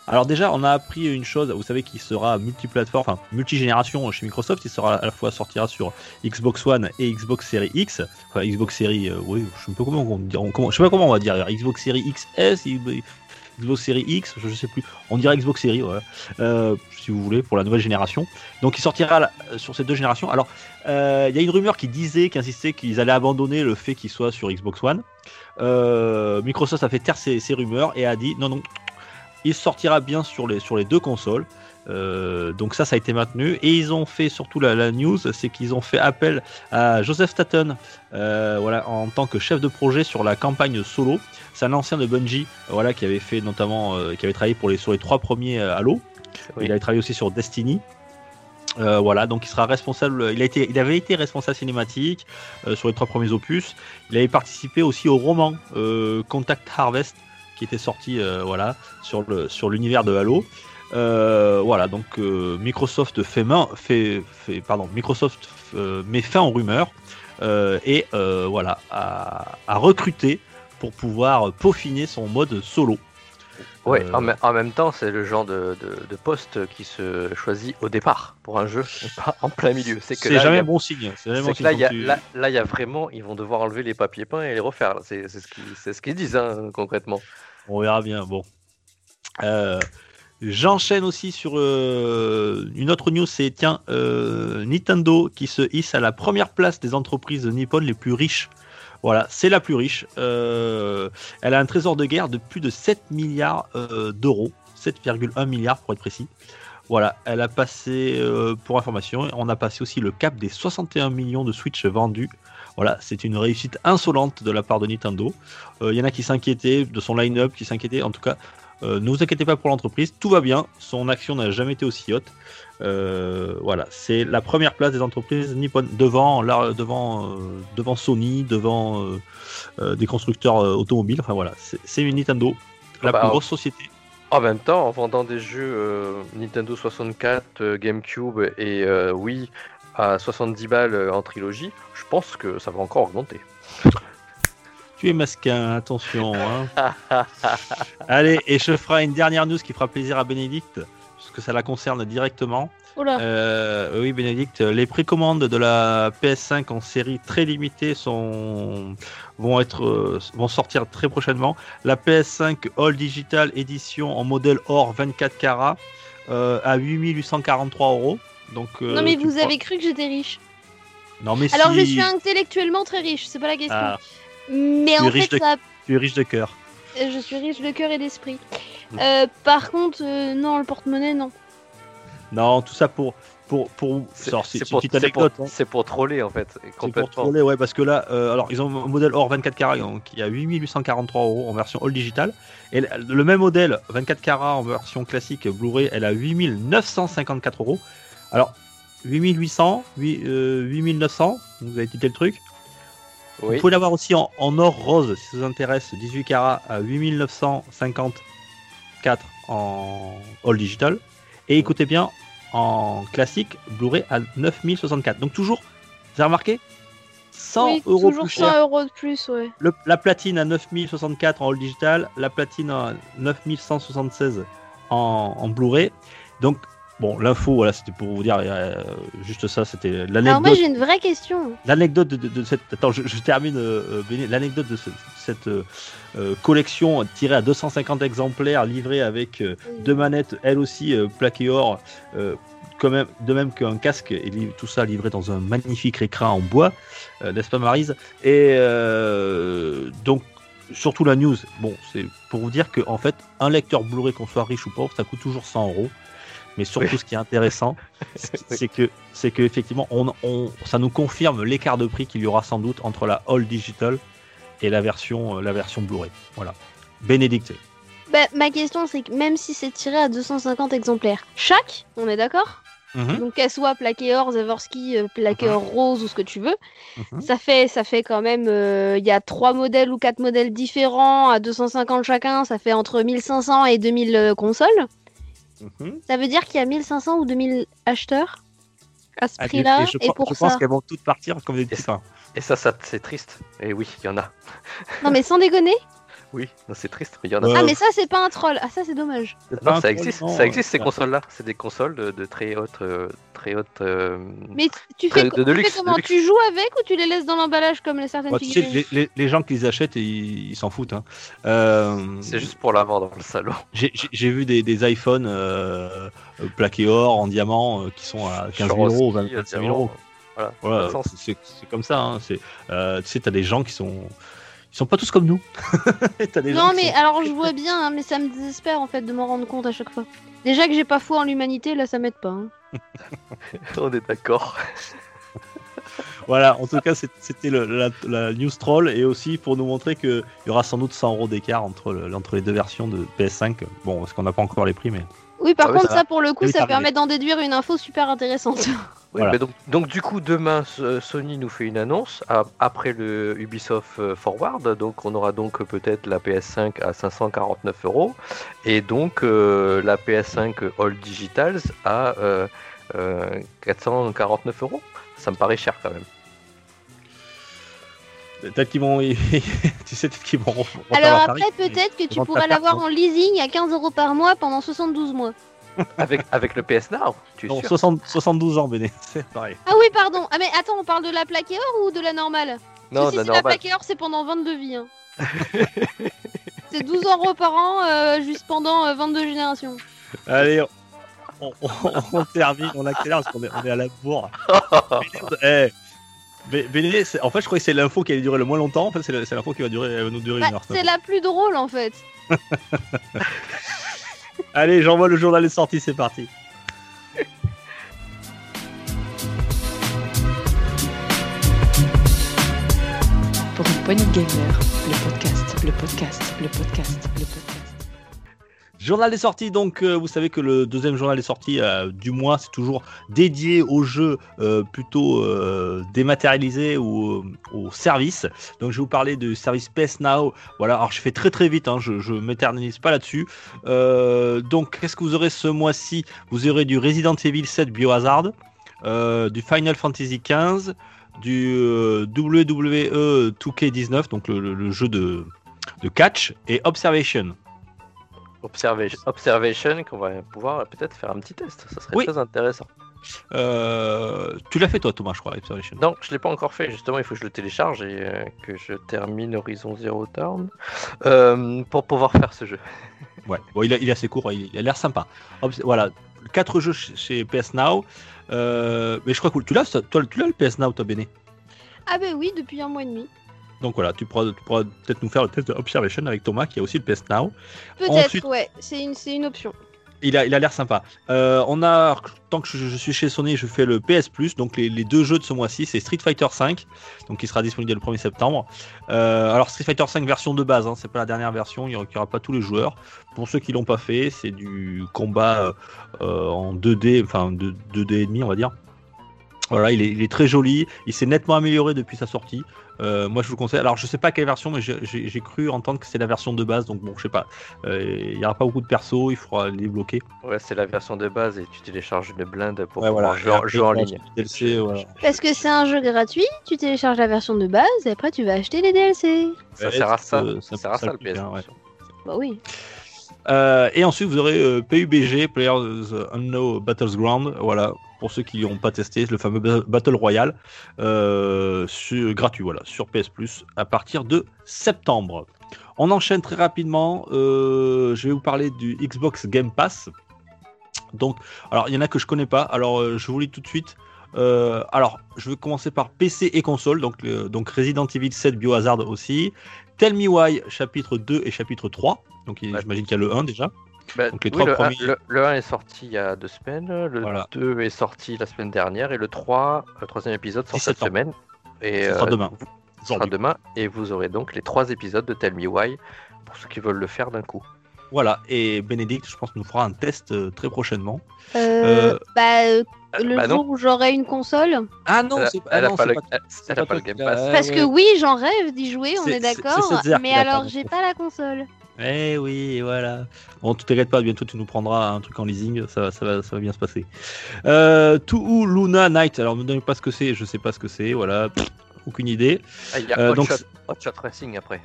Alors déjà, on a appris une chose, vous savez qu'il sera multiplateforme, enfin multigénération chez Microsoft, il sera à la fois sortira sur Xbox One et Xbox Series X, enfin Xbox Series, euh, oui, je sais pas comment on dit, comment, je sais pas comment on va dire, Xbox Series XS, Xbox Series X, je, sais plus, on dirait Xbox Series, euh, si vous voulez, pour la nouvelle génération. Donc il sortira sur ces deux générations. Alors, euh, il y a une rumeur qui disait, qui insistait qu'ils allaient abandonner le fait qu'il soit sur Xbox One. Microsoft a fait taire ces, rumeurs et a dit non, non, il sortira bien sur les deux consoles. Euh, donc ça, ça a été maintenu. Et ils ont fait surtout la, news, c'est qu'ils ont fait appel à Joseph Staten, euh, voilà, en tant que chef de projet sur la campagne solo. C'est un ancien de Bungie, voilà, qui avait fait notamment, euh, qui avait travaillé pour les, sur les trois premiers Halo. Il avait travaillé aussi sur Destiny. voilà, donc il sera responsable. Il, a été, il avait été responsable cinématique sur les trois premiers opus. Il avait participé aussi au roman Contact Harvest, qui était sorti voilà, sur, le, sur l'univers de Halo. Euh, voilà, donc euh, Microsoft fait main, fait, fait pardon, Microsoft met fin aux rumeurs et voilà, a, a, recruté pour pouvoir peaufiner son mode solo. Ouais, en, même temps, c'est le genre de, de, poste qui se choisit au départ pour un jeu, *laughs* pas en plein milieu. C'est jamais bon signe. C'est là, il y a, là, il y a vraiment, ils vont devoir enlever les papiers peints et les refaire. C'est ce qu'ils ce disent hein, concrètement. On verra bien. Bon. Euh, j'enchaîne aussi sur euh, une autre news, c'est tiens euh, Nintendo qui se hisse à la première place des entreprises nippones les plus riches. Voilà, c'est la plus riche. elle a un trésor de guerre de plus de 7 milliards d'euros, 7,1 milliards pour être précis. Voilà, elle a passé, pour information, on a passé aussi le cap des 61 millions de Switch vendus voilà, c'est une réussite insolente de la part de Nintendo. Il euh, y en a qui s'inquiétaient de son line-up, qui s'inquiétaient. En tout cas, euh, ne vous inquiétez pas pour l'entreprise, tout va bien. Son action n'a jamais été aussi haute. Euh, voilà, c'est la première place des entreprises nippones devant, devant, devant Sony, devant des constructeurs automobiles. Enfin voilà, c'est Nintendo, la bah, plus grosse société. En même temps, en vendant des jeux Nintendo 64, GameCube et Wii à 70 balles en trilogie, je pense que ça va encore augmenter. *laughs* Tu es masquin, attention. Hein. *laughs* Allez, et je ferai une dernière news qui fera plaisir à Bénédicte, puisque ça la concerne directement. Euh, oui, Bénédicte, les précommandes de la PS5 en série très limitée sont vont être euh, vont sortir très prochainement. La PS5 All Digital Edition en modèle or 24 carats euh, à 8843 euros. Donc, non mais vous avez cru que j'étais riche. Alors je suis intellectuellement très riche, c'est pas la question. Ah. Mais en fait, ça... tu es riche de cœur. Euh, je suis riche de cœur et d'esprit. Mm. Euh, par contre, euh, non, le porte-monnaie, non. Non, tout ça pour. pour, pour... C'est pour, hein. pour, troller en fait. C'est pour troller, ouais, parce que là, alors ils ont un modèle hors 24 carats qui a 8843 euros en version all digital. Et le même modèle 24 carats en version classique Blu-ray, elle a 8954 euros. Alors, 8800, 8900, vous avez quitté le truc? Vous pouvez l'avoir aussi en, or rose si ça vous intéresse, 18 carats à 8954 en all digital. Et écoutez bien, en classique, Blu-ray à 9064. Donc toujours, vous avez remarqué 100 euros toujours plus 100 euros de plus, ouais. la platine à 9064 en all digital, la platine à 9176 en, en Blu-ray. Donc Bon, l'info, voilà, c'était pour vous dire euh, juste ça, c'était l'anecdote. Alors moi j'ai une vraie question. L'anecdote de, cette, attends, je, termine, euh, l'anecdote de cette euh, collection tirée à 250 exemplaires, livrée avec deux manettes, elles aussi plaquées or, quand même, de même qu'un casque et tout ça livré dans un magnifique écran en bois, n'est-ce pas Marise? Et donc surtout la news, bon, c'est pour vous dire que en fait, un lecteur Blu-ray, qu'on soit riche ou pauvre, ça coûte toujours 100 euros. Mais surtout, ce qui est intéressant, *laughs* c'est que, c'est que effectivement, on, on, ça nous confirme l'écart de prix qu'il y aura sans doute entre la All Digital et la version, euh, la version Blu-ray. Voilà. Bénédicte. Bah, ma question, c'est que même si c'est tiré à 250 exemplaires, chaque, on est d'accord? Mhm. Donc qu'elle soit plaquée or, Zavorski, euh, plaquée or rose ou ce que tu veux, mhm. ça fait ça fait quand même euh, il y a trois modèles ou quatre modèles différents à 250 chacun, ça fait entre 1500 et 2000 consoles. Mhm. Ça veut dire qu'il y a 1500 ou 2000 acheteurs à ce prix-là. Et, pour je pense qu'elles vont toutes partir comme des Et ça, ça c'est triste. Et oui, il y en a. non, mais sans déconner Oui, c'est triste, mais il y en a. Ouais. Ah, mais ça, c'est pas un troll. Ah, ça, c'est dommage. Non, ça existe, non, ça existe ces consoles-là. C'est des consoles de, de très haute, euh, très haute. euh, Mais tu Très- fais, de- de tu fais luxe, de comment luxe. Tu joues avec ou tu les laisses dans l'emballage comme les certaines Bah, tu sais, figurines les, les- les gens qui les achètent, ils ils s'en foutent. hein. Euh, C'est juste pour l'avoir dans le salon. *laughs* J'ai j'ai- j'ai vu des, des iPhones euh, euh, plaqués or en diamant euh, qui sont à 15 000 euros, Swarovski, 25 000 diamant, euros. Voilà. Sens. c'est c'est comme ça. hein, c'est, euh, tu sais, t'as des gens qui sont, ils sont pas tous comme nous. *laughs* Des Non, mais sont- alors je vois bien, hein, mais ça me désespère en fait de m'en rendre compte à chaque fois. Déjà que j'ai pas foi en l'humanité, là ça m'aide pas. hein. *laughs* On est d'accord. *laughs* Voilà, en tout cas, c'était la, la news troll et aussi pour nous montrer qu'il y aura sans doute 100 euros d'écart entre, le- entre les deux versions de PS5. Bon, parce qu'on n'a pas encore les prix, mais Oui, par Ah contre, ça ça, pour le coup, Oui, ça permet d'en déduire une info super intéressante. Oui, Voilà. mais donc, donc du coup, demain, S- Sony nous fait une annonce à- après le Ubisoft euh, Forward. Donc on aura donc euh, peut-être la PS5 à 549 euros et donc euh, la PS5 All Digitals à euh, euh, 449 euros. Ça me paraît cher quand même. peut-être qu'ils vont, *laughs* tu sais, peut-être qu'ils vont. Alors après, peut-être que tu pourras l'avoir en leasing à 15 euros par mois pendant 72 mois. Avec, avec le PS Now, tu es Non, sûr 60 72 ans, Béné. *laughs* C'est pareil. Ah oui, pardon. Ah mais attends, on parle de la plaquée or ou de la normale? Non, Parce la si c'est la normale. plaquée or, c'est pendant 22 vies. hein. *laughs* c'est 12 euros par an, euh, juste pendant euh, 22 générations. Allez, on, on- on termine, on accélère parce qu'on est, on est à la bourre. *laughs* Eh, Bé- Béné, en fait, je croyais que c'est l'info qui allait durer le moins longtemps. En fait, c'est la- l'info qui va durer, elle va nous durer Bah, une heure. c'est la plus drôle en fait. Allez, j'envoie le journal des sorties, c'est parti. Pour une poignée podcast, le podcast, le podcast, le podcast. Journal des sorties, donc euh, vous savez que le deuxième journal des sorties euh, du mois, c'est toujours dédié aux jeux euh, plutôt dématérialisés ou aux services. Donc je vais vous parler du service PS Now. Voilà, alors je fais très très vite, hein, je ne m'éternise pas là-dessus. Donc qu'est-ce que vous aurez ce mois-ci? Vous aurez du Resident Evil 7 Biohazard, du Final Fantasy 15, du WWE 2K19, donc le, le- le jeu de, de catch, et Observation. Observation, Observation qu'on va pouvoir peut-être faire un petit test. Ça serait Oui. très intéressant. Euh, tu l'as fait toi Thomas je crois Observation. Non, je l'ai pas encore fait. Justement, il faut que je le télécharge et euh, que je termine Horizon Zero Dawn euh, pour pouvoir faire ce jeu. *laughs* Ouais. Bon il, a- il est assez court, il, il a l'air sympa. Obs- voilà, quatre jeux chez, PS Now. Euh, mais je crois que tu l'as toi tu l'as le PS Now toi Béné? Ah bah oui, depuis un mois et demi. Donc voilà, tu pourras, tu pourras peut-être nous faire le test de Observation avec Thomas qui a aussi le PS Now. Peut-être, Ensuite- ouais, c'est une, option. Il a il a l'air sympa. Euh, on a tant que je, je suis chez Sony, je fais le PS Plus. Donc les, les deux jeux de ce mois-ci, c'est Street Fighter 5, donc qui sera disponible dès le 1er septembre. Euh, alors Street Fighter 5 version de base, hein, c'est pas la dernière version, il n'y aura, pas tous les joueurs. Pour ceux qui l'ont pas fait, c'est du combat euh, en 2D, enfin de 2D et demi, on va dire. Voilà, il est, il est très joli, il s'est nettement amélioré depuis sa sortie. Euh, moi, je vous le conseille. Alors, je sais pas quelle version, mais j'ai- cru entendre que c'est la version de base, donc bon, je sais pas. Euh, Il y aura pas beaucoup de persos, il faudra les débloquer. Ouais, c'est la version de base et tu télécharges une blinde pour Ouais, pouvoir voilà. jouer, en- Et après, jouer en tu ligne. DLC, voilà. Parce que c'est un jeu gratuit, tu télécharges la version de base et après tu vas acheter les DLC. Ça sert à ça. Ça sert à ça le PS. bien, ouais. Bah oui. Euh, et ensuite, vous aurez euh, PUBG, Players Unknown Battleground, voilà, pour ceux qui n'ont pas testé, le fameux ba- Battle Royale, euh, sur- gratuit, voilà, sur PS Plus, à partir de septembre. On enchaîne très rapidement, euh, je vais vous parler du Xbox Game Pass. Donc, alors, il y en a que je connais pas, alors euh, je vous lis tout de suite. Euh, alors, je vais commencer par PC et console, donc, euh, donc Resident Evil 7 Biohazard aussi. Tell Me Why, chapitre 2 et chapitre 3. Donc, Ouais. j'imagine qu'il y a le 1 déjà. Bah, Donc les oui, trois le, premiers- 1, le, le 1 est sorti il y a deux semaines, le Voilà. 2 est sorti la semaine dernière et le 3, le troisième épisode sort 17 cette ans. semaine. Et Ce sera euh, demain. ce sera demain et vous aurez donc les trois épisodes de Tell Me Why pour ceux qui veulent le faire d'un coup. Voilà, et Bénédicte, je pense, nous fera un test euh, très prochainement. Euh, Euh, bah, euh, Euh, le bah non, jour où j'aurai une console. Ah non, elle, c'est elle a non, pas le, pas- le Game Pass. Parce que oui, j'en rêve d'y jouer, on est d'accord. Mais alors, j'ai pas la console. Eh oui, voilà. Bon, tu t'inquiètes pas, bientôt tu nous prendras un truc en leasing, ça, va- ça, va, ça va bien se passer. Euh, Luna Night, alors ne me donnez pas ce que c'est, je sais pas ce que c'est, voilà, Pff, aucune idée. Ah, il y a Euh, Hot, donc Shot, Hot Shot Racing après.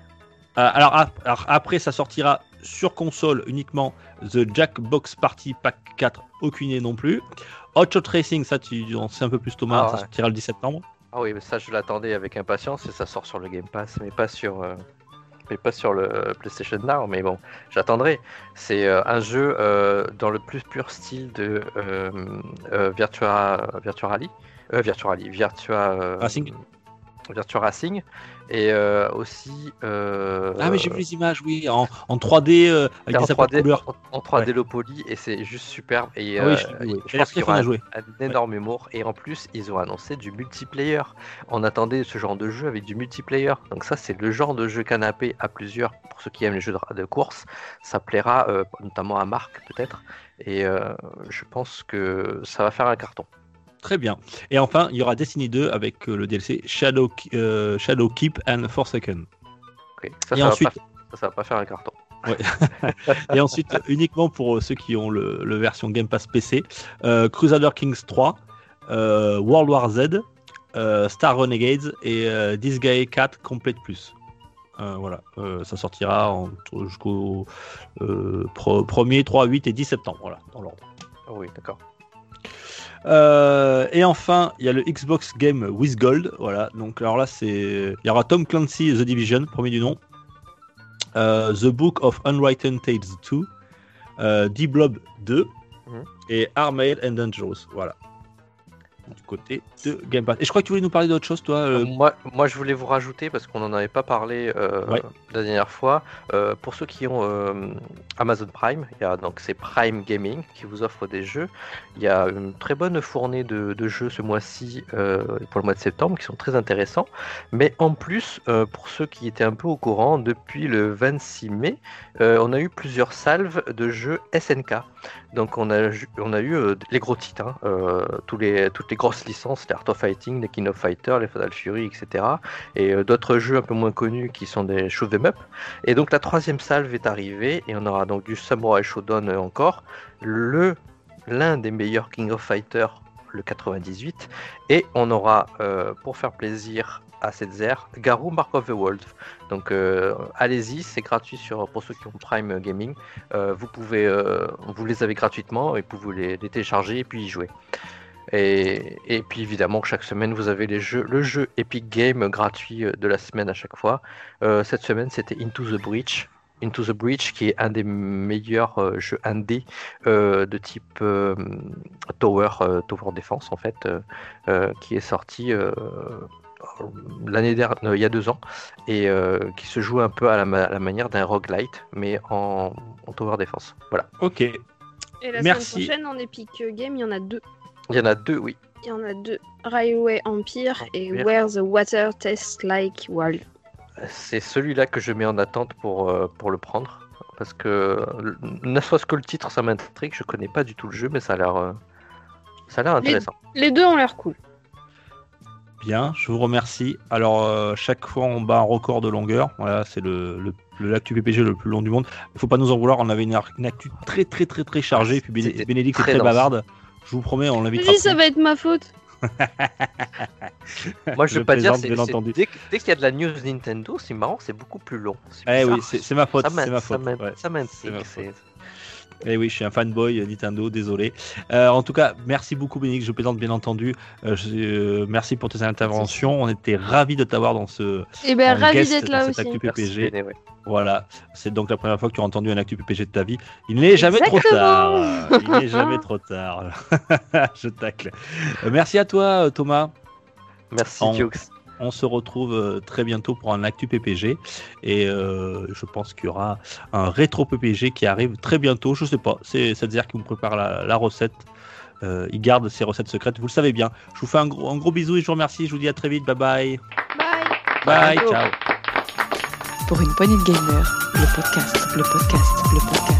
alors, après, ça sortira sur console uniquement The Jackbox Party Pack 4, aucune idée non plus. Hot Shot Racing, ça tu en sais un peu plus Thomas, ah ça sortira le 17 septembre. Ah oui, mais ça je l'attendais avec impatience et ça sort sur le Game Pass, mais pas sur, euh, mais pas sur le PlayStation Now. Mais bon, j'attendrai. C'est euh, un jeu euh, dans le plus pur style de Virtua, Virtua Rally, Virtua Rally, Virtua Racing. Virtua Racing et euh, aussi. Euh, ah, mais j'ai vu les images, oui, en, en 3D, euh, avec des en 3D, couleurs. En, 3D low poly, et c'est juste superbe. Et, ah je, pense qu'il y aura un, un, énorme humour. Et en plus, ils ont annoncé du multiplayer. On attendait ce genre de jeu avec du multiplayer. Donc, ça, c'est le genre de jeu canapé à plusieurs. Pour ceux qui aiment les jeux de, de course, ça plaira notamment à Marc, peut-être. Et je pense que ça va faire un carton. Très bien. Et enfin, il y aura Destiny 2 avec euh, le DLC Shadow, euh, Shadow Keep and Forsaken. Ça, et ensuite... va ça, va pas faire un carton. *laughs* et ensuite, uniquement pour euh, ceux qui ont le, version Game Pass PC, Crusader Kings 3, World War Z, Star Renegades et This Guy 4 Complete Plus. voilà, ça sortira jusqu'au 1er, 3, 8 et 10 septembre, voilà, dans l'ordre. oui, d'accord. Euh, et enfin, il y a le Xbox Game with Gold. Voilà, donc alors là, c'est. Il y aura Tom Clancy The Division, premier du nom. Euh, The Book of Unwritten Tales 2. Euh, D-Blob 2. Mhm. Et Armail and Dangerous. Voilà du côté de Game Pass. Et je crois que tu voulais nous parler d'autre chose, toi euh, moi, moi, je voulais vous rajouter, parce qu'on n'en avait pas parlé euh, la dernière fois, euh, pour ceux qui ont Amazon Prime, il y a donc c'est Prime Gaming qui vous offre des jeux. Il y a une très bonne fournée de, de jeux ce mois-ci pour le mois de septembre qui sont très intéressants. Mais en plus, pour ceux qui étaient un peu au courant, depuis le 26 mai, on a eu plusieurs salves de jeux SNK. Donc on a, eu euh, les gros titres, hein, euh, toutes les grosses licences, les Art of Fighting, les King of Fighters, les Fatal Fury, etc. Et euh, d'autres jeux un peu moins connus qui sont des show them up. Et donc la troisième salve est arrivée et on aura donc du Samurai Shodown encore, le l'un des meilleurs King of Fighters, le 98, et on aura pour faire plaisir à zère, Garou Mark of the World. Donc euh, allez-y, c'est gratuit sur, pour ceux qui ont Prime Gaming. Euh, vous pouvez, euh, les avez gratuitement et vous les, les télécharger et puis y jouer. Et, et, puis évidemment, chaque semaine, vous avez les jeux, le jeu Epic Game gratuit de la semaine à chaque fois. cette semaine, c'était Into the Breach. Into the Breach, qui est un des meilleurs jeux indé de type Tower, Tower Defense en fait, qui est sorti l'année dernière, euh, il y a deux ans, et euh, qui se joue un peu à la, manière d'un roguelite, mais en, tower defense. Voilà. Ok. Et la Merci. semaine prochaine, en Epic Game, il y en a deux. Il y en a deux, oui. Il y en a deux. Railway Empire, et Where the Water Tastes Like Wild. C'est celui-là que je mets en attente pour, euh, pour le prendre. Parce que, ne serait-ce que le titre, ça m'intrigue. Je connais pas du tout le jeu, mais ça a l'air ça a l'air intéressant. les deux ont l'air cool. Bien, je vous remercie. Alors, euh, chaque fois, on bat un record de longueur. Voilà, c'est le, le, le actu PPG le plus long du monde. Il faut pas nous en vouloir, on avait une, actu très, très, très, très chargée. Puis Bénédicte est très, bavarde. Je vous promets, on l'invitera. Oui, ça va être ma faute. *laughs* Moi, je, veux pas dire, c'est, dès, dès qu'il y a de la news Nintendo, c'est marrant, c'est beaucoup plus long. Eh oui, c'est, ma faute. C'est ma faute. Ça m'intrigue. Eh oui, je suis un fanboy Nintendo, désolé. Euh, en tout cas, merci beaucoup, Bénédicte. Je plaisante bien entendu. Euh, euh, merci pour tes interventions. On était ravis de t'avoir dans ce. Et eh ben, ravi d'être là aussi. Actu PPG. Voilà, c'est donc la première fois que tu as entendu un actu PPG de ta vie. Il n'est jamais trop tard. *laughs* Il n'est jamais trop tard. *laughs* je tacle. merci à toi, Thomas. Merci, en... On se retrouve euh, très bientôt pour un Actu PPG et euh, je pense qu'il y aura un rétro PPG qui arrive très bientôt. Je sais pas, c'est dire qui me prépare la, recette. Euh, il garde ses recettes secrètes, vous le savez bien. Je vous fais un gros, un gros bisou et je vous remercie. Je vous dis à très vite. Bye bye. Bye. Bye. Ciao. Pour une poignée de gamer, le podcast, le podcast, le podcast.